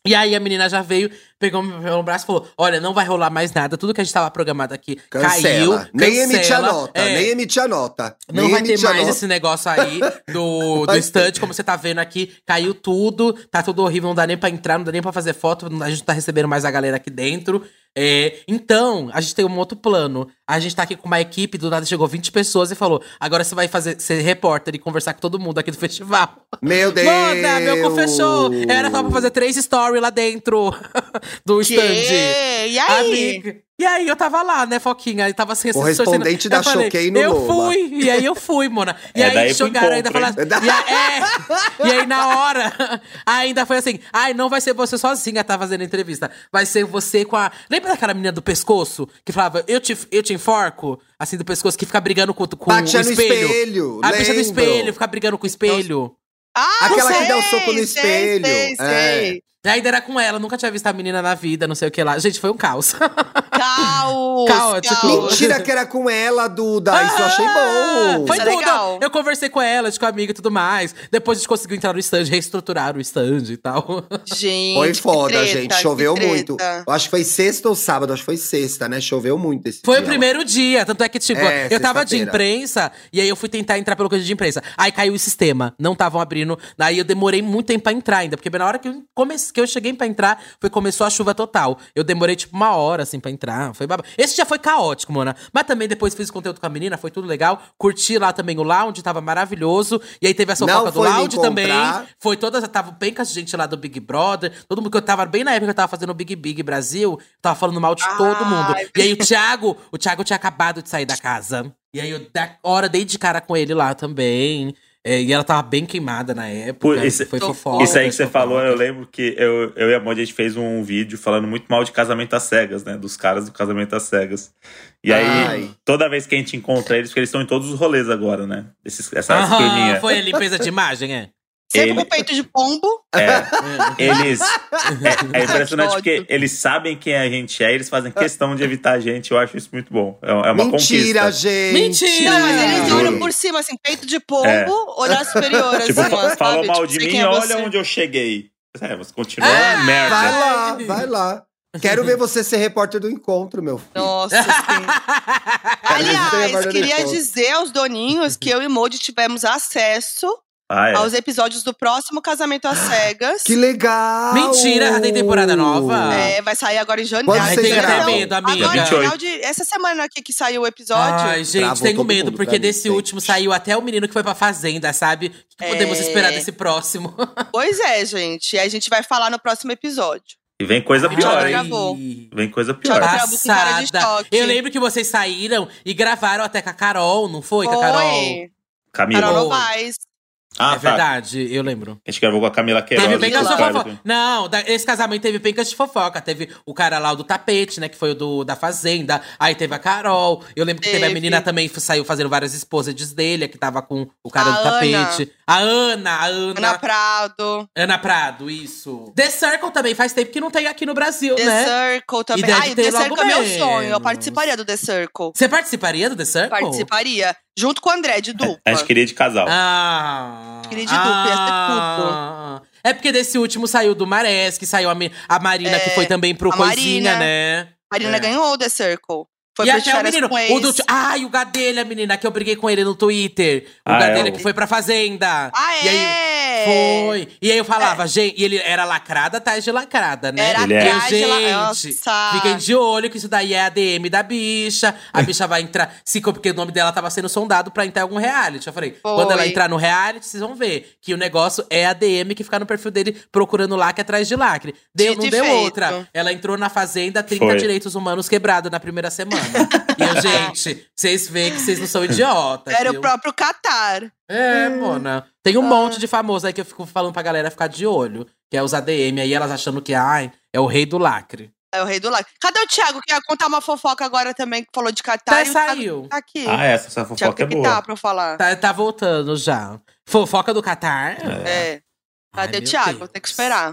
[SPEAKER 3] E aí a menina já veio, pegou meu pelo braço e falou: Olha, não vai rolar mais nada. Tudo que a gente tava programado aqui caiu.
[SPEAKER 4] Cancela. nem
[SPEAKER 3] cancela.
[SPEAKER 4] emite a nota,
[SPEAKER 3] É,
[SPEAKER 4] nem emite a nota.
[SPEAKER 3] Não
[SPEAKER 4] nem
[SPEAKER 3] vai ter mais
[SPEAKER 4] nota.
[SPEAKER 3] esse negócio aí do, do stand, como você tá vendo aqui. Caiu tudo, tá tudo horrível, não dá nem pra entrar, não dá nem pra fazer foto, a gente não tá recebendo mais a galera aqui dentro. É, então, a gente tem um outro plano. A gente tá aqui com uma equipe, do nada chegou 20 pessoas e falou: agora você vai fazer ser repórter e conversar com todo mundo aqui do festival.
[SPEAKER 4] Meu Deus!
[SPEAKER 3] Manda, meu cu fechou! Era só pra fazer três stories lá dentro do
[SPEAKER 2] Que?
[SPEAKER 3] stand.
[SPEAKER 2] E aí?
[SPEAKER 3] Amiga. E aí eu tava lá, né, Foquinha? E tava sem
[SPEAKER 4] Correspondente da
[SPEAKER 3] eu falei,
[SPEAKER 4] Choquei no
[SPEAKER 3] Eu
[SPEAKER 4] Loma.
[SPEAKER 3] fui, e aí eu fui, mona. E
[SPEAKER 1] É,
[SPEAKER 3] aí jogaram ainda falaram. E, aí- é, e aí na hora, ainda foi assim: ai, não vai ser você sozinha, tá fazendo entrevista. Vai ser você com a. Lembra daquela menina do pescoço? Que falava, eu te, eu te enforco? Assim, do pescoço, que fica brigando com, com
[SPEAKER 4] Batia
[SPEAKER 3] o
[SPEAKER 4] no
[SPEAKER 3] espelho.
[SPEAKER 4] espelho,
[SPEAKER 3] A bicha do espelho, fica brigando com o espelho.
[SPEAKER 2] Ah,
[SPEAKER 4] Aquela que
[SPEAKER 2] sei,
[SPEAKER 4] dá o soco no
[SPEAKER 2] sei,
[SPEAKER 4] espelho.
[SPEAKER 2] Sei,
[SPEAKER 4] É.
[SPEAKER 2] sei.
[SPEAKER 3] E ainda era com ela, nunca tinha visto a menina na vida, não sei o que lá. Gente, foi um caos.
[SPEAKER 2] Caos.
[SPEAKER 3] Caótico.
[SPEAKER 2] caos.
[SPEAKER 4] Mentira que era com ela, Duda. Isso eu achei bom.
[SPEAKER 3] Foi
[SPEAKER 2] Isso é
[SPEAKER 3] tudo.
[SPEAKER 2] legal.
[SPEAKER 3] Eu conversei com ela, com amiga e tudo mais. Depois a gente conseguiu entrar no stand, reestruturar o stand e tal.
[SPEAKER 2] Gente,
[SPEAKER 4] Foi foda,
[SPEAKER 2] treta,
[SPEAKER 4] gente. Choveu muito. Eu acho que foi sexta ou sábado, acho que foi sexta, né? Choveu muito esse
[SPEAKER 3] Foi
[SPEAKER 4] dia.
[SPEAKER 3] o primeiro dia, tanto é que, tipo,
[SPEAKER 4] É,
[SPEAKER 3] eu tava de imprensa, e aí eu fui tentar entrar pelo coisa de imprensa. Aí caiu o sistema, não estavam abrindo. Aí eu demorei muito tempo pra entrar ainda, porque na hora que eu, comece, que eu cheguei pra entrar, foi começou a chuva total. Eu demorei, tipo, uma hora, assim, pra entrar. Foi baba. Esse já foi caótico, mona. Mas também depois fiz conteúdo com a menina, foi tudo legal. Curti lá também o lounge, tava maravilhoso. E aí teve a fofoca do lounge também. Foi todas, tava bem com a gente lá do Big Brother. Todo mundo que eu tava bem na época que eu tava fazendo o Big Big Brasil, tava falando mal de todo mundo. E aí o Thiago, o Thiago tinha acabado de sair da casa. E aí eu da hora dei de cara com ele lá também. É, e ela tava bem queimada na época.
[SPEAKER 1] Pô, esse-
[SPEAKER 3] foi fofoca.
[SPEAKER 1] Isso aí que
[SPEAKER 3] foi
[SPEAKER 1] você falou, eu lembro que eu, eu e a Mondi, a gente fez um vídeo falando muito mal de casamento às cegas, né? Dos caras do casamento às cegas. E aí,
[SPEAKER 4] Ai.
[SPEAKER 1] toda vez que a gente encontra eles, porque eles estão em todos os rolês agora, né? Esses, essa turminha.
[SPEAKER 3] foi a limpeza de imagem, é?
[SPEAKER 2] Sempre
[SPEAKER 1] Ele-
[SPEAKER 2] com peito de pombo.
[SPEAKER 1] É, eles. É, é impressionante
[SPEAKER 2] Que
[SPEAKER 1] porque eles sabem quem a gente é, eles fazem questão de evitar a gente. Eu acho isso muito bom. É, é uma
[SPEAKER 4] Mentira,
[SPEAKER 1] conquista.
[SPEAKER 4] gente.
[SPEAKER 3] Mentira!
[SPEAKER 2] Não, mas eles
[SPEAKER 1] Juro.
[SPEAKER 2] olham por cima, assim, peito de pombo,
[SPEAKER 1] É.
[SPEAKER 2] olhar superior, assim,
[SPEAKER 1] Tipo,
[SPEAKER 2] ó,
[SPEAKER 1] fa- falou mal
[SPEAKER 2] Tipo,
[SPEAKER 1] de mim,
[SPEAKER 2] é
[SPEAKER 1] olha
[SPEAKER 2] você.
[SPEAKER 1] onde eu cheguei. É, mas continua
[SPEAKER 3] Ah,
[SPEAKER 1] merda.
[SPEAKER 4] Vai lá, vai lá. Quero ver você ser repórter do encontro, meu filho.
[SPEAKER 2] Nossa, sim.
[SPEAKER 4] Você
[SPEAKER 2] Aliás, queria dizer aos doninhos que eu e Modi tivemos acesso
[SPEAKER 1] Ah, é.
[SPEAKER 2] aos episódios do próximo Casamento às Cegas.
[SPEAKER 4] Que legal!
[SPEAKER 3] Mentira, tem temporada nova?
[SPEAKER 2] É, vai sair agora em janeiro.
[SPEAKER 4] Quando
[SPEAKER 3] Ai,
[SPEAKER 4] vocês
[SPEAKER 3] tenho até medo, amiga.
[SPEAKER 2] Agora,
[SPEAKER 1] 28.
[SPEAKER 2] final de, essa semana aqui que saiu o episódio.
[SPEAKER 3] Ai, gente,
[SPEAKER 4] Travou
[SPEAKER 3] tenho medo,
[SPEAKER 4] mundo
[SPEAKER 3] porque
[SPEAKER 4] pra mim,
[SPEAKER 3] desse
[SPEAKER 4] gente.
[SPEAKER 3] último saiu até o menino que foi pra fazenda, sabe? O que, que podemos
[SPEAKER 2] É.
[SPEAKER 3] esperar desse próximo?
[SPEAKER 2] Pois é, gente. E a gente vai falar no próximo episódio.
[SPEAKER 1] E vem coisa
[SPEAKER 2] Ai,
[SPEAKER 1] pior, hein?
[SPEAKER 2] gravou.
[SPEAKER 1] Vem coisa pior.
[SPEAKER 3] Passada. Eu lembro que vocês saíram e gravaram até com a Carol, não foi? Com a Carol.
[SPEAKER 2] Foi.
[SPEAKER 1] Camila.
[SPEAKER 2] Carol Novaes.
[SPEAKER 1] Ah,
[SPEAKER 3] é
[SPEAKER 1] tá.
[SPEAKER 3] verdade, eu lembro.
[SPEAKER 1] A gente gravou com a Camila Queiroz.
[SPEAKER 3] Teve pencas de fofoca. Não, esse casamento teve pencas de fofoca. Teve o cara lá do tapete, né? Que foi o do, da Fazenda. Aí teve a Carol. Eu lembro que teve, a
[SPEAKER 2] Teve.
[SPEAKER 3] menina também que saiu fazendo várias esposas dele, que tava com o cara
[SPEAKER 2] A
[SPEAKER 3] do tapete. A Ana, a Ana.
[SPEAKER 2] Ana Prado.
[SPEAKER 3] Ana Prado, isso. The Circle também faz tempo que não tem aqui no Brasil,
[SPEAKER 2] The
[SPEAKER 3] né?
[SPEAKER 2] Circle também.
[SPEAKER 3] deve
[SPEAKER 2] Ai,
[SPEAKER 3] ter
[SPEAKER 2] The Circle é meu sonho. Eu participaria do The Circle.
[SPEAKER 3] Você participaria do The Circle?
[SPEAKER 2] Participaria. Junto com o André, de dupla.
[SPEAKER 1] A gente queria de casal.
[SPEAKER 3] Ah.
[SPEAKER 2] Queria de dupla, ia ser
[SPEAKER 3] ah. É porque desse último saiu do Marés, que saiu a, a Marina,
[SPEAKER 2] É,
[SPEAKER 3] que foi também pro
[SPEAKER 2] a
[SPEAKER 3] Coisinha,
[SPEAKER 2] Marina.
[SPEAKER 3] né?
[SPEAKER 2] Marina
[SPEAKER 3] É.
[SPEAKER 2] ganhou o The Circle. Foi
[SPEAKER 3] e até o menino, o do, ai, o Gadelha, menina, que eu briguei com ele no Twitter. O
[SPEAKER 1] Ah,
[SPEAKER 3] Gadelha
[SPEAKER 1] é,
[SPEAKER 3] que foi pra Fazenda.
[SPEAKER 2] Ah,
[SPEAKER 3] E aí,
[SPEAKER 2] é?
[SPEAKER 3] Foi. E aí eu falava, gente, e ele era lacrada atrás de lacrada, né?
[SPEAKER 2] Era
[SPEAKER 1] Ele é.
[SPEAKER 2] atrás de.
[SPEAKER 3] Gente,
[SPEAKER 2] Nossa.
[SPEAKER 3] fiquem de olho que isso daí é a DM da bicha. A bicha vai entrar. Se, porque o nome dela tava sendo sondado pra entrar em algum reality. Eu falei,
[SPEAKER 2] Foi.
[SPEAKER 3] quando ela entrar no reality, vocês vão ver que o negócio é a DM que fica no perfil dele procurando lacre atrás de lacre. Deu,
[SPEAKER 2] Dito
[SPEAKER 3] não
[SPEAKER 2] e
[SPEAKER 3] deu
[SPEAKER 2] feito.
[SPEAKER 3] outra. Ela entrou na fazenda, 30
[SPEAKER 1] Foi.
[SPEAKER 3] direitos humanos quebrados na primeira semana. E gente, vocês veem que vocês não são idiotas.
[SPEAKER 2] Era
[SPEAKER 3] viu?
[SPEAKER 2] o próprio Qatar.
[SPEAKER 3] É, Mona. Tem um
[SPEAKER 2] Ah.
[SPEAKER 3] monte de famoso aí que eu fico falando pra galera ficar de olho. Que é os ADM aí, elas achando que, ai, é o rei do lacre.
[SPEAKER 2] É o rei do lag. Cadê o Thiago, que ia contar uma fofoca agora também, que falou de Qatar?
[SPEAKER 3] Tá,
[SPEAKER 2] e o Thiago
[SPEAKER 3] saiu.
[SPEAKER 2] Tá aqui.
[SPEAKER 1] Ah, essa, essa
[SPEAKER 2] Thiago
[SPEAKER 1] fofoca
[SPEAKER 2] tem
[SPEAKER 1] é
[SPEAKER 2] que
[SPEAKER 1] boa.
[SPEAKER 2] tá pra eu falar.
[SPEAKER 3] Tá, tá voltando já. Fofoca do Catar?
[SPEAKER 2] É.
[SPEAKER 3] Ai,
[SPEAKER 2] Cadê o Thiago? Tem que esperar.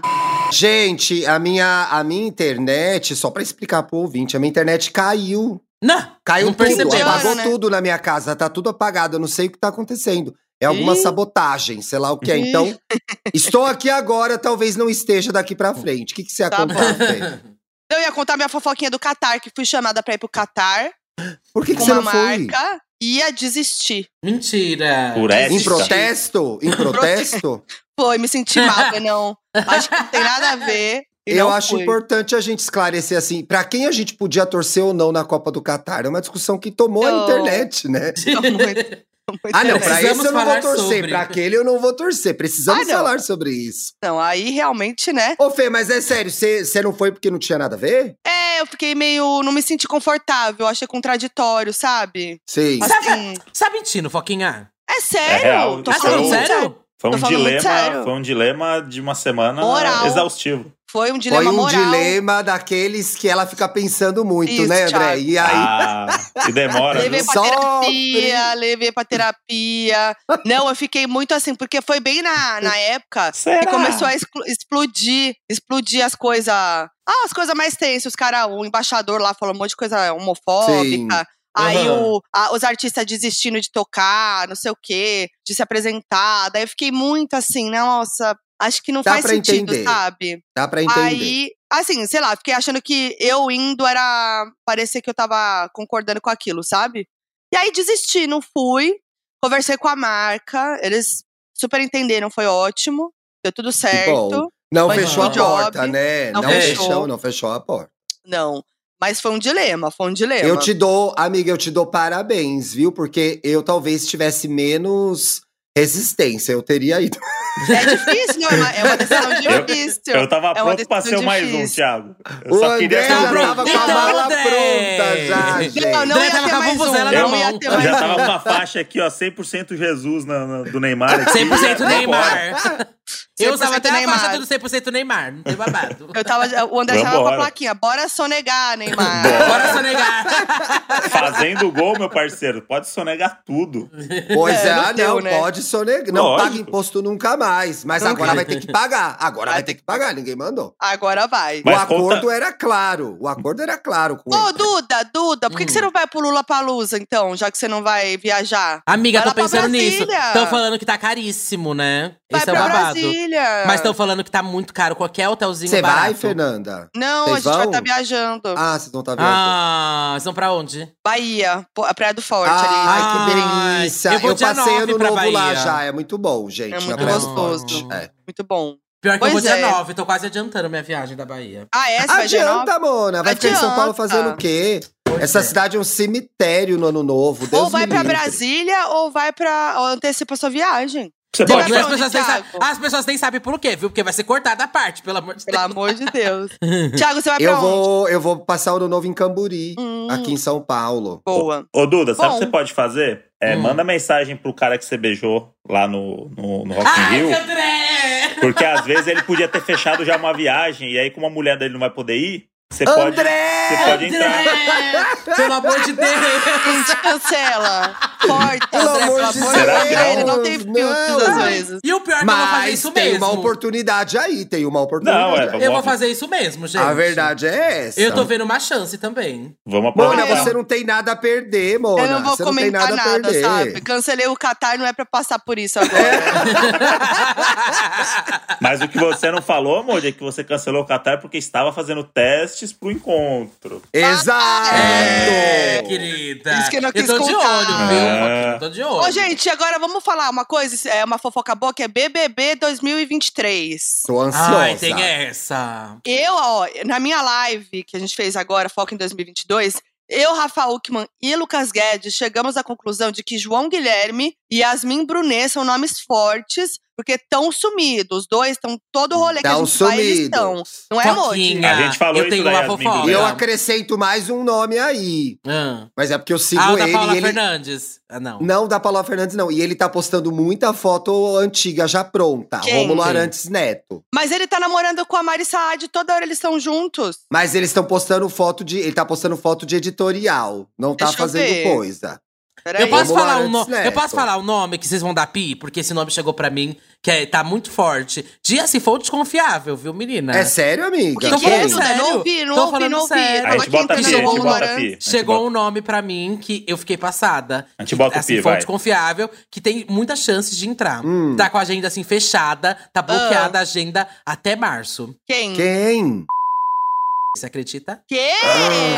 [SPEAKER 4] Gente, a minha, a minha internet, só pra explicar pro ouvinte, a minha internet caiu.
[SPEAKER 3] Não,
[SPEAKER 4] Caiu
[SPEAKER 3] não
[SPEAKER 4] tudo,
[SPEAKER 3] percebeu.
[SPEAKER 4] apagou
[SPEAKER 2] né?
[SPEAKER 4] tudo na minha casa, tá tudo apagado, eu não sei o que tá acontecendo. É alguma
[SPEAKER 3] Ih.
[SPEAKER 4] sabotagem, sei lá o que é.
[SPEAKER 2] Ih.
[SPEAKER 4] Então, estou aqui agora, talvez não esteja daqui pra frente. O que, que você ia
[SPEAKER 2] Tá
[SPEAKER 4] contar, Fê?
[SPEAKER 2] Eu ia contar minha fofoquinha do Qatar, que fui chamada pra ir pro Qatar
[SPEAKER 4] Por que, que
[SPEAKER 2] com
[SPEAKER 4] você não foi?
[SPEAKER 2] Ia desistir.
[SPEAKER 3] Mentira.
[SPEAKER 1] Por
[SPEAKER 4] Em protesto? Em protesto?
[SPEAKER 2] Foi, me senti mal, não. Acho que não tem nada a ver. e
[SPEAKER 4] Eu
[SPEAKER 2] não
[SPEAKER 4] acho
[SPEAKER 2] fui.
[SPEAKER 4] importante a gente esclarecer assim, pra quem a gente podia torcer ou não na Copa do Catar. É uma discussão que tomou a internet, né?
[SPEAKER 2] Muito-
[SPEAKER 4] Ah, não, pra
[SPEAKER 3] Precisamos
[SPEAKER 4] esse eu não vou torcer,
[SPEAKER 3] sobre.
[SPEAKER 4] pra aquele eu não vou torcer. Precisamos
[SPEAKER 2] Ah,
[SPEAKER 4] falar sobre isso.
[SPEAKER 2] Não, aí realmente, né?
[SPEAKER 4] Ô, Fê, mas é sério, você você não foi porque não tinha nada a ver?
[SPEAKER 2] É, eu fiquei meio. Não me senti confortável, achei contraditório, sabe?
[SPEAKER 4] Sim.
[SPEAKER 2] Assim.
[SPEAKER 3] Tá mentindo, Foquinha?
[SPEAKER 2] É sério?
[SPEAKER 1] É real,
[SPEAKER 2] tô
[SPEAKER 3] Ah,
[SPEAKER 1] isso é
[SPEAKER 2] falando
[SPEAKER 3] sério?
[SPEAKER 1] Foi um, dilema,
[SPEAKER 2] sério.
[SPEAKER 1] foi um dilema de uma semana
[SPEAKER 2] Moral.
[SPEAKER 1] exaustivo.
[SPEAKER 2] Foi um dilema
[SPEAKER 4] Foi um
[SPEAKER 2] moral.
[SPEAKER 4] dilema daqueles que ela fica pensando muito,
[SPEAKER 2] Isso,
[SPEAKER 4] né, André?
[SPEAKER 2] Thiago.
[SPEAKER 4] E aí.
[SPEAKER 1] Ah, e demora,
[SPEAKER 2] Levei pra terapia, levei pra terapia. Não, eu fiquei muito assim, porque foi bem na, na época
[SPEAKER 1] Será?
[SPEAKER 2] que começou a explodir, explodir as coisas. Ah, as coisas mais tensas. Os cara, o embaixador lá falou um monte de coisa homofóbica. Aí
[SPEAKER 3] Aham.
[SPEAKER 2] o- a- os artistas desistindo de tocar, não sei o quê, de se apresentar. Daí eu fiquei muito assim, nossa, acho que não
[SPEAKER 4] Dá
[SPEAKER 2] faz sentido,
[SPEAKER 4] entender.
[SPEAKER 2] sabe?
[SPEAKER 4] Dá pra entender.
[SPEAKER 2] Aí, assim, sei lá, fiquei achando que eu indo era. parecia que eu tava concordando com aquilo, sabe? E aí desisti, não fui. Conversei com a marca, eles super entenderam, foi ótimo. Deu tudo certo.
[SPEAKER 4] Não
[SPEAKER 2] Foi
[SPEAKER 4] fechou a
[SPEAKER 2] job,
[SPEAKER 4] porta, né?
[SPEAKER 2] não
[SPEAKER 4] Não,
[SPEAKER 3] fechou.
[SPEAKER 4] fechou, não fechou a porta.
[SPEAKER 2] Não. Mas foi um dilema, foi um dilema.
[SPEAKER 4] Eu te dou, amiga, eu te dou parabéns, viu? Porque eu talvez tivesse menos resistência. Eu teria ido.
[SPEAKER 2] É difícil, não, é uma, é uma decisão
[SPEAKER 1] Eu-
[SPEAKER 2] difícil.
[SPEAKER 1] Eu tava
[SPEAKER 2] É
[SPEAKER 1] pronto pra ser o mais um. Thiago. Eu
[SPEAKER 4] O
[SPEAKER 1] só
[SPEAKER 4] André
[SPEAKER 1] queria
[SPEAKER 4] já
[SPEAKER 1] ser o
[SPEAKER 4] tava com a
[SPEAKER 3] Então,
[SPEAKER 4] mala
[SPEAKER 3] André!
[SPEAKER 4] pronta já, gente.
[SPEAKER 2] Não, não ia
[SPEAKER 3] tava
[SPEAKER 2] ter mais um. Não
[SPEAKER 1] mão.
[SPEAKER 2] ia ter
[SPEAKER 1] Eu
[SPEAKER 2] mais
[SPEAKER 1] já
[SPEAKER 2] um.
[SPEAKER 1] tava com uma faixa aqui, ó, 100% Jesus na, na- do Neymar. aqui.
[SPEAKER 3] 100%
[SPEAKER 1] Não
[SPEAKER 3] Neymar. Eu usava
[SPEAKER 2] 100%
[SPEAKER 3] até a
[SPEAKER 2] Neymar.
[SPEAKER 3] faixa do 100% Neymar, não tem babado.
[SPEAKER 2] Eu tava, o André tava com a plaquinha. Bora sonegar, Neymar.
[SPEAKER 1] Bora.
[SPEAKER 3] Bora sonegar.
[SPEAKER 1] Fazendo gol, meu parceiro, pode sonegar tudo.
[SPEAKER 4] Pois é,
[SPEAKER 2] É, não deu,
[SPEAKER 4] não,
[SPEAKER 2] né?
[SPEAKER 4] pode sonegar. Não
[SPEAKER 1] Lógico.
[SPEAKER 4] paga imposto nunca mais. Mas
[SPEAKER 2] Nunca.
[SPEAKER 4] agora vai ter que pagar. Agora vai ter que pagar, ninguém mandou.
[SPEAKER 2] Agora vai.
[SPEAKER 1] Mas
[SPEAKER 4] o acordo
[SPEAKER 1] conta-
[SPEAKER 4] era claro. O acordo era claro com
[SPEAKER 2] Ô,
[SPEAKER 4] ele.
[SPEAKER 2] Duda, Duda, por que, que
[SPEAKER 3] Hum.
[SPEAKER 2] você não vai pro Lula Palusa, então, já que você não vai viajar?
[SPEAKER 3] Amiga,
[SPEAKER 2] Vai
[SPEAKER 3] tô pensando nisso. Estão falando que tá caríssimo, né?
[SPEAKER 2] Vai
[SPEAKER 3] Esse é o
[SPEAKER 2] pra
[SPEAKER 3] babado.
[SPEAKER 2] Brasília.
[SPEAKER 3] Mas estão falando que tá muito caro. Qualquer hotelzinho
[SPEAKER 4] Você
[SPEAKER 3] barato.
[SPEAKER 4] vai, Fernanda?
[SPEAKER 2] Não,
[SPEAKER 4] Vocês
[SPEAKER 2] a gente vai
[SPEAKER 4] vão?
[SPEAKER 2] estar viajando.
[SPEAKER 4] Ah, vocês não tá vendo.
[SPEAKER 3] Ah, vocês vão pra onde?
[SPEAKER 2] Bahia, a Praia do Forte
[SPEAKER 4] Ai,
[SPEAKER 2] ali.
[SPEAKER 4] que
[SPEAKER 3] Ai,
[SPEAKER 4] delícia.
[SPEAKER 3] eu
[SPEAKER 4] Eu,
[SPEAKER 3] vou dia
[SPEAKER 4] passei
[SPEAKER 3] 9
[SPEAKER 4] ano novo lá
[SPEAKER 3] Bahia.
[SPEAKER 4] já. É muito bom, gente.
[SPEAKER 2] É
[SPEAKER 4] na
[SPEAKER 2] muito gostoso.
[SPEAKER 4] É.
[SPEAKER 2] Muito bom.
[SPEAKER 3] Pior que eu vou
[SPEAKER 2] Pois
[SPEAKER 3] dia
[SPEAKER 2] é.
[SPEAKER 3] 9, tô quase adiantando minha viagem da Bahia.
[SPEAKER 2] Ah, é? Você vai?
[SPEAKER 4] Adianta, Mona. Vai ficar em São Paulo
[SPEAKER 2] Adianta.
[SPEAKER 4] fazendo o quê?
[SPEAKER 3] Pois
[SPEAKER 4] Essa
[SPEAKER 3] é.
[SPEAKER 4] cidade é um cemitério no ano novo. Deus
[SPEAKER 2] Ou vai
[SPEAKER 4] livre.
[SPEAKER 2] Brasília ou vai pra. Ou antecipa a sua viagem.
[SPEAKER 1] Você pode
[SPEAKER 3] as, pessoas nem as pessoas nem sabem por quê, viu? Porque vai ser cortada a parte, pelo amor de
[SPEAKER 2] Pelo
[SPEAKER 3] Deus.
[SPEAKER 2] amor de Deus. Tiago, você vai pra
[SPEAKER 4] Eu
[SPEAKER 2] onde?
[SPEAKER 4] vou, eu vou passar o ano novo em Camburi,
[SPEAKER 2] Hum,
[SPEAKER 4] aqui em São Paulo.
[SPEAKER 2] Boa.
[SPEAKER 1] Ô, Duda, sabe o
[SPEAKER 2] Bom.
[SPEAKER 1] que você pode fazer? É,
[SPEAKER 3] Hum.
[SPEAKER 1] Manda mensagem pro cara que você beijou lá no, no, no Rock in Rio.
[SPEAKER 3] André!
[SPEAKER 1] Porque às vezes ele podia ter fechado já uma viagem, e aí, como a mulher dele não vai poder ir, você pode.
[SPEAKER 4] André!
[SPEAKER 1] Você pode entrar.
[SPEAKER 3] André! Pelo amor de Deus!
[SPEAKER 2] Gente, cancela. Corta,
[SPEAKER 4] Pelo
[SPEAKER 2] André,
[SPEAKER 4] amor
[SPEAKER 2] pelo
[SPEAKER 4] de
[SPEAKER 2] amor de
[SPEAKER 1] Deus,
[SPEAKER 2] Deus. Ele não tem filtros às vezes.
[SPEAKER 3] E o pior é que eu vou fazer
[SPEAKER 4] Mas
[SPEAKER 3] isso
[SPEAKER 4] tem
[SPEAKER 3] mesmo.
[SPEAKER 4] uma oportunidade aí, tem uma oportunidade.
[SPEAKER 1] Não, é, vamos-
[SPEAKER 3] Eu vou fazer isso mesmo, gente.
[SPEAKER 4] A verdade é essa.
[SPEAKER 3] Eu tô vendo uma chance também.
[SPEAKER 1] Vamos
[SPEAKER 4] Mona,
[SPEAKER 1] aproveitar.
[SPEAKER 4] você não tem nada a perder, Mona.
[SPEAKER 2] Eu não vou
[SPEAKER 4] você não tem
[SPEAKER 2] comentar
[SPEAKER 4] nada, a
[SPEAKER 2] nada,
[SPEAKER 4] perder.
[SPEAKER 2] sabe? Cancelei o Qatar, não é pra passar por isso agora.
[SPEAKER 1] Mas o que você não falou, Moody, é que você cancelou o Qatar porque estava fazendo testes pro encontro.
[SPEAKER 4] Exato!
[SPEAKER 3] É, querida.
[SPEAKER 2] Isso que eu não quis
[SPEAKER 3] tô de
[SPEAKER 2] contar.
[SPEAKER 3] olho, viu?
[SPEAKER 1] É.
[SPEAKER 3] Eu tô de olho.
[SPEAKER 2] Ô, gente, agora vamos falar uma coisa, é uma fofoca boa, que é BBB 2023.
[SPEAKER 4] Tô ansiosa.
[SPEAKER 3] Ai, tem essa.
[SPEAKER 2] Eu, ó, na minha live que a gente fez agora, Foco em 2022, eu, Rafa Uckman e Lucas Guedes chegamos à conclusão de que João Guilherme e Yasmin Brunet são nomes fortes Porque estão sumidos. Os dois estão todo rolê que a
[SPEAKER 4] Tão
[SPEAKER 2] gente vai, eles estão.
[SPEAKER 4] sumidos.
[SPEAKER 2] Não é?
[SPEAKER 3] Foquinha,
[SPEAKER 1] A gente falou
[SPEAKER 3] eu
[SPEAKER 1] isso
[SPEAKER 3] tenho
[SPEAKER 1] daí,
[SPEAKER 3] uma fofoca.
[SPEAKER 4] E eu acrescento mais um nome aí.
[SPEAKER 3] Ah.
[SPEAKER 4] Mas é porque eu sigo
[SPEAKER 3] Ah, o da
[SPEAKER 4] ele
[SPEAKER 3] Paula
[SPEAKER 4] e ele.
[SPEAKER 3] Fernandes. Ah, não.
[SPEAKER 4] Não da Paula Fernandes, não. E ele tá postando muita foto antiga já pronta.
[SPEAKER 2] Quem?
[SPEAKER 4] Rômulo? Arantes Neto.
[SPEAKER 2] Mas ele tá namorando com a Mari Saad, toda hora eles estão juntos.
[SPEAKER 4] Mas eles estão postando foto de. Ele tá postando foto de editorial. Não tá
[SPEAKER 2] Deixa
[SPEAKER 4] fazendo coisa.
[SPEAKER 2] Peraí.
[SPEAKER 3] Eu posso, falar um no... eu
[SPEAKER 4] Neto.
[SPEAKER 3] posso falar o nome que vocês vão dar pi? Porque esse nome chegou pra mim, que é, tá muito forte. Dia se for desconfiável, viu, menina?
[SPEAKER 4] É sério, amiga?
[SPEAKER 2] O que,
[SPEAKER 3] Tô
[SPEAKER 2] que é,
[SPEAKER 3] falando sério.
[SPEAKER 2] Não ouvi, não
[SPEAKER 3] Tô
[SPEAKER 2] ouvi,
[SPEAKER 3] falando
[SPEAKER 2] não ouvi.
[SPEAKER 3] sério.
[SPEAKER 1] A gente bota pi, bota
[SPEAKER 3] Chegou um nome pra mim que eu fiquei passada.
[SPEAKER 1] A gente bota o
[SPEAKER 3] assim,
[SPEAKER 1] pi,
[SPEAKER 3] fonte
[SPEAKER 1] vai.
[SPEAKER 3] confiável, que tem muitas chances de entrar.
[SPEAKER 4] Hum.
[SPEAKER 3] Tá com a agenda assim fechada, tá bloqueada
[SPEAKER 2] Ah.
[SPEAKER 3] a agenda até março.
[SPEAKER 2] Quem?
[SPEAKER 4] Quem?
[SPEAKER 3] Você acredita?
[SPEAKER 2] Que?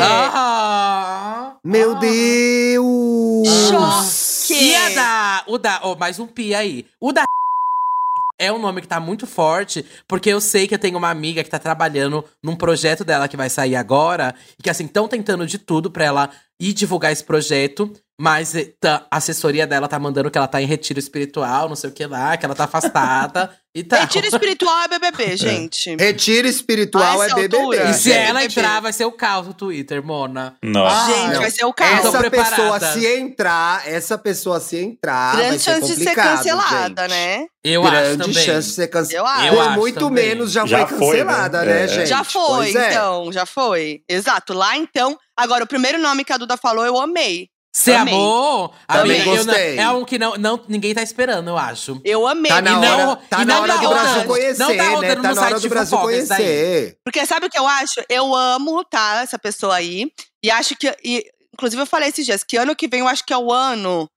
[SPEAKER 3] Ah.
[SPEAKER 4] Meu Deus!
[SPEAKER 2] Choque.
[SPEAKER 3] E a da. O da. Oh, mais um pi aí. O da. É um nome que tá muito forte, porque eu sei que eu tenho uma amiga que tá trabalhando num projeto dela que vai sair agora, e que assim, estão tentando de tudo pra ela ir divulgar esse projeto, mas eh, tá- a assessoria dela tá mandando que ela tá em retiro espiritual, não sei o que lá, que ela tá afastada e tal.
[SPEAKER 2] Retiro espiritual é BBB, gente.
[SPEAKER 4] Retiro espiritual é BBB.
[SPEAKER 2] altura?
[SPEAKER 3] E se
[SPEAKER 2] É,
[SPEAKER 3] ela
[SPEAKER 2] BBB.
[SPEAKER 3] entrar, vai ser o caos do Twitter, Mona.
[SPEAKER 1] Nossa.
[SPEAKER 3] Ah,
[SPEAKER 2] gente,
[SPEAKER 4] não.
[SPEAKER 2] vai ser o caos.
[SPEAKER 4] Essa pessoa se entrar, essa pessoa se entrar, vai
[SPEAKER 2] Grande
[SPEAKER 4] ser
[SPEAKER 2] chance de ser cancelada,
[SPEAKER 4] gente.
[SPEAKER 2] né?
[SPEAKER 3] Eu acho
[SPEAKER 4] Grande
[SPEAKER 3] também.
[SPEAKER 4] chance de ser cancelada.
[SPEAKER 2] Eu acho.
[SPEAKER 4] Por
[SPEAKER 3] acho
[SPEAKER 4] muito
[SPEAKER 3] também.
[SPEAKER 4] menos já,
[SPEAKER 1] Já
[SPEAKER 4] foi
[SPEAKER 1] foi,
[SPEAKER 4] cancelada,
[SPEAKER 1] né?
[SPEAKER 4] né,
[SPEAKER 1] É.
[SPEAKER 4] gente?
[SPEAKER 2] Já foi,
[SPEAKER 4] Pois é.
[SPEAKER 2] então, já foi. Exato. Lá então. Agora, o primeiro nome que a Duda falou, eu amei.
[SPEAKER 3] Você
[SPEAKER 2] Amei.
[SPEAKER 3] amou?
[SPEAKER 4] Também
[SPEAKER 3] Amiga, eu não-
[SPEAKER 4] gostei.
[SPEAKER 3] é um que não, não, ninguém tá esperando, eu acho.
[SPEAKER 2] Eu amei.
[SPEAKER 4] Tá na
[SPEAKER 3] E não-
[SPEAKER 4] hora, tá
[SPEAKER 3] e
[SPEAKER 4] na
[SPEAKER 3] não
[SPEAKER 4] hora
[SPEAKER 3] tá
[SPEAKER 4] do Brasil conhecer,
[SPEAKER 3] Não tá rodando
[SPEAKER 4] né?
[SPEAKER 3] no
[SPEAKER 4] Tá na hora
[SPEAKER 3] site
[SPEAKER 4] do Brasil conhecer.
[SPEAKER 2] Porque sabe o que eu acho? Eu amo, tá, essa pessoa aí. E acho que. e, inclusive, eu falei esses dias que ano que vem eu acho que é o ano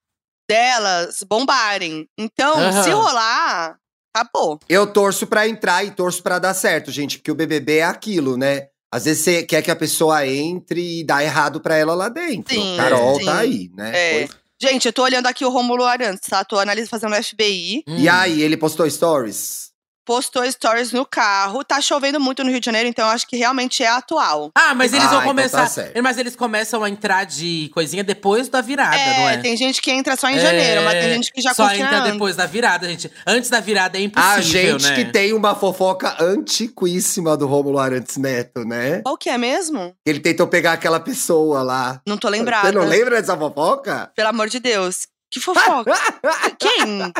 [SPEAKER 2] delas bombarem. Então,
[SPEAKER 3] Aham.
[SPEAKER 2] se rolar, acabou.
[SPEAKER 4] Eu torço pra entrar e torço pra dar certo, gente, porque o BBB é aquilo, né? Às vezes você quer que a pessoa entre e dá errado pra ela lá dentro.
[SPEAKER 2] Sim,
[SPEAKER 4] Carol
[SPEAKER 2] sim.
[SPEAKER 4] tá aí, né?
[SPEAKER 2] É.
[SPEAKER 4] Foi-
[SPEAKER 2] Gente, eu tô olhando aqui o Romulo Arantes, tá? Tô analisando, fazendo FBI.
[SPEAKER 4] E aí, ele postou stories?
[SPEAKER 2] Postou stories no carro. Tá chovendo muito no Rio de Janeiro, então eu acho que realmente é atual.
[SPEAKER 3] Ah, mas eles
[SPEAKER 4] Ah,
[SPEAKER 3] vão
[SPEAKER 4] então
[SPEAKER 3] começar.
[SPEAKER 4] tá
[SPEAKER 3] mas eles começam a entrar de coisinha depois da virada, não é?
[SPEAKER 2] tem gente que entra só em
[SPEAKER 3] É,
[SPEAKER 2] janeiro, mas tem gente que já
[SPEAKER 3] Só entra
[SPEAKER 2] antes.
[SPEAKER 3] depois da virada, gente. Antes da virada é impossível,
[SPEAKER 4] A gente
[SPEAKER 3] né?
[SPEAKER 4] que tem uma fofoca antiquíssima do Rômulo Arantes Neto, né?
[SPEAKER 2] Qual que é mesmo?
[SPEAKER 4] Ele tentou pegar aquela pessoa lá.
[SPEAKER 2] Não tô lembrada.
[SPEAKER 4] Você não lembra dessa fofoca?
[SPEAKER 2] Pelo amor de Deus. Que fofoca. Quem?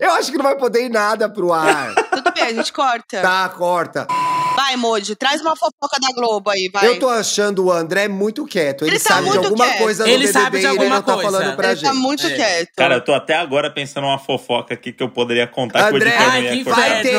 [SPEAKER 4] Eu acho que não vai poder ir nada pro ar.
[SPEAKER 2] Tudo bem, a gente corta.
[SPEAKER 4] tá, corta.
[SPEAKER 2] Vai, Moji, traz uma fofoca da Globo aí, vai.
[SPEAKER 4] Eu tô achando o André muito quieto. Ele,
[SPEAKER 2] Ele tá
[SPEAKER 4] sabe de alguma
[SPEAKER 2] quieto.
[SPEAKER 4] coisa
[SPEAKER 3] Ele
[SPEAKER 4] do
[SPEAKER 3] sabe
[SPEAKER 4] BBB
[SPEAKER 3] de
[SPEAKER 4] e ele
[SPEAKER 3] alguma
[SPEAKER 4] não tá
[SPEAKER 3] coisa.
[SPEAKER 4] falando pra
[SPEAKER 2] Ele
[SPEAKER 4] gente.
[SPEAKER 2] tá muito
[SPEAKER 3] É.
[SPEAKER 2] quieto.
[SPEAKER 1] Cara, eu tô até agora pensando uma fofoca aqui que eu poderia contar
[SPEAKER 4] André,
[SPEAKER 1] que
[SPEAKER 3] ai, que
[SPEAKER 4] vai ter,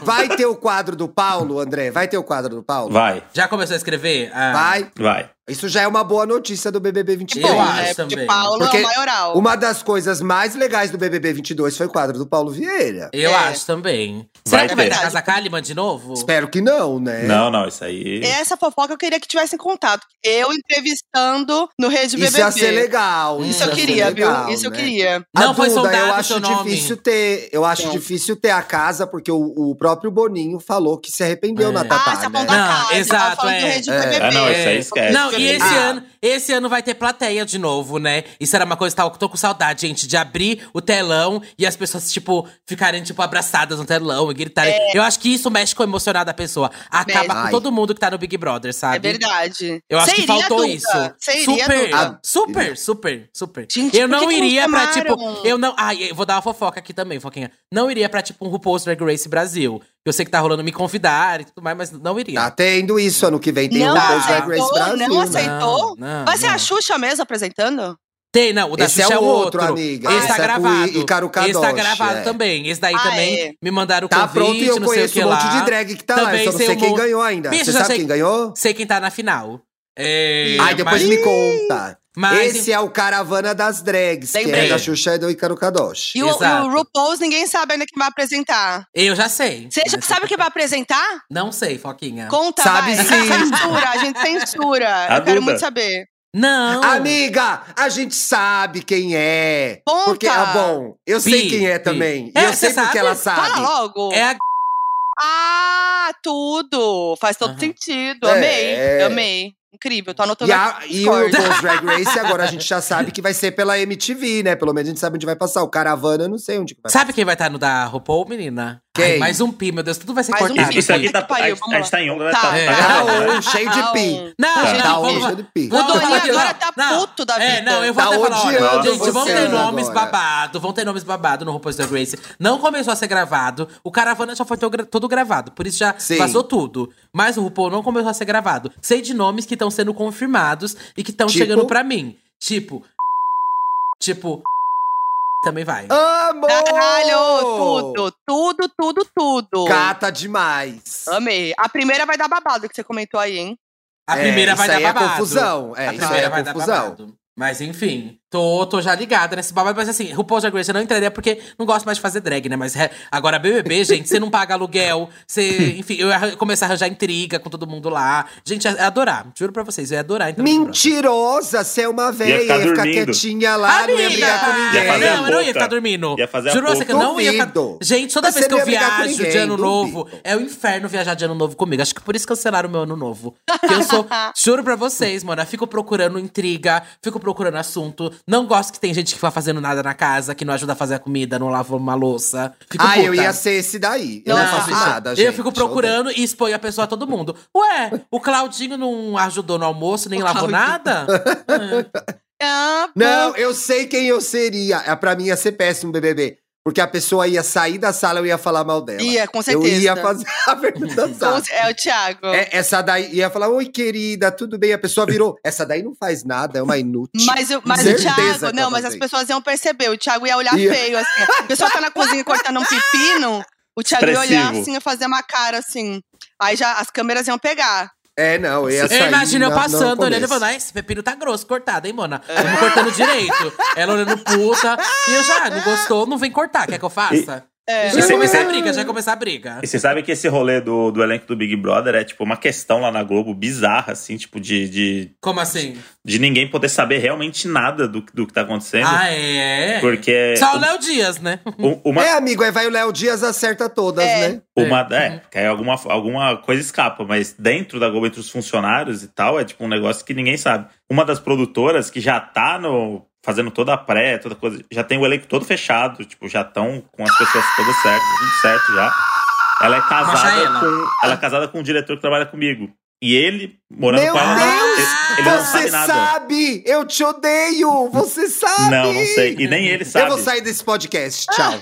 [SPEAKER 4] vai ter o quadro do Paulo, André? Vai ter o quadro do Paulo?
[SPEAKER 1] Vai,
[SPEAKER 3] Já começou a escrever? Ah,
[SPEAKER 4] Vai.
[SPEAKER 1] vai.
[SPEAKER 4] Isso já é uma boa notícia do BBB
[SPEAKER 2] Que
[SPEAKER 4] 22.
[SPEAKER 3] Eu
[SPEAKER 2] bom,
[SPEAKER 3] acho também.
[SPEAKER 2] Porque Paulo
[SPEAKER 4] Porque
[SPEAKER 2] é o maioral.
[SPEAKER 4] Uma das coisas mais legais do BBB 22 foi o quadro do Paulo Vieira.
[SPEAKER 3] Eu
[SPEAKER 2] É.
[SPEAKER 3] acho também. Será
[SPEAKER 1] Vai
[SPEAKER 3] que vai
[SPEAKER 1] ter.
[SPEAKER 3] ter a Casa Kalimann de novo?
[SPEAKER 4] Espero que não, né?
[SPEAKER 1] Não, não, isso aí.
[SPEAKER 2] Essa fofoca eu queria que tivessem contato. Eu entrevistando no Rede BBB.
[SPEAKER 4] Isso ia ser legal.
[SPEAKER 2] Isso eu queria,
[SPEAKER 4] legal,
[SPEAKER 2] viu? Isso eu
[SPEAKER 4] né?
[SPEAKER 2] queria.
[SPEAKER 3] Não
[SPEAKER 4] a
[SPEAKER 3] foi
[SPEAKER 4] Duda,
[SPEAKER 3] soldado
[SPEAKER 4] eu
[SPEAKER 3] o
[SPEAKER 4] acho
[SPEAKER 3] seu nome.
[SPEAKER 4] difícil ter, eu acho
[SPEAKER 2] Não.
[SPEAKER 4] difícil ter a casa porque o, o próprio Boninho falou que se arrependeu
[SPEAKER 3] É.
[SPEAKER 4] na
[SPEAKER 2] Ah,
[SPEAKER 4] Tatá,
[SPEAKER 2] você
[SPEAKER 4] né?
[SPEAKER 2] da
[SPEAKER 3] Não,
[SPEAKER 2] casa.
[SPEAKER 3] exato,
[SPEAKER 2] tava falando do
[SPEAKER 3] é.
[SPEAKER 2] Rede
[SPEAKER 4] É.
[SPEAKER 2] BBB.
[SPEAKER 1] Ah, não, isso aí esquece.
[SPEAKER 3] Não, e esse
[SPEAKER 4] Ah.
[SPEAKER 3] ano, esse ano vai ter plateia de novo, né? Isso era uma coisa que eu tô com saudade, gente, de abrir o telão e as pessoas, tipo, ficarem, tipo, abraçadas no telão e gritarem. Eu acho que isso mexe com o emocional da pessoa. Acaba
[SPEAKER 2] Mexe.
[SPEAKER 3] com
[SPEAKER 4] Ai.
[SPEAKER 3] todo mundo que tá no Big Brother, sabe?
[SPEAKER 2] É verdade.
[SPEAKER 3] Eu acho que
[SPEAKER 2] iria,
[SPEAKER 3] faltou
[SPEAKER 2] Duda?
[SPEAKER 3] isso.
[SPEAKER 2] Iria,
[SPEAKER 3] super,
[SPEAKER 2] Duda?
[SPEAKER 3] super, super, super.
[SPEAKER 2] Gente,
[SPEAKER 3] eu não
[SPEAKER 2] que não
[SPEAKER 3] iria pra, tipo, eu não, ai, eu vou dar uma fofoca aqui também, foquinha. Não iria pra, tipo, um RuPaul's Drag Race Brasil. Eu sei que tá rolando me convidar e tudo mais, mas não iria.
[SPEAKER 4] Tá tendo isso ano que vem, tem
[SPEAKER 2] não
[SPEAKER 4] um RuPaul's Drag Race Brasil.
[SPEAKER 2] não
[SPEAKER 4] né?
[SPEAKER 2] aceitou.
[SPEAKER 3] Não, não,
[SPEAKER 2] Vai ser
[SPEAKER 3] não.
[SPEAKER 2] a Xuxa mesmo apresentando?
[SPEAKER 3] Tem, não, o da
[SPEAKER 4] Esse
[SPEAKER 3] Xuxa
[SPEAKER 4] é
[SPEAKER 3] é
[SPEAKER 4] o outro,
[SPEAKER 3] outro.
[SPEAKER 4] amiga.
[SPEAKER 3] Esse
[SPEAKER 2] Esse
[SPEAKER 3] tá
[SPEAKER 4] é
[SPEAKER 3] gravado.
[SPEAKER 4] Ícaro
[SPEAKER 3] Esse tá gravado
[SPEAKER 4] é.
[SPEAKER 3] também. Esse daí
[SPEAKER 2] Ah,
[SPEAKER 3] também
[SPEAKER 2] é.
[SPEAKER 3] me mandaram o
[SPEAKER 4] Tá
[SPEAKER 3] convite,
[SPEAKER 4] pronto e eu
[SPEAKER 3] não sei o
[SPEAKER 4] conheço
[SPEAKER 3] que
[SPEAKER 4] um monte
[SPEAKER 3] lá.
[SPEAKER 4] de drag que tá lá, eu
[SPEAKER 3] Também
[SPEAKER 4] só não
[SPEAKER 3] sei
[SPEAKER 4] sei
[SPEAKER 3] um
[SPEAKER 4] quem
[SPEAKER 3] monte-
[SPEAKER 4] ganhou ainda.
[SPEAKER 3] Bicho,
[SPEAKER 4] Você sabe
[SPEAKER 3] sei-
[SPEAKER 4] quem ganhou?
[SPEAKER 3] Sei quem tá na final. É,
[SPEAKER 4] Ai, depois
[SPEAKER 3] mas-
[SPEAKER 4] me conta.
[SPEAKER 3] Mas-
[SPEAKER 4] Esse é o Caravana das Drags, que
[SPEAKER 2] Lembrei.
[SPEAKER 4] é da Xuxa e do Ícaro Kadoshi.
[SPEAKER 2] E o, e o RuPaul's ninguém sabe ainda quem vai apresentar.
[SPEAKER 3] Eu já sei.
[SPEAKER 2] Você já sabe quem vai apresentar?
[SPEAKER 3] Não sei, Foquinha.
[SPEAKER 2] Conta,
[SPEAKER 4] Sabe
[SPEAKER 2] vai.
[SPEAKER 4] sim.
[SPEAKER 2] Censura, a gente censura.
[SPEAKER 1] A
[SPEAKER 2] eu quero
[SPEAKER 1] Duda.
[SPEAKER 2] muito saber.
[SPEAKER 3] Não.
[SPEAKER 4] Amiga, a gente sabe quem é.
[SPEAKER 2] Conta.
[SPEAKER 4] Porque, ah, bom, eu sei
[SPEAKER 3] Pi,
[SPEAKER 4] quem é
[SPEAKER 3] Pi.
[SPEAKER 4] também.
[SPEAKER 3] É,
[SPEAKER 4] e eu sei porque
[SPEAKER 3] sabe?
[SPEAKER 4] ela sabe.
[SPEAKER 2] Fala logo.
[SPEAKER 3] É a
[SPEAKER 2] Ah, tudo. Faz todo
[SPEAKER 3] Aham.
[SPEAKER 2] sentido.
[SPEAKER 4] É.
[SPEAKER 2] Amei, amei. Incrível, tô anotando
[SPEAKER 4] E, a, e o. RuPaul's Drag Race, agora a gente já sabe que vai ser pela MTV, né? Pelo menos a gente sabe onde vai passar. O Caravana, eu não sei onde que vai
[SPEAKER 3] Sabe quem vai estar no da RuPaul, menina? Ai, mais um pi, meu Deus, tudo vai ser
[SPEAKER 2] Mais um
[SPEAKER 3] cortado.
[SPEAKER 2] pi.
[SPEAKER 1] Isso aqui tá.
[SPEAKER 2] Pariu,
[SPEAKER 1] A, a gente tá em onda, né?
[SPEAKER 2] Tá.
[SPEAKER 1] Tá,
[SPEAKER 3] É.
[SPEAKER 1] tá
[SPEAKER 4] Tá
[SPEAKER 1] gravando, né?
[SPEAKER 4] on, cheio de pi.
[SPEAKER 3] Não,
[SPEAKER 1] Tá.
[SPEAKER 3] gente,
[SPEAKER 4] Tá on, cheio de pi.
[SPEAKER 2] O Doninho
[SPEAKER 3] Vamos-
[SPEAKER 2] agora tá puto da
[SPEAKER 3] É,
[SPEAKER 2] vida.
[SPEAKER 3] não, eu vou
[SPEAKER 4] Tá
[SPEAKER 3] até falar, gente, vão ter nomes
[SPEAKER 4] agora.
[SPEAKER 3] babado, vão ter nomes babado no RuPaul's Drag Race. Não começou a ser gravado, o Caravana já foi todo gravado, por isso já
[SPEAKER 4] Sim.
[SPEAKER 3] vazou tudo. Mas o RuPaul não começou a ser gravado. Sei de nomes que estão sendo confirmados e que estão
[SPEAKER 4] Tipo?
[SPEAKER 3] chegando pra mim. Tipo, tipo, também vai.
[SPEAKER 4] Amo!
[SPEAKER 2] Caralho, tudo, tudo, tudo, tudo.
[SPEAKER 4] Cata demais.
[SPEAKER 2] Amei. A primeira vai dar babado que você comentou aí, hein?
[SPEAKER 3] A
[SPEAKER 4] É,
[SPEAKER 3] primeira vai
[SPEAKER 4] isso
[SPEAKER 3] dar
[SPEAKER 4] aí é
[SPEAKER 3] babado.
[SPEAKER 4] confusão. É,
[SPEAKER 3] a
[SPEAKER 4] isso aí
[SPEAKER 3] primeira
[SPEAKER 4] é
[SPEAKER 3] vai dar
[SPEAKER 4] confusão.
[SPEAKER 3] babado. Mas enfim, tô, tô já ligada nesse babado. Mas assim, RuPaul's Drag Race eu não entraria porque não gosto mais de fazer drag, né? Mas é, agora BBB, gente, você não paga aluguel. Você, enfim, eu ia começar a arranjar intriga com todo mundo lá. Gente, ia adorar. Juro pra vocês, eu ia adorar Brother.
[SPEAKER 4] Mentirosa, você é uma velha. Ia
[SPEAKER 1] ficar
[SPEAKER 4] ficar,
[SPEAKER 1] dormindo.
[SPEAKER 4] quietinha lá, não ia
[SPEAKER 3] Amiga,
[SPEAKER 4] brigar com
[SPEAKER 1] Ia
[SPEAKER 4] ninguém.
[SPEAKER 1] fazer a
[SPEAKER 3] não, eu não ia ficar dormindo.
[SPEAKER 1] Ia fazer a
[SPEAKER 3] Juro você que eu não ia ficar. Gente, toda
[SPEAKER 4] Mas
[SPEAKER 3] vez
[SPEAKER 4] você
[SPEAKER 3] que eu
[SPEAKER 4] ia
[SPEAKER 3] viajo de
[SPEAKER 4] ninguém,
[SPEAKER 3] ano
[SPEAKER 4] duvido.
[SPEAKER 3] novo, é o inferno viajar de ano novo comigo. Acho que por isso cancelaram o meu ano novo. Porque eu sou. juro pra vocês, mano. Eu fico procurando intriga, fico procurando assunto. Não gosto que tem gente que vai fazendo nada na casa, que não ajuda a fazer a comida, não lava uma louça. Fico
[SPEAKER 4] Ah, eu
[SPEAKER 3] puta.
[SPEAKER 4] ia ser esse daí. Eu não,
[SPEAKER 2] Não,
[SPEAKER 4] faço nada, gente.
[SPEAKER 3] Eu fico procurando e exponho a pessoa a todo mundo. Ué, o Claudinho não ajudou no almoço, nem
[SPEAKER 2] O
[SPEAKER 3] lavou
[SPEAKER 2] Claudinho.
[SPEAKER 3] nada?
[SPEAKER 2] Ah, pô.
[SPEAKER 4] Não, eu sei quem eu seria. É, Pra mim ia ser péssimo BBB. Porque a pessoa ia sair da sala, eu ia falar mal dela.
[SPEAKER 2] Ia, com
[SPEAKER 4] Eu
[SPEAKER 2] certeza.
[SPEAKER 4] ia fazer a pergunta
[SPEAKER 2] ce- É o Thiago.
[SPEAKER 4] É, essa daí ia falar, oi querida, tudo bem? A pessoa virou, essa daí não faz nada, é uma inútil.
[SPEAKER 2] Mas, o- mas o Thiago, não, mas as pessoas iam perceber. O Thiago ia olhar
[SPEAKER 4] Ia.
[SPEAKER 2] feio, assim. A pessoa tá na cozinha cortando um pepino, o Thiago ia olhar
[SPEAKER 1] Expressivo.
[SPEAKER 2] assim, ia fazer uma cara assim. Aí já as câmeras iam pegar.
[SPEAKER 4] É, não, eu ia sair
[SPEAKER 3] Eu imagino eu passando, olhando e falando, ah, esse pepino tá grosso, cortado, hein, mona? Vamos cortando direito. Ela olhando puta. E eu já, não gostou, não vem cortar, quer que eu faça?
[SPEAKER 2] É.
[SPEAKER 3] Já ia começar a briga, já começar a briga.
[SPEAKER 1] E você sabe que esse rolê do, do elenco do Big Brother é tipo uma questão lá na Globo bizarra, assim, tipo, de, de,
[SPEAKER 3] Como assim?
[SPEAKER 1] de ninguém poder saber realmente nada do, do que tá acontecendo.
[SPEAKER 3] Ah, é?
[SPEAKER 1] Porque
[SPEAKER 3] Só o Léo Dias, né?
[SPEAKER 1] uma,
[SPEAKER 4] É, amigo, aí vai o Léo Dias acerta todas,
[SPEAKER 2] É.
[SPEAKER 4] né?
[SPEAKER 1] uma, é, porque aí alguma, alguma coisa escapa, mas dentro da Globo, entre os funcionários e tal, é tipo um negócio que ninguém sabe. Uma das produtoras que já tá no. Fazendo toda a pré, toda coisa. Já tem o elenco todo fechado. Tipo, já estão com as pessoas todas certas, tudo certo já. Ela é casada
[SPEAKER 3] Machaela.
[SPEAKER 1] com. Ela é casada com um diretor que trabalha comigo. E ele, morando
[SPEAKER 4] Meu
[SPEAKER 1] com ela,
[SPEAKER 4] Deus!
[SPEAKER 1] ele, ele não
[SPEAKER 4] Você
[SPEAKER 1] sabe nada.
[SPEAKER 4] sabe! Eu te odeio! Você sabe!
[SPEAKER 1] Não, não sei. E nem ele sabe.
[SPEAKER 4] Eu vou sair desse podcast, tchau.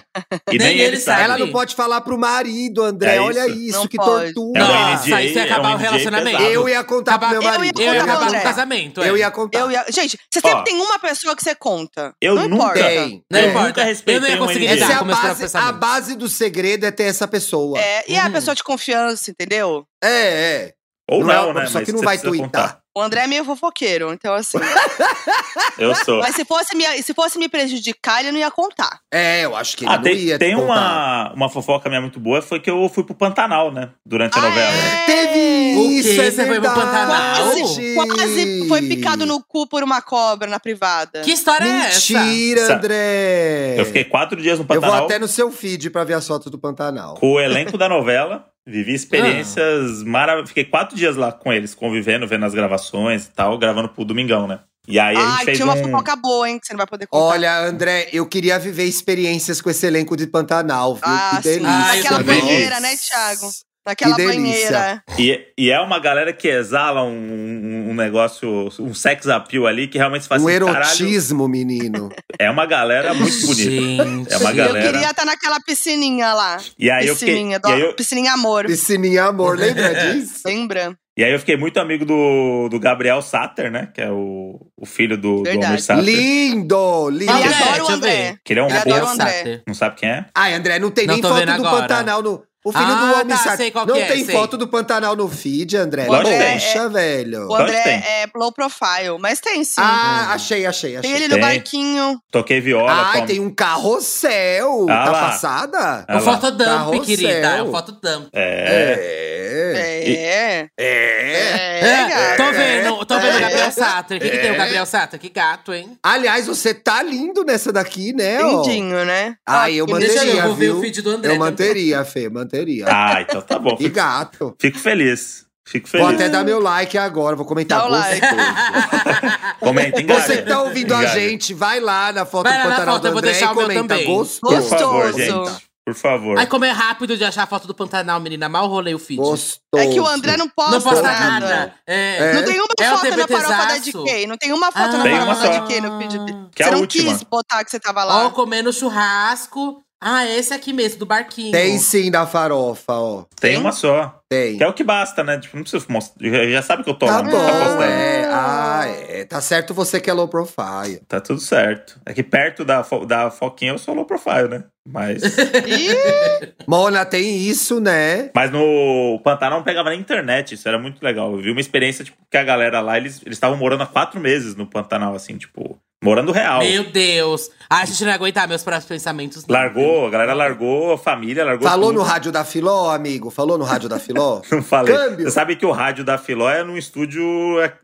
[SPEAKER 1] E nem,
[SPEAKER 3] Nem
[SPEAKER 1] ele sabe.
[SPEAKER 4] Ela não pode falar pro marido, André.
[SPEAKER 1] É
[SPEAKER 4] Olha
[SPEAKER 1] isso.
[SPEAKER 4] isso,
[SPEAKER 2] Não
[SPEAKER 4] que
[SPEAKER 2] pode.
[SPEAKER 4] tortura.
[SPEAKER 1] É um
[SPEAKER 3] Nossa,
[SPEAKER 1] NDA,
[SPEAKER 3] isso ia
[SPEAKER 1] é
[SPEAKER 3] acabar
[SPEAKER 1] um
[SPEAKER 3] o relacionamento.
[SPEAKER 1] pesado.
[SPEAKER 4] Eu ia contar
[SPEAKER 3] Acabar-
[SPEAKER 4] pro meu marido.
[SPEAKER 3] Eu ia
[SPEAKER 2] contar
[SPEAKER 3] acabar
[SPEAKER 2] pro
[SPEAKER 3] com o casamento, é.
[SPEAKER 4] Eu ia contar.
[SPEAKER 2] Eu ia... Gente, você
[SPEAKER 1] Ó.
[SPEAKER 2] sempre tem uma pessoa que você conta.
[SPEAKER 1] Eu
[SPEAKER 2] não
[SPEAKER 1] nunca-
[SPEAKER 2] importa.
[SPEAKER 4] Tem.
[SPEAKER 3] Não
[SPEAKER 1] Eu
[SPEAKER 3] importa.
[SPEAKER 1] nunca respeitei
[SPEAKER 3] Eu não ia
[SPEAKER 1] um
[SPEAKER 3] conseguir
[SPEAKER 1] NDA.
[SPEAKER 3] lidar
[SPEAKER 4] Essa é
[SPEAKER 3] com
[SPEAKER 4] a base, a base do segredo é ter essa pessoa. É,
[SPEAKER 2] É, e é a
[SPEAKER 3] Uhum.
[SPEAKER 2] pessoa de confiança, entendeu?
[SPEAKER 4] é.
[SPEAKER 1] Ou
[SPEAKER 4] Não é
[SPEAKER 1] não,
[SPEAKER 4] uma
[SPEAKER 1] né? Mas
[SPEAKER 4] que não vai tuitar.
[SPEAKER 2] O André é meio fofoqueiro, então assim.
[SPEAKER 1] Eu sou.
[SPEAKER 2] Mas se fosse, me, se fosse me prejudicar, ele não ia contar.
[SPEAKER 4] É, eu acho que ele
[SPEAKER 1] Ah,
[SPEAKER 4] não
[SPEAKER 1] tem,
[SPEAKER 4] ia
[SPEAKER 1] tem
[SPEAKER 4] contar.
[SPEAKER 1] uma, uma fofoca minha muito boa, foi que eu fui pro Pantanal, né? Durante a
[SPEAKER 2] Ah,
[SPEAKER 1] novela.
[SPEAKER 2] é?
[SPEAKER 4] Teve
[SPEAKER 3] O
[SPEAKER 4] isso, é
[SPEAKER 3] Você foi pro. Pantanal?
[SPEAKER 2] Quase, quase foi picado no cu por uma cobra na privada.
[SPEAKER 3] Que história é essa?
[SPEAKER 4] Mentira, André.
[SPEAKER 1] Eu fiquei quatro dias no
[SPEAKER 4] Eu vou
[SPEAKER 1] Pantanal
[SPEAKER 4] até no seu feed pra ver as fotos do Pantanal.
[SPEAKER 1] com o elenco da novela. Vivi experiências maravilhosas. Fiquei quatro dias lá com eles, convivendo, vendo as gravações e tal, gravando pro Domingão, né? E aí a
[SPEAKER 2] Ai,
[SPEAKER 1] gente fez
[SPEAKER 2] tinha uma
[SPEAKER 1] um...
[SPEAKER 2] fofoca boa, hein, que você não vai poder contar.
[SPEAKER 4] Olha, André, eu queria viver experiências com esse elenco de Pantanal, viu?
[SPEAKER 2] Ah,
[SPEAKER 4] que
[SPEAKER 2] sim.
[SPEAKER 4] delícia.
[SPEAKER 3] Ah, eu
[SPEAKER 2] Naquela
[SPEAKER 3] também.
[SPEAKER 2] banheira, né, Thiago? Naquela
[SPEAKER 4] Que delícia.
[SPEAKER 2] banheira.
[SPEAKER 1] E, e é uma galera que exala um, um- um negócio, um sex appeal ali, que realmente faz
[SPEAKER 4] Um
[SPEAKER 1] assim, caralho,
[SPEAKER 4] erotismo, menino.
[SPEAKER 1] É uma galera muito bonita.
[SPEAKER 3] Gente.
[SPEAKER 1] É uma
[SPEAKER 2] Eu
[SPEAKER 1] galera.
[SPEAKER 2] queria estar naquela piscininha lá.
[SPEAKER 1] E aí eu fiquei.
[SPEAKER 2] piscininha,
[SPEAKER 1] E
[SPEAKER 2] do-
[SPEAKER 1] aí eu,
[SPEAKER 2] piscininha amor.
[SPEAKER 4] Piscininha amor, lembra disso?
[SPEAKER 2] Lembra?
[SPEAKER 1] e aí eu fiquei muito amigo do, do Gabriel Satter, né? Que é o, o filho do, do
[SPEAKER 2] Verdade.
[SPEAKER 1] Almir Satter.
[SPEAKER 4] Lindo, lindo.
[SPEAKER 2] Ele
[SPEAKER 3] André,
[SPEAKER 2] adora o
[SPEAKER 3] eu
[SPEAKER 2] André.
[SPEAKER 3] ver.
[SPEAKER 1] Que ele é um
[SPEAKER 2] Ele
[SPEAKER 1] fofo.
[SPEAKER 2] adora o André.
[SPEAKER 1] Não sabe quem é?
[SPEAKER 4] Ai, André, não tem
[SPEAKER 3] Não
[SPEAKER 4] nem foto do
[SPEAKER 3] agora.
[SPEAKER 4] Pantanal no. O filho
[SPEAKER 3] Ah,
[SPEAKER 4] do Homem
[SPEAKER 3] tá,
[SPEAKER 4] Sabe. Não
[SPEAKER 3] é,
[SPEAKER 4] tem
[SPEAKER 3] sei.
[SPEAKER 4] foto do Pantanal no feed, André.
[SPEAKER 1] Lógico que tem.
[SPEAKER 4] Poxa, velho.
[SPEAKER 2] O André
[SPEAKER 1] tem.
[SPEAKER 2] é low profile, mas tem sim.
[SPEAKER 4] Ah, achei, achei, achei.
[SPEAKER 2] tem ele no
[SPEAKER 1] Tem.
[SPEAKER 2] barquinho.
[SPEAKER 1] Toquei viola.
[SPEAKER 4] Ai,
[SPEAKER 1] com-
[SPEAKER 4] tem um carrossel.
[SPEAKER 1] Ah
[SPEAKER 4] tá
[SPEAKER 1] lá.
[SPEAKER 4] passada?
[SPEAKER 1] Ah
[SPEAKER 3] O fotodump,
[SPEAKER 4] Carrossel.
[SPEAKER 3] querida. É o fotodump.
[SPEAKER 1] É.
[SPEAKER 4] É.
[SPEAKER 2] É.
[SPEAKER 4] É.
[SPEAKER 2] É,
[SPEAKER 3] É, tô vendo, tô vendo o
[SPEAKER 4] É.
[SPEAKER 3] Gabriel Satter. O que, que tem o Gabriel Satter? Que gato, hein?
[SPEAKER 4] Aliás, você tá lindo nessa daqui, né? ó?
[SPEAKER 2] Lindinho, né?
[SPEAKER 4] Ai, eu manteria,
[SPEAKER 3] eu vou ver
[SPEAKER 4] viu?
[SPEAKER 3] o feed do André.
[SPEAKER 4] Eu manteria, Fê, manteria.
[SPEAKER 1] Ah, então tá bom.
[SPEAKER 4] E
[SPEAKER 1] Fico,
[SPEAKER 4] gato.
[SPEAKER 1] fico feliz. Fico
[SPEAKER 4] Vou
[SPEAKER 1] feliz.
[SPEAKER 4] até dar meu like agora, vou comentar
[SPEAKER 2] Dá like.
[SPEAKER 1] Comenta, engaja.
[SPEAKER 4] Você que tá ouvindo a
[SPEAKER 1] Engaja.
[SPEAKER 4] gente, vai lá na foto
[SPEAKER 3] Vai
[SPEAKER 4] do Pantanal
[SPEAKER 3] foto,
[SPEAKER 4] do
[SPEAKER 3] eu vou
[SPEAKER 4] André
[SPEAKER 3] deixar
[SPEAKER 4] e
[SPEAKER 3] o meu
[SPEAKER 4] comenta.
[SPEAKER 3] também.
[SPEAKER 4] Gostoso.
[SPEAKER 1] Por favor,
[SPEAKER 2] Gostoso.
[SPEAKER 1] gente. Por favor.
[SPEAKER 3] Ai, como é rápido de achar a foto do Pantanal, menina. Mal rolei o feed.
[SPEAKER 4] Gostoso.
[SPEAKER 2] É que o André não posta,
[SPEAKER 3] Não posta
[SPEAKER 2] nada.
[SPEAKER 3] nada. É.
[SPEAKER 2] Não tem uma
[SPEAKER 3] É
[SPEAKER 2] foto na farofa da. DK. Não tem uma foto
[SPEAKER 3] Ah.
[SPEAKER 2] na farofa da. DK no feed dele.
[SPEAKER 1] Que é
[SPEAKER 2] você
[SPEAKER 1] a
[SPEAKER 2] não
[SPEAKER 1] última.
[SPEAKER 2] quis botar que você tava lá.
[SPEAKER 3] Ó, comendo churrasco. Ah, esse aqui mesmo, do barquinho.
[SPEAKER 4] Tem sim da farofa, ó.
[SPEAKER 1] Tem
[SPEAKER 2] Tem?
[SPEAKER 1] uma só.
[SPEAKER 4] Tem.
[SPEAKER 1] Que é o que basta, né? Tipo, não precisa mostrar. Já, sabe que eu tô
[SPEAKER 4] Tá bom,
[SPEAKER 1] postando.
[SPEAKER 4] é. Ah, é. Tá certo você que é low profile.
[SPEAKER 1] Tá tudo certo. É que perto da, fo- da Foquinha eu sou low profile, né? Mas,
[SPEAKER 2] Ih,
[SPEAKER 4] Mona, tem isso, né?
[SPEAKER 1] mas no Pantanal não pegava nem internet, isso era muito legal. Eu vi uma experiência, tipo, que a galera lá, eles eles estavam morando há quatro meses no Pantanal, assim, tipo, morando real.
[SPEAKER 3] Meu Deus. Ah, a gente não ia aguentar meus próprios pensamentos. não.
[SPEAKER 1] Largou, a galera largou a família, largou
[SPEAKER 4] Falou
[SPEAKER 1] tudo.
[SPEAKER 4] no rádio da Filó, amigo? Falou no rádio da Filó?
[SPEAKER 1] Não falei.
[SPEAKER 4] Câmbio.
[SPEAKER 1] Você sabe que o rádio da Filó é num estúdio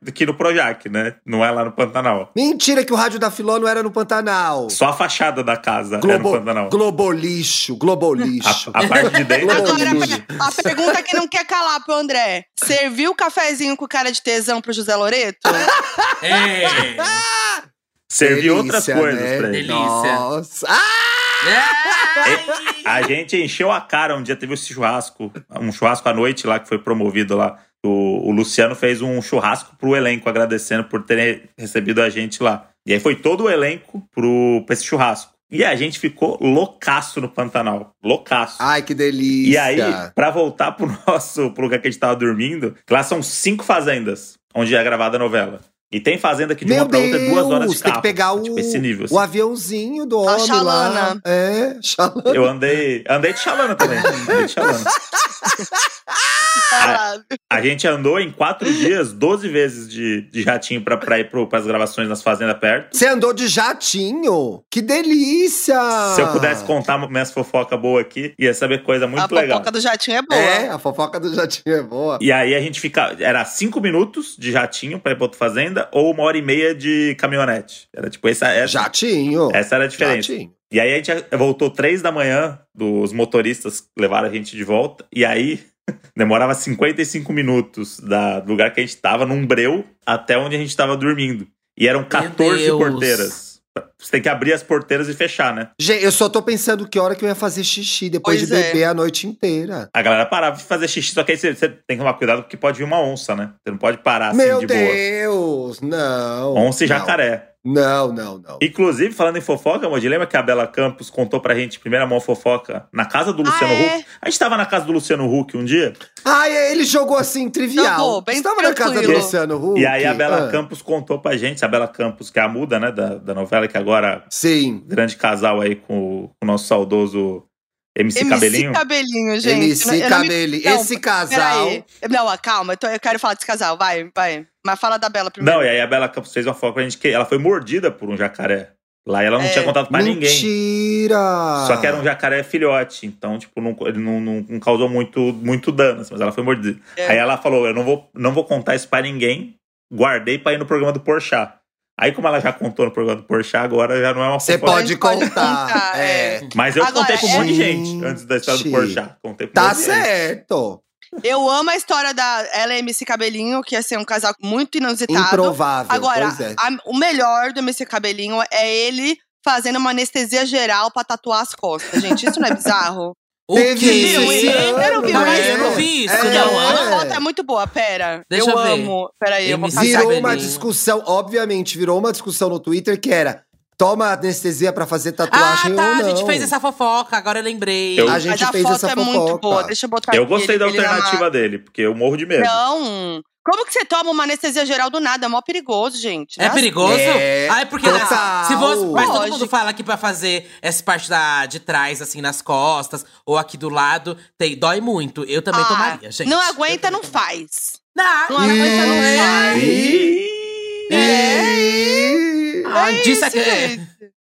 [SPEAKER 1] aqui no Projac, né? Não é lá no Pantanal.
[SPEAKER 4] Mentira que o rádio da Filó não era no Pantanal.
[SPEAKER 1] Só a fachada da casa é no
[SPEAKER 4] Globo,
[SPEAKER 1] Pantanal.
[SPEAKER 4] Globolixo, Globolixo.
[SPEAKER 1] A, a parte de dentro.
[SPEAKER 4] Globo
[SPEAKER 2] agora a pergunta que não quer calar pro André. Serviu o cafezinho com cara de tesão pro José Loreto?
[SPEAKER 3] É.
[SPEAKER 1] Serviu outras coisas
[SPEAKER 4] né?
[SPEAKER 1] pra ele.
[SPEAKER 3] Delícia.
[SPEAKER 4] Nossa. Ah!
[SPEAKER 3] É.
[SPEAKER 1] A gente encheu a cara um dia, teve esse churrasco, um churrasco à noite lá que foi promovido lá. O, o Luciano fez um churrasco pro elenco, agradecendo por terem recebido a gente lá. E aí foi todo o elenco pro, pra esse churrasco. E a gente ficou loucaço no Pantanal. Loucaço.
[SPEAKER 4] Ai, que delícia.
[SPEAKER 1] E aí, pra voltar pro nosso pro lugar que a gente tava dormindo, lá são cinco fazendas onde é gravada a novela. E tem fazenda que de
[SPEAKER 4] Meu
[SPEAKER 1] uma pra outra é duas horas de carro.
[SPEAKER 4] tem que pegar o,
[SPEAKER 1] Tipo, esse nível. assim.
[SPEAKER 4] o aviãozinho do homem lá.
[SPEAKER 2] Xalana.
[SPEAKER 4] É, Xalana.
[SPEAKER 1] Eu andei. Andei de chalana também. Andei de chalana.
[SPEAKER 2] Caralho.
[SPEAKER 1] A gente andou em quatro dias, 12 vezes de, de jatinho pra, pra ir pro, pras gravações nas fazendas perto.
[SPEAKER 4] Você andou de jatinho? Que delícia!
[SPEAKER 1] Se eu pudesse contar minhas fofocas boas aqui, ia saber coisa muito
[SPEAKER 2] a
[SPEAKER 1] legal.
[SPEAKER 2] fofoca do jatinho é boa.
[SPEAKER 4] É, a fofoca do jatinho é boa.
[SPEAKER 1] E aí a gente fica. Era cinco minutos de jatinho pra ir pra outra fazenda ou uma hora e meia de caminhonete. Era tipo essa. Essa,
[SPEAKER 4] Jatinho.
[SPEAKER 1] essa era a diferença.
[SPEAKER 4] Jatinho.
[SPEAKER 1] E aí a gente voltou três da manhã, dos motoristas levaram a gente de volta. E aí demorava 55 minutos da, do lugar que a gente tava, num breu, até onde a gente tava dormindo. E eram 14
[SPEAKER 3] Deus.
[SPEAKER 1] porteiras. Você tem que abrir as porteiras e fechar, né?
[SPEAKER 4] Gente, eu só tô pensando que hora que eu ia fazer xixi depois
[SPEAKER 2] Pois
[SPEAKER 4] de
[SPEAKER 2] é.
[SPEAKER 4] beber a noite inteira.
[SPEAKER 1] A galera parava de fazer xixi, só que aí você, você tem que tomar cuidado porque pode vir uma onça, né? Você não pode parar assim
[SPEAKER 4] Meu
[SPEAKER 1] de boa.
[SPEAKER 4] Deus, não.
[SPEAKER 1] Onça e
[SPEAKER 4] não.
[SPEAKER 1] jacaré.
[SPEAKER 4] Não, não, não.
[SPEAKER 1] Inclusive, falando em fofoca, Moji, lembra que a Bela Campos contou pra gente, primeira mão fofoca, na casa do Luciano
[SPEAKER 2] Ah, é?
[SPEAKER 1] Huck? A gente tava na casa do Luciano Huck um dia,
[SPEAKER 4] Ai, ele jogou assim, trivial.
[SPEAKER 2] Jogou, bem
[SPEAKER 4] Você tava na casa do. Luciano Huck?
[SPEAKER 1] e aí a Bela
[SPEAKER 4] Ah,
[SPEAKER 1] Campos contou pra gente, a Bela Campos, que é a muda, né, da, da novela, que agora
[SPEAKER 4] Sim.
[SPEAKER 1] grande casal aí com, o- com o nosso saudoso MC,
[SPEAKER 2] MC
[SPEAKER 1] Cabelinho.
[SPEAKER 2] Cabelinho, gente.
[SPEAKER 4] MC
[SPEAKER 2] Eu não me-
[SPEAKER 4] Cabelinho.
[SPEAKER 2] Não,
[SPEAKER 4] Esse casal.
[SPEAKER 2] Peraí. Não, calma, eu, tô- eu quero falar desse casal. Vai, vai. Mas fala da Bela primeiro.
[SPEAKER 1] Não, e aí a Bela fez uma fofoca pra gente que ela foi mordida por um jacaré. Lá ela não
[SPEAKER 2] É.
[SPEAKER 1] tinha contato pra ninguém.
[SPEAKER 4] Mentira!
[SPEAKER 1] Só que era um jacaré filhote, então, tipo, não, ele não, não- não causou muito, muito dano, assim, mas ela foi mordida.
[SPEAKER 2] É.
[SPEAKER 1] Aí ela falou: Eu não vou, não vou contar isso pra ninguém, guardei pra ir no programa do Porchat. Aí, como ela já contou no programa do Porchat, agora já não é uma
[SPEAKER 4] Você pode contar. é.
[SPEAKER 2] é.
[SPEAKER 1] Mas eu
[SPEAKER 2] Agora,
[SPEAKER 1] contei pra um monte de
[SPEAKER 4] é-
[SPEAKER 1] gente antes da história do. Porchat. Contei pra
[SPEAKER 4] Tá certo.
[SPEAKER 2] Eu amo a história da ela e MC Cabelinho, que ia ser um casal muito inusitado.
[SPEAKER 4] Improvável.
[SPEAKER 2] Agora,
[SPEAKER 4] pois é.
[SPEAKER 2] a- o melhor do MC Cabelinho é ele fazendo uma anestesia geral pra tatuar as costas, gente. Isso não é bizarro?
[SPEAKER 3] O
[SPEAKER 4] Teve
[SPEAKER 2] isso? Eu não vi, mas
[SPEAKER 3] eu não vi isso,
[SPEAKER 4] É.
[SPEAKER 2] Não, a
[SPEAKER 3] ah.
[SPEAKER 2] foto é muito boa, pera.
[SPEAKER 3] Deixa
[SPEAKER 2] eu
[SPEAKER 3] eu ver.
[SPEAKER 2] amo. Peraí, eu vou passar
[SPEAKER 4] Virou uma discussão, obviamente, virou uma discussão no Twitter que era toma anestesia pra fazer
[SPEAKER 3] Ah,
[SPEAKER 4] tatuagem
[SPEAKER 3] tá.
[SPEAKER 4] ou
[SPEAKER 3] A
[SPEAKER 4] não.
[SPEAKER 3] gente fez essa fofoca, agora eu lembrei.
[SPEAKER 1] Eu-
[SPEAKER 4] A
[SPEAKER 2] Mas
[SPEAKER 4] gente
[SPEAKER 2] a
[SPEAKER 4] fez
[SPEAKER 2] foto
[SPEAKER 4] essa
[SPEAKER 2] é muito
[SPEAKER 4] fofoca.
[SPEAKER 2] boa. Deixa eu botar
[SPEAKER 1] Eu
[SPEAKER 2] aqui,
[SPEAKER 1] gostei da
[SPEAKER 2] na-
[SPEAKER 1] alternativa dele, porque eu morro de medo.
[SPEAKER 2] Não. Como que você toma uma anestesia geral do nada? É mó perigoso, gente.
[SPEAKER 3] É
[SPEAKER 2] Né?
[SPEAKER 3] perigoso?
[SPEAKER 4] É,
[SPEAKER 3] Ah, é porque
[SPEAKER 4] total.
[SPEAKER 3] se você, mas todo mundo fala que pra fazer essa parte da, de trás, assim, nas costas, ou aqui do lado, tem, dói muito. Eu também
[SPEAKER 2] Ah,
[SPEAKER 3] tomaria, gente.
[SPEAKER 2] Não aguenta, não faz.
[SPEAKER 3] Não,
[SPEAKER 2] Não aguenta, não faz.
[SPEAKER 1] Ih.
[SPEAKER 3] Ah,
[SPEAKER 2] É
[SPEAKER 3] disse
[SPEAKER 2] isso,
[SPEAKER 3] aqui.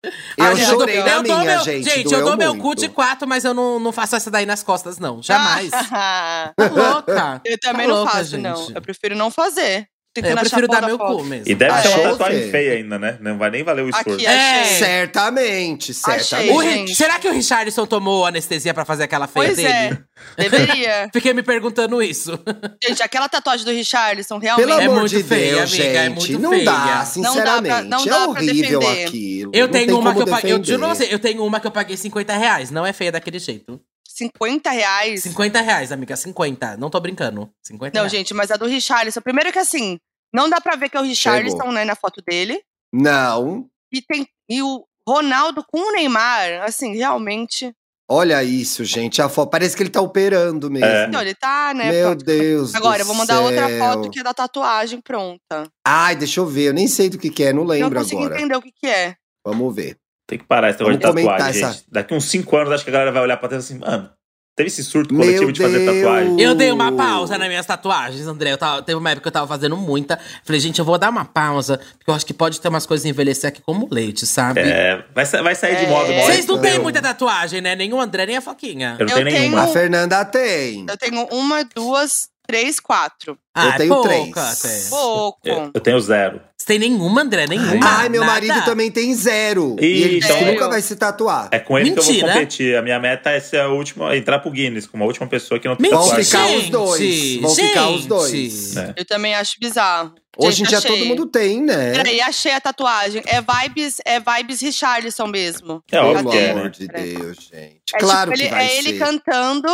[SPEAKER 2] Gente.
[SPEAKER 4] Eu
[SPEAKER 3] Ah,
[SPEAKER 4] chorei
[SPEAKER 3] dou-
[SPEAKER 4] na
[SPEAKER 3] eu dou
[SPEAKER 4] minha,
[SPEAKER 3] meu,
[SPEAKER 4] gente.
[SPEAKER 3] Gente, eu dou meu
[SPEAKER 4] muito.
[SPEAKER 3] cu de quatro, mas eu não, não faço essa daí nas costas, não. Jamais.
[SPEAKER 2] Ah,
[SPEAKER 3] Tá louca.
[SPEAKER 2] eu também
[SPEAKER 3] Tá
[SPEAKER 2] não
[SPEAKER 3] louca,
[SPEAKER 2] faço, não.
[SPEAKER 3] gente.
[SPEAKER 2] Eu prefiro não fazer.
[SPEAKER 3] Eu
[SPEAKER 2] Tentando achar
[SPEAKER 3] prefiro dar
[SPEAKER 2] da
[SPEAKER 3] meu cu mesmo.
[SPEAKER 1] E deve ser uma tatuagem feia ainda, né? Não vai nem valer o esforço.
[SPEAKER 2] Aqui,
[SPEAKER 3] É.
[SPEAKER 2] achei.
[SPEAKER 4] Certamente,
[SPEAKER 2] Achei.
[SPEAKER 4] certamente.
[SPEAKER 2] Gente.
[SPEAKER 3] Será que o Richardson tomou anestesia pra fazer aquela feia
[SPEAKER 2] Pois
[SPEAKER 3] dele?
[SPEAKER 2] é, deveria.
[SPEAKER 3] Fiquei me perguntando isso.
[SPEAKER 2] Gente, aquela tatuagem do Richarlison, realmente.
[SPEAKER 4] Pelo
[SPEAKER 3] É
[SPEAKER 4] amor
[SPEAKER 3] muito
[SPEAKER 4] de
[SPEAKER 3] feia,
[SPEAKER 4] Deus,
[SPEAKER 3] amiga, é
[SPEAKER 4] gente.
[SPEAKER 3] muito
[SPEAKER 4] não
[SPEAKER 3] feia.
[SPEAKER 4] dá,
[SPEAKER 2] Não dá pra-
[SPEAKER 4] sinceramente.
[SPEAKER 2] não
[SPEAKER 4] é
[SPEAKER 2] dá pra
[SPEAKER 4] horrível
[SPEAKER 2] defender.
[SPEAKER 4] aquilo.
[SPEAKER 3] Eu
[SPEAKER 4] não
[SPEAKER 3] tenho uma que eu paguei. Eu pra você, eu tenho uma que eu paguei 50 reais. Não é feia daquele jeito.
[SPEAKER 2] 50 reais.
[SPEAKER 3] 50 reais, amiga. 50. Não tô brincando. 50
[SPEAKER 2] Não,
[SPEAKER 3] reais.
[SPEAKER 2] gente, mas a do Richarlison. Primeiro que assim, não dá pra ver que é o Richarlison, né, na foto dele.
[SPEAKER 4] Não.
[SPEAKER 2] E tem. E o Ronaldo com o Neymar, assim, realmente.
[SPEAKER 4] Olha isso, gente. A foto, parece que ele tá operando mesmo.
[SPEAKER 1] É.
[SPEAKER 2] Então, ele tá, né?
[SPEAKER 4] Meu
[SPEAKER 2] pronto.
[SPEAKER 4] Deus.
[SPEAKER 2] Agora, eu vou mandar outra
[SPEAKER 4] céu.
[SPEAKER 2] foto que é da tatuagem pronta.
[SPEAKER 4] Ai, deixa eu ver. Eu nem sei do que, que é, não
[SPEAKER 2] não
[SPEAKER 4] lembro
[SPEAKER 2] consigo
[SPEAKER 4] agora.
[SPEAKER 2] entender o que, que é.
[SPEAKER 4] Vamos ver.
[SPEAKER 1] Tem que parar esse negócio de
[SPEAKER 4] Vamos comentar
[SPEAKER 1] tatuagem,
[SPEAKER 4] essa-
[SPEAKER 1] gente. Daqui uns 5 anos, acho que a galera vai olhar pra trás assim, mano, teve esse surto
[SPEAKER 4] Meu
[SPEAKER 1] coletivo de fazer
[SPEAKER 4] Deus.
[SPEAKER 1] tatuagem.
[SPEAKER 3] Eu dei uma pausa nas minhas tatuagens, André. Eu tava, teve uma época que eu tava fazendo muita. Falei, gente, eu vou dar uma pausa, porque eu acho que pode ter umas coisas envelhecer aqui como leite, sabe?
[SPEAKER 1] É, vai, vai sair de
[SPEAKER 2] É.
[SPEAKER 1] moda.
[SPEAKER 3] Vocês não
[SPEAKER 4] Não.
[SPEAKER 3] têm muita tatuagem, né? Nem o André, nem a Foquinha.
[SPEAKER 1] Eu não
[SPEAKER 2] Eu
[SPEAKER 1] tenho
[SPEAKER 2] tenho-
[SPEAKER 1] nenhuma.
[SPEAKER 4] A Fernanda tem.
[SPEAKER 2] Eu tenho uma, duas, três, quatro.
[SPEAKER 3] Ah,
[SPEAKER 4] tenho
[SPEAKER 3] é
[SPEAKER 4] três.
[SPEAKER 3] pouca até.
[SPEAKER 2] Pouco.
[SPEAKER 1] Eu, eu tenho zero.
[SPEAKER 3] Você tem nenhuma, André? Nenhuma?
[SPEAKER 4] Ai, meu
[SPEAKER 3] Nada?
[SPEAKER 4] marido também tem zero.
[SPEAKER 1] Ih,
[SPEAKER 4] e ele disse que
[SPEAKER 2] então-
[SPEAKER 4] nunca vai se tatuar.
[SPEAKER 1] É com ele que eu
[SPEAKER 3] Mentira.
[SPEAKER 1] vou competir. A minha meta é ser a última, entrar pro Guinness, como a última pessoa que não tem
[SPEAKER 3] Mentira.
[SPEAKER 4] Vão ficar os
[SPEAKER 3] Gente,
[SPEAKER 4] dois. Vão ficar os
[SPEAKER 3] gente.
[SPEAKER 4] dois.
[SPEAKER 1] É.
[SPEAKER 2] Eu também acho bizarro.
[SPEAKER 4] Hoje em
[SPEAKER 2] Gente,
[SPEAKER 4] dia todo mundo tem, né?
[SPEAKER 2] Peraí, achei a tatuagem. É vibes, é vibes Richarlison mesmo.
[SPEAKER 1] É óbvio
[SPEAKER 4] Pelo
[SPEAKER 1] é,
[SPEAKER 4] amor
[SPEAKER 1] né?
[SPEAKER 4] de. Deus, gente.
[SPEAKER 2] É
[SPEAKER 4] claro
[SPEAKER 2] tipo,
[SPEAKER 4] que
[SPEAKER 2] ele,
[SPEAKER 4] vai
[SPEAKER 2] é
[SPEAKER 4] ser.
[SPEAKER 2] ele cantando.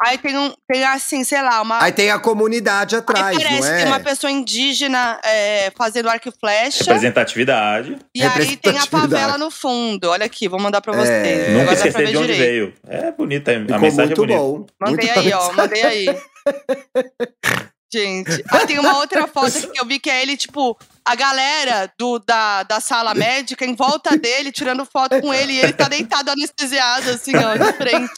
[SPEAKER 2] Aí tem um, tem assim, sei lá, uma.
[SPEAKER 4] Aí tem a comunidade
[SPEAKER 2] aí
[SPEAKER 4] atrás,
[SPEAKER 2] parece
[SPEAKER 4] não
[SPEAKER 2] que
[SPEAKER 4] é?
[SPEAKER 2] tem uma pessoa indígena é, fazendo arco e flecha.
[SPEAKER 1] Representatividade.
[SPEAKER 2] E aí tem a
[SPEAKER 4] Representatividade.
[SPEAKER 2] favela no fundo. Olha aqui, vou mandar pra você.
[SPEAKER 4] É.
[SPEAKER 1] Nunca
[SPEAKER 2] Agora dá pra
[SPEAKER 1] esquecer
[SPEAKER 2] ver
[SPEAKER 1] de onde
[SPEAKER 2] direito.
[SPEAKER 1] veio. É bonita, a
[SPEAKER 4] Ficou
[SPEAKER 1] mensagem
[SPEAKER 4] muito
[SPEAKER 1] é bonita.
[SPEAKER 4] bom.
[SPEAKER 2] Mandei
[SPEAKER 4] muito
[SPEAKER 2] aí, ó. Mandei aí. Gente, aí tem uma outra foto aqui que eu vi que é ele, tipo, a galera do, da, da sala médica em volta dele, tirando foto com ele, e ele tá deitado anestesiado, assim, ó, de frente.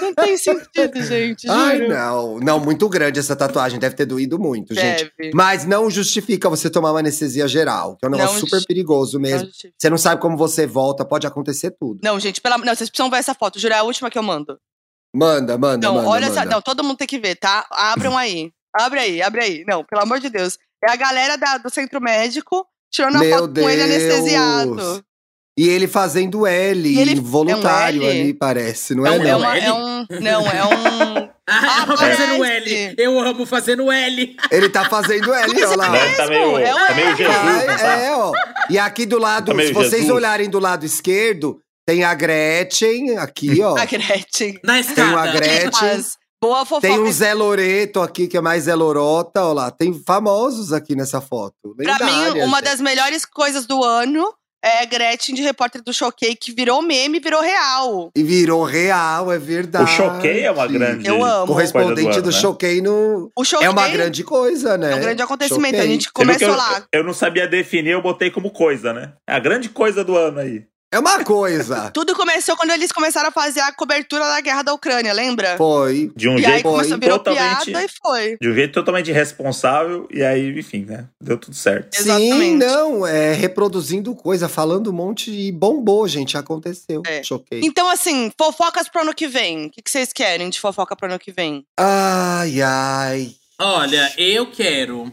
[SPEAKER 2] Não tem sentido, gente, juro.
[SPEAKER 4] Ai, não. Não, muito grande essa tatuagem. Deve ter doído muito, gente.
[SPEAKER 2] Deve.
[SPEAKER 4] Mas não justifica você tomar uma anestesia geral, que é um negócio
[SPEAKER 2] Não
[SPEAKER 4] super
[SPEAKER 2] justi-
[SPEAKER 4] perigoso mesmo.
[SPEAKER 2] Não,
[SPEAKER 4] Você não sabe como você volta, pode acontecer tudo.
[SPEAKER 2] Não, gente, pela... não, vocês precisam ver essa foto, juro, é a última que eu mando.
[SPEAKER 4] Manda, manda,
[SPEAKER 2] Não,
[SPEAKER 4] manda.
[SPEAKER 2] olha
[SPEAKER 4] manda.
[SPEAKER 2] essa. Não, todo mundo tem que ver, tá? Abram aí. Abre aí, abre aí. Não, pelo amor de Deus. É a galera da- do centro médico tirando a
[SPEAKER 4] Meu
[SPEAKER 2] foto com ele
[SPEAKER 4] Deus.
[SPEAKER 2] anestesiado.
[SPEAKER 4] E ele fazendo L,
[SPEAKER 2] E ele-
[SPEAKER 4] involuntário
[SPEAKER 2] é um L?
[SPEAKER 4] ali, parece, não
[SPEAKER 2] É,
[SPEAKER 4] é?
[SPEAKER 2] um, é,
[SPEAKER 4] não?
[SPEAKER 2] uma-
[SPEAKER 3] L?
[SPEAKER 2] é um. Não, é um.
[SPEAKER 3] Ah,
[SPEAKER 2] Ah,
[SPEAKER 3] fazendo. L. Eu amo fazendo L.
[SPEAKER 4] Ele tá fazendo L, olha lá.
[SPEAKER 1] Né? Tá meio,
[SPEAKER 2] é um
[SPEAKER 1] tá meio. Jesus, não tá?
[SPEAKER 4] é, ó. E aqui do lado,
[SPEAKER 1] Tá
[SPEAKER 4] se vocês
[SPEAKER 1] Jesus.
[SPEAKER 4] olharem do lado esquerdo, tem a Gretchen aqui, ó.
[SPEAKER 2] A Gretchen.
[SPEAKER 3] Na
[SPEAKER 4] Tem uma
[SPEAKER 3] escada.
[SPEAKER 4] Gretchen.
[SPEAKER 2] Boa fofoca.
[SPEAKER 4] Tem um Zé Loreto aqui, que é mais Zé Lorota, ó lá. Tem famosos aqui nessa foto.
[SPEAKER 2] Pra mim, uma
[SPEAKER 4] gente.
[SPEAKER 2] das melhores coisas do ano é a Gretchen de repórter do Choquei, que virou meme e virou real.
[SPEAKER 4] E virou real, é verdade.
[SPEAKER 1] O Choquei é uma grande.
[SPEAKER 2] Eu amo.
[SPEAKER 4] Correspondente do,
[SPEAKER 1] ano, né?
[SPEAKER 4] Choquei no.
[SPEAKER 2] O Choquei
[SPEAKER 4] É uma grande coisa, né?
[SPEAKER 2] é um grande acontecimento. A
[SPEAKER 4] Choquei.
[SPEAKER 2] gente
[SPEAKER 1] viu que
[SPEAKER 2] começou
[SPEAKER 1] eu,
[SPEAKER 2] lá.
[SPEAKER 1] Eu não sabia definir, eu botei como coisa, né? É a grande coisa do ano aí.
[SPEAKER 4] É uma coisa.
[SPEAKER 2] Tudo começou quando eles começaram a fazer a cobertura da guerra da Ucrânia, lembra?
[SPEAKER 4] Foi.
[SPEAKER 1] De um
[SPEAKER 2] e aí
[SPEAKER 1] jeito
[SPEAKER 2] começou a virar
[SPEAKER 1] totalmente.
[SPEAKER 2] piada e foi.
[SPEAKER 1] De um jeito totalmente irresponsável, e aí, enfim, né? Deu tudo certo.
[SPEAKER 4] Sim,
[SPEAKER 2] Exatamente.
[SPEAKER 4] não, é reproduzindo coisa, falando um monte e bombou, gente, aconteceu.
[SPEAKER 2] É.
[SPEAKER 4] Choquei.
[SPEAKER 2] Então, assim, fofocas pro ano que vem. O que, vocês querem de fofoca pro ano que vem?
[SPEAKER 4] Ai, ai.
[SPEAKER 3] Olha, eu quero.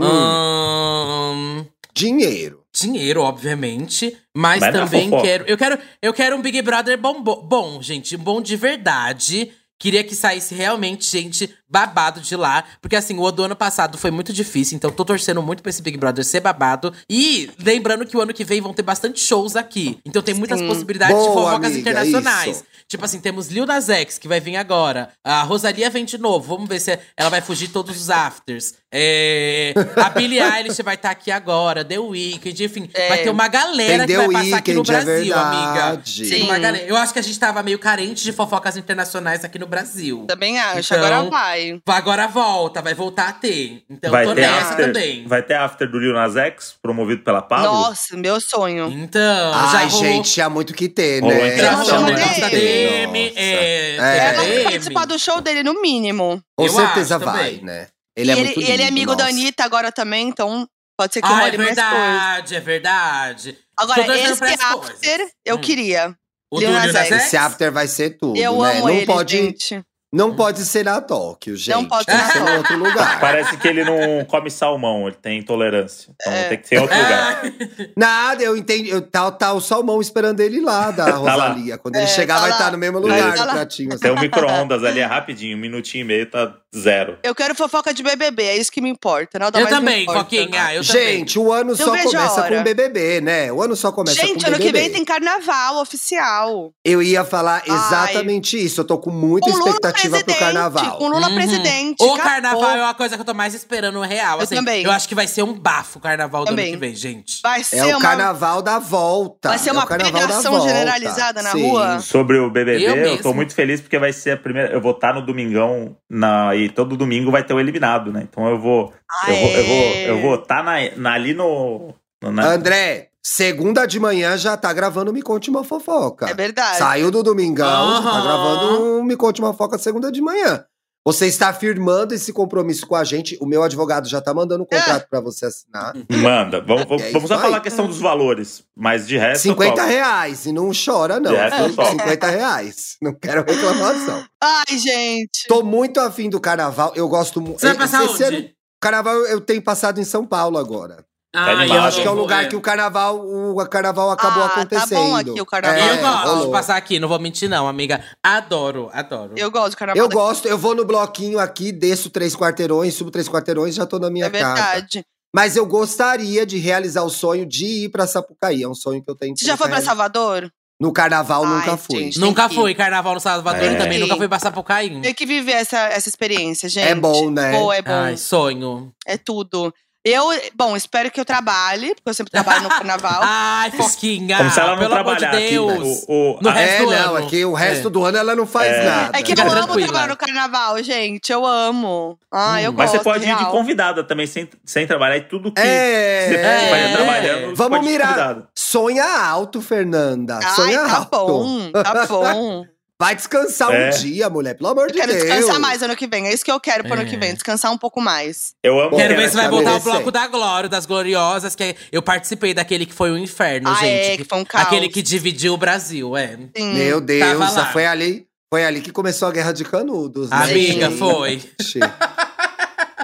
[SPEAKER 4] Hum.
[SPEAKER 3] ahn,
[SPEAKER 4] Dinheiro.
[SPEAKER 3] Dinheiro, obviamente. Mas,
[SPEAKER 1] Mas é
[SPEAKER 3] também quero. Eu quero. Eu quero um Big Brother bom, bom, bom, gente. Bom de verdade. Queria que saísse realmente gente babado de lá. Porque assim, o do ano passado foi muito difícil. Então tô torcendo muito pra esse Big Brother ser babado. E lembrando que o ano que vem vão ter bastante shows aqui. Então tem muitas
[SPEAKER 2] Sim.
[SPEAKER 3] possibilidades de
[SPEAKER 4] Boa,
[SPEAKER 3] fofocas
[SPEAKER 4] amiga,
[SPEAKER 3] internacionais.
[SPEAKER 4] isso.
[SPEAKER 3] Tipo assim, temos Lil Nas X, que vai vir agora. A Rosalia vem de novo. Vamos ver se ela vai fugir todos os afters. É, a Billie Eilish vai estar aqui agora. The Weeknd, enfim.
[SPEAKER 2] É.
[SPEAKER 3] Vai ter uma galera
[SPEAKER 4] Tem
[SPEAKER 3] que
[SPEAKER 4] The
[SPEAKER 3] vai passar aqui no
[SPEAKER 4] é
[SPEAKER 3] Brasil, amiga.
[SPEAKER 4] verdade.
[SPEAKER 3] Tem uma
[SPEAKER 2] Sim.
[SPEAKER 3] galera. Eu acho que a gente tava meio carente de fofocas internacionais aqui no Brasil.
[SPEAKER 2] Também acho.
[SPEAKER 3] Então,
[SPEAKER 2] Agora vai.
[SPEAKER 3] Agora volta, vai voltar a ter. Então
[SPEAKER 1] vai,
[SPEAKER 3] tô
[SPEAKER 1] ter
[SPEAKER 3] nessa
[SPEAKER 1] after,
[SPEAKER 3] também.
[SPEAKER 1] vai ter after do Lil Nas X, promovido pela Pablo.
[SPEAKER 2] Nossa, meu sonho.
[SPEAKER 3] Então, já
[SPEAKER 4] Ai,
[SPEAKER 3] rolou-
[SPEAKER 4] gente, tinha muito que ter, né?
[SPEAKER 1] interação,
[SPEAKER 3] Já
[SPEAKER 2] chama
[SPEAKER 3] rolou o
[SPEAKER 1] né?
[SPEAKER 3] da. DM. É,
[SPEAKER 4] É.
[SPEAKER 3] DM.
[SPEAKER 2] participar do show dele, no mínimo.
[SPEAKER 4] Com
[SPEAKER 3] Eu
[SPEAKER 4] certeza
[SPEAKER 3] acho
[SPEAKER 4] vai,
[SPEAKER 3] também.
[SPEAKER 4] né? Ele é
[SPEAKER 2] e ele,
[SPEAKER 4] muito
[SPEAKER 2] ele é amigo da
[SPEAKER 4] nossa.
[SPEAKER 2] Anitta agora também, então pode ser que
[SPEAKER 3] Ah, é verdade, é verdade.
[SPEAKER 2] Agora, esse after,
[SPEAKER 3] coisas.
[SPEAKER 2] eu
[SPEAKER 3] Hum.
[SPEAKER 2] queria.
[SPEAKER 3] O
[SPEAKER 2] Lil Nas. X?
[SPEAKER 4] Esse after vai ser tudo,
[SPEAKER 2] Eu
[SPEAKER 4] né?
[SPEAKER 2] amo
[SPEAKER 4] não
[SPEAKER 2] ele,
[SPEAKER 4] pode,
[SPEAKER 2] gente.
[SPEAKER 4] Não pode ser na Tóquio, gente.
[SPEAKER 2] Não pode ser na
[SPEAKER 4] em
[SPEAKER 2] Tóquio.
[SPEAKER 4] outro lugar.
[SPEAKER 1] Parece que ele não come salmão, ele tem intolerância. Então
[SPEAKER 2] É.
[SPEAKER 1] tem que ser em outro lugar.
[SPEAKER 4] Nada, eu entendi. Eu, tá, tá o salmão esperando ele lá, da
[SPEAKER 1] lá.
[SPEAKER 4] Rosalia. Quando ele
[SPEAKER 2] É,
[SPEAKER 4] chegar,
[SPEAKER 2] tá
[SPEAKER 4] vai
[SPEAKER 2] lá.
[SPEAKER 4] estar no mesmo lugar
[SPEAKER 2] Tá
[SPEAKER 4] do
[SPEAKER 2] lá.
[SPEAKER 4] pratinho. assim.
[SPEAKER 1] Tem um micro-ondas ali, é rapidinho, um minutinho e meio, tá zero.
[SPEAKER 2] Eu quero fofoca de BBB, é isso que me importa. Nada
[SPEAKER 3] Eu
[SPEAKER 2] mais me
[SPEAKER 3] também,
[SPEAKER 2] importa.
[SPEAKER 3] Foquinha. Eu também.
[SPEAKER 4] Gente, o ano
[SPEAKER 2] Eu
[SPEAKER 4] só começa com BBB, né? O ano só começa
[SPEAKER 2] Gente,
[SPEAKER 4] com
[SPEAKER 2] ano
[SPEAKER 4] BBB.
[SPEAKER 2] que vem tem carnaval oficial.
[SPEAKER 4] Eu ia falar
[SPEAKER 2] Ai.
[SPEAKER 4] exatamente isso. Eu tô com muita
[SPEAKER 2] Lula
[SPEAKER 4] expectativa pro carnaval.
[SPEAKER 2] Com Lula
[SPEAKER 3] Uhum.
[SPEAKER 2] presidente.
[SPEAKER 3] O
[SPEAKER 2] acabou.
[SPEAKER 3] carnaval é uma coisa que eu tô mais esperando real.
[SPEAKER 2] Eu
[SPEAKER 3] assim.
[SPEAKER 2] também.
[SPEAKER 3] Eu acho que vai ser um bafo o carnaval do
[SPEAKER 2] Também.
[SPEAKER 3] ano que vem, gente.
[SPEAKER 2] Vai ser
[SPEAKER 4] É o
[SPEAKER 2] uma,
[SPEAKER 4] carnaval da volta.
[SPEAKER 2] vai ser
[SPEAKER 4] é
[SPEAKER 2] uma
[SPEAKER 4] o da
[SPEAKER 2] pegação generalizada na
[SPEAKER 4] Sim.
[SPEAKER 2] rua.
[SPEAKER 1] Sobre o BBB,
[SPEAKER 3] Eu
[SPEAKER 1] eu, tô muito feliz porque vai ser a primeira. Eu vou estar no domingão na, e todo domingo vai ter o eliminado, né? Então eu vou. Eu vou, eu vou, eu vou estar na, na- ali no. no- na-
[SPEAKER 4] André, segunda de manhã já tá gravando Me Conte Uma Fofoca.
[SPEAKER 2] É verdade.
[SPEAKER 4] Saiu do domingão, já tá gravando um Me Conte Uma Fofoca segunda de manhã. Você está firmando esse compromisso com a gente. O meu advogado já tá mandando um contrato pra você assinar.
[SPEAKER 1] Manda. Vamos, vamos,
[SPEAKER 4] É
[SPEAKER 1] vamos só
[SPEAKER 4] isso
[SPEAKER 1] falar
[SPEAKER 4] aí.
[SPEAKER 1] a questão dos valores. Mas de resto. eu
[SPEAKER 4] 50
[SPEAKER 1] topo.
[SPEAKER 4] reais. E não chora, não.
[SPEAKER 1] De resto, eu topo.
[SPEAKER 4] 50 reais. Não quero reclamação.
[SPEAKER 2] Ai, gente.
[SPEAKER 4] Tô muito afim do carnaval. Eu gosto muito.
[SPEAKER 3] Você vai passar
[SPEAKER 4] ano-
[SPEAKER 3] onde?
[SPEAKER 4] Carnaval eu tenho passado em São Paulo agora.
[SPEAKER 3] Ah,
[SPEAKER 1] animado.
[SPEAKER 4] Eu acho que é o lugar
[SPEAKER 3] é.
[SPEAKER 4] que o carnaval, o carnaval acabou
[SPEAKER 2] Ah, tá
[SPEAKER 4] acontecendo.
[SPEAKER 2] bom aqui o carnaval.
[SPEAKER 3] Eu gosto de passar aqui, não vou mentir, não, amiga. Adoro, adoro.
[SPEAKER 2] Eu gosto de carnaval.
[SPEAKER 4] Eu
[SPEAKER 2] daqui.
[SPEAKER 4] gosto, eu vou no bloquinho aqui, desço três quarteirões, subo três quarteirões, já tô na minha
[SPEAKER 2] É
[SPEAKER 4] casa.
[SPEAKER 2] verdade.
[SPEAKER 4] Mas eu gostaria de realizar o sonho de ir pra Sapucaí. É um sonho que eu tenho.
[SPEAKER 2] Você já foi pra
[SPEAKER 4] realizar.
[SPEAKER 2] Salvador?
[SPEAKER 4] No carnaval
[SPEAKER 2] Ai,
[SPEAKER 4] nunca fui.
[SPEAKER 2] gente.
[SPEAKER 3] Nunca
[SPEAKER 2] que
[SPEAKER 3] fui carnaval no Salvador
[SPEAKER 1] É.
[SPEAKER 3] também, nunca fui passar por Caim.
[SPEAKER 2] Tem que viver essa, essa experiência, gente.
[SPEAKER 4] É bom, né?
[SPEAKER 2] Pô, é bom.
[SPEAKER 3] Ai, sonho.
[SPEAKER 2] É tudo. Eu, bom, espero que eu trabalhe, porque eu sempre trabalho no carnaval.
[SPEAKER 3] Ai, Foquinha.
[SPEAKER 1] Como se ela não
[SPEAKER 3] pelo amor de
[SPEAKER 1] trabalhasse.
[SPEAKER 3] Deus.
[SPEAKER 1] O, o- a-
[SPEAKER 3] resto
[SPEAKER 4] É,
[SPEAKER 3] do
[SPEAKER 4] não,
[SPEAKER 3] ano.
[SPEAKER 4] é que o resto
[SPEAKER 3] É.
[SPEAKER 4] do ano ela não faz
[SPEAKER 1] É.
[SPEAKER 4] nada.
[SPEAKER 2] É que eu
[SPEAKER 3] Fica
[SPEAKER 2] amo
[SPEAKER 3] tranquila.
[SPEAKER 2] trabalhar no carnaval, gente. Eu amo. Ah, eu
[SPEAKER 3] Hum.
[SPEAKER 2] gosto.
[SPEAKER 1] mas você pode ir de
[SPEAKER 2] real.
[SPEAKER 1] convidada também, sem, sem trabalhar. E tudo que
[SPEAKER 4] É.
[SPEAKER 1] você vai
[SPEAKER 3] É.
[SPEAKER 1] trabalhando.
[SPEAKER 4] Vamos mirar. Sonha alto, Fernanda.
[SPEAKER 2] Ai,
[SPEAKER 4] Sonha
[SPEAKER 2] tá
[SPEAKER 4] alto.
[SPEAKER 2] bom, tá bom.
[SPEAKER 4] Vai descansar
[SPEAKER 1] É.
[SPEAKER 4] um dia, mulher. Pelo amor
[SPEAKER 2] Eu
[SPEAKER 4] de
[SPEAKER 2] quero
[SPEAKER 4] Deus.
[SPEAKER 2] descansar mais ano que vem. É isso que eu quero pro ano
[SPEAKER 3] É.
[SPEAKER 2] que vem. Descansar um pouco mais.
[SPEAKER 1] Eu amo
[SPEAKER 3] Quero
[SPEAKER 1] que
[SPEAKER 3] ver se vai voltar o bloco da Glória, das Gloriosas, que é- eu participei daquele que foi o inferno,
[SPEAKER 2] Ah,
[SPEAKER 3] gente.
[SPEAKER 2] é, que foi um caos.
[SPEAKER 3] Aquele que dividiu o Brasil, é.
[SPEAKER 2] Sim.
[SPEAKER 4] Meu Deus, foi ali, foi ali que começou a guerra de canudos. né,
[SPEAKER 3] Amiga, foi.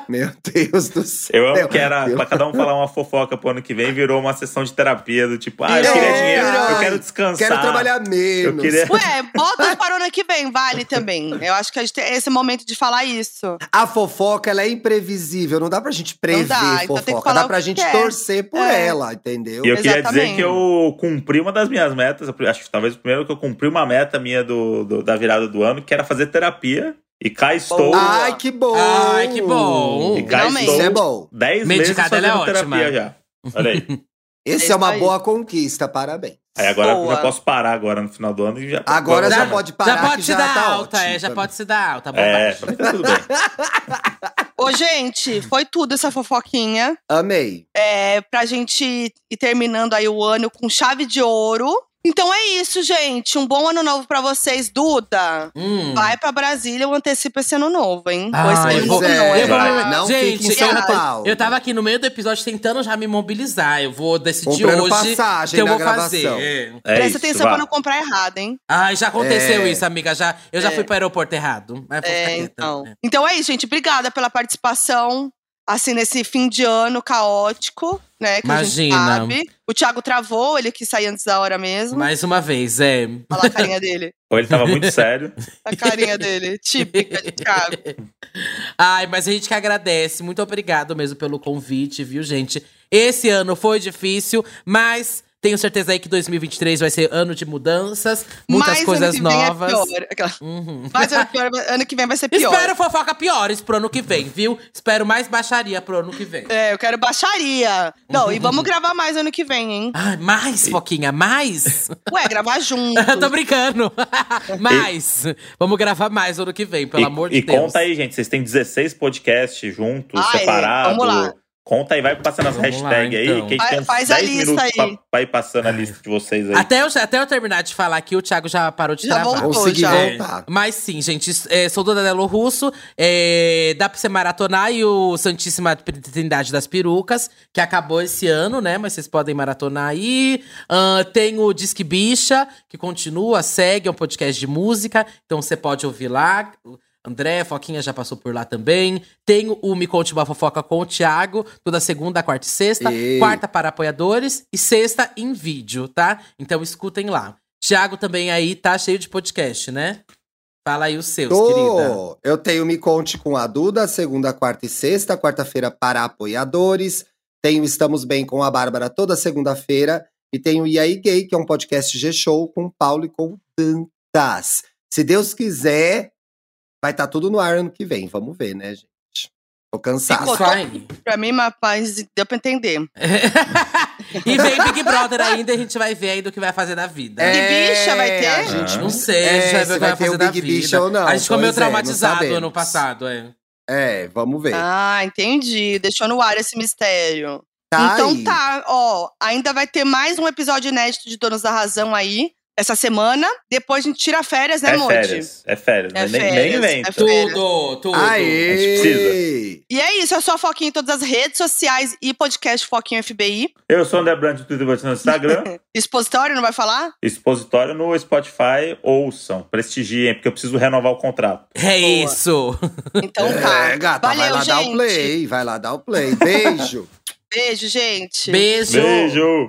[SPEAKER 4] Meu Deus do céu.
[SPEAKER 1] Eu amo que era
[SPEAKER 4] Meu-
[SPEAKER 1] pra cada um falar uma fofoca pro ano que vem, virou uma sessão de terapia do tipo, ah, eu queria dinheiro, eu quero descansar.
[SPEAKER 4] Quero trabalhar menos.
[SPEAKER 1] Eu queria-
[SPEAKER 2] Ué, bota para o ano que vem, vale também. Eu acho que a gente tem esse momento de falar isso.
[SPEAKER 4] A fofoca, ela é imprevisível. Não dá pra gente prever
[SPEAKER 2] dá, então tem que
[SPEAKER 4] fofoca.
[SPEAKER 2] falar
[SPEAKER 4] Dá pra gente
[SPEAKER 2] quer.
[SPEAKER 4] torcer por
[SPEAKER 2] É.
[SPEAKER 4] ela, entendeu?
[SPEAKER 1] E eu queria dizer
[SPEAKER 2] Exatamente.
[SPEAKER 1] que eu cumpri uma das minhas metas, acho que talvez o primeiro que eu cumpri uma meta minha do, do- da virada do ano, que era fazer terapia. E cá estou
[SPEAKER 2] Boa.
[SPEAKER 4] Ai, que bom!
[SPEAKER 3] Ai, que bom.
[SPEAKER 1] E cá
[SPEAKER 2] Finalmente.
[SPEAKER 1] estou
[SPEAKER 4] Isso é bom.
[SPEAKER 1] 10 meses
[SPEAKER 3] Medicada, ela é
[SPEAKER 1] fazendo
[SPEAKER 3] ótima.
[SPEAKER 1] terapia já. Olha aí.
[SPEAKER 4] Esse
[SPEAKER 2] É
[SPEAKER 4] é uma
[SPEAKER 2] aí.
[SPEAKER 4] boa conquista, parabéns.
[SPEAKER 1] Aí agora eu
[SPEAKER 2] Boa.
[SPEAKER 1] já posso parar agora no final do ano e já.
[SPEAKER 4] Agora já pode parar
[SPEAKER 3] já pode
[SPEAKER 4] que
[SPEAKER 3] se
[SPEAKER 4] já
[SPEAKER 3] dar
[SPEAKER 4] tá
[SPEAKER 3] alta,
[SPEAKER 4] ótimo
[SPEAKER 3] é, já
[SPEAKER 4] também.
[SPEAKER 3] pode se dar alta.
[SPEAKER 1] É,
[SPEAKER 3] bobagem.
[SPEAKER 1] pra tá tudo bem.
[SPEAKER 2] Ô, gente, foi tudo essa fofoquinha.
[SPEAKER 4] Amei.
[SPEAKER 2] É, pra gente ir terminando aí o ano com chave de ouro. Então é isso, gente. Um bom ano novo pra vocês, Duda.
[SPEAKER 3] Hum.
[SPEAKER 2] Vai pra Brasília, eu antecipo esse ano novo, hein?
[SPEAKER 3] Ah,
[SPEAKER 2] Pois
[SPEAKER 3] eu
[SPEAKER 2] ano
[SPEAKER 3] vou- eu vou-
[SPEAKER 1] Vai.
[SPEAKER 4] Não
[SPEAKER 3] Gente,
[SPEAKER 4] fique em São
[SPEAKER 2] eu-
[SPEAKER 4] Paulo.
[SPEAKER 3] Eu tava aqui no meio do episódio tentando já me mobilizar. Eu vou decidir
[SPEAKER 4] Comprando
[SPEAKER 3] hoje
[SPEAKER 4] passagem
[SPEAKER 3] que eu vou
[SPEAKER 4] gravação.
[SPEAKER 3] fazer. É.
[SPEAKER 1] É
[SPEAKER 2] Presta
[SPEAKER 1] isso,
[SPEAKER 2] atenção
[SPEAKER 1] vá.
[SPEAKER 2] pra não comprar errado, hein?
[SPEAKER 3] Ai, já aconteceu
[SPEAKER 4] É.
[SPEAKER 3] isso, amiga. Já, eu já
[SPEAKER 2] É.
[SPEAKER 3] fui pro aeroporto errado. Mas
[SPEAKER 2] É, então. Então é isso, gente. Obrigada pela participação. Assim, nesse fim de ano caótico, né? Que a gente
[SPEAKER 3] Imagina.
[SPEAKER 2] sabe. O Thiago travou, ele quis sair antes da hora mesmo.
[SPEAKER 3] Mais uma vez, é.
[SPEAKER 2] Olha lá a carinha dele.
[SPEAKER 1] Ou ele tava muito sério.
[SPEAKER 2] A carinha dele. Típica de Thiago.
[SPEAKER 3] Ai, mas a gente que agradece. Muito obrigado mesmo pelo convite, viu, gente? Esse ano foi difícil, mas tenho certeza aí que 2023 vai ser ano de mudanças, muitas
[SPEAKER 2] Mas ano
[SPEAKER 3] coisas
[SPEAKER 2] é
[SPEAKER 3] novas.
[SPEAKER 2] pior. Aquela-
[SPEAKER 3] Uhum.
[SPEAKER 2] Mas ano, pior- ano que vem vai ser pior.
[SPEAKER 3] Espero fofoca piores pro ano que vem, viu? Espero mais baixaria pro ano que vem.
[SPEAKER 2] É, eu quero baixaria. Não, e vamos gravar mais ano que vem, hein?
[SPEAKER 3] Ai, mais, Foquinha, mais?
[SPEAKER 2] Ué, gravar junto.
[SPEAKER 3] Eu tô brincando. mais. Vamos gravar mais ano que vem, pelo
[SPEAKER 1] e,
[SPEAKER 3] amor de
[SPEAKER 1] e
[SPEAKER 3] Deus.
[SPEAKER 1] conta aí, gente. Vocês têm 16 podcasts juntos,
[SPEAKER 2] Ah, é.
[SPEAKER 1] separados.
[SPEAKER 2] Vamos lá.
[SPEAKER 1] Conta aí, vai passando as hashtags aí,
[SPEAKER 3] então.
[SPEAKER 1] que a gente tem
[SPEAKER 2] faz a
[SPEAKER 1] 10
[SPEAKER 2] lista
[SPEAKER 1] minutos
[SPEAKER 2] aí.
[SPEAKER 1] pra, pra ir passando a lista de vocês aí.
[SPEAKER 3] Até eu, até eu terminar de falar aqui, o Thiago já parou de
[SPEAKER 2] Já
[SPEAKER 3] travar.
[SPEAKER 2] voltou.
[SPEAKER 4] Consegui
[SPEAKER 2] já.
[SPEAKER 4] voltar.
[SPEAKER 3] Mas sim, gente, é, sou Dona Delo Russo. é, dá pra você maratonar e o Santíssima Trindade das Perucas, que acabou esse ano, né? Mas vocês podem maratonar aí. Ahn, tem o Disque Bicha, que continua, segue, é um podcast de música. Então você pode ouvir lá. André, Foquinha já passou por lá também. Tem o Me Conte uma Fofoca com o Thiago, toda segunda, quarta e sexta.
[SPEAKER 4] E-
[SPEAKER 3] Quarta para apoiadores e sexta em vídeo, tá? Então escutem lá. Thiago também aí tá cheio de podcast, né? Fala aí os seus, querida.
[SPEAKER 4] Tô. Eu tenho Me Conte com a Duda, segunda, quarta e sexta, quarta-feira para apoiadores. Tenho Estamos Bem com a Bárbara toda segunda-feira. E tenho E aí Gay, que é um podcast G-Show com Paulo e com Dantas. Se Deus quiser, vai estar tudo no ar ano que vem. Vamos ver, né, gente? Tô cansado.
[SPEAKER 3] Fine.
[SPEAKER 2] Pra mim, mas deu pra entender.
[SPEAKER 3] e vem Big Brother ainda e a gente vai ver aí do que vai fazer da vida.
[SPEAKER 2] É. bicha vai ter?
[SPEAKER 4] a gente
[SPEAKER 3] Não sei, a gente
[SPEAKER 4] É,
[SPEAKER 3] vai ver o que
[SPEAKER 4] vai
[SPEAKER 3] fazer
[SPEAKER 4] o
[SPEAKER 3] da
[SPEAKER 4] Big
[SPEAKER 3] vida.
[SPEAKER 4] Bicha ou não,
[SPEAKER 3] A gente ficou meio
[SPEAKER 4] é,
[SPEAKER 3] traumatizado ano passado, é.
[SPEAKER 4] É, vamos ver.
[SPEAKER 2] Ah, entendi. Deixou no ar esse mistério.
[SPEAKER 4] Tá
[SPEAKER 2] então
[SPEAKER 4] aí.
[SPEAKER 2] tá, ó. Ainda vai ter mais um episódio inédito de Donos da Razão aí, essa semana. Depois a gente tira férias, né,
[SPEAKER 1] É férias, é férias.
[SPEAKER 2] É
[SPEAKER 1] nem, nem
[SPEAKER 2] férias,
[SPEAKER 1] inventa.
[SPEAKER 2] é férias.
[SPEAKER 3] Tudo, tudo.
[SPEAKER 4] Aê!
[SPEAKER 1] A gente precisa.
[SPEAKER 2] E é isso, eu sou a Foquinha em todas as redes sociais e podcast Foquinha FBI.
[SPEAKER 1] Eu sou o André Brandt no Twitter e no Instagram.
[SPEAKER 2] Expositório, não vai falar?
[SPEAKER 1] Expositório no Spotify. Ouçam, prestigiem, porque eu preciso renovar o contrato.
[SPEAKER 3] É isso.
[SPEAKER 2] Então tá.
[SPEAKER 4] É, gata,
[SPEAKER 2] Valeu,
[SPEAKER 4] vai lá
[SPEAKER 2] gente.
[SPEAKER 4] dar o play, vai lá dar o play. Beijo.
[SPEAKER 2] Beijo, gente.
[SPEAKER 3] Beijo.
[SPEAKER 1] Beijo!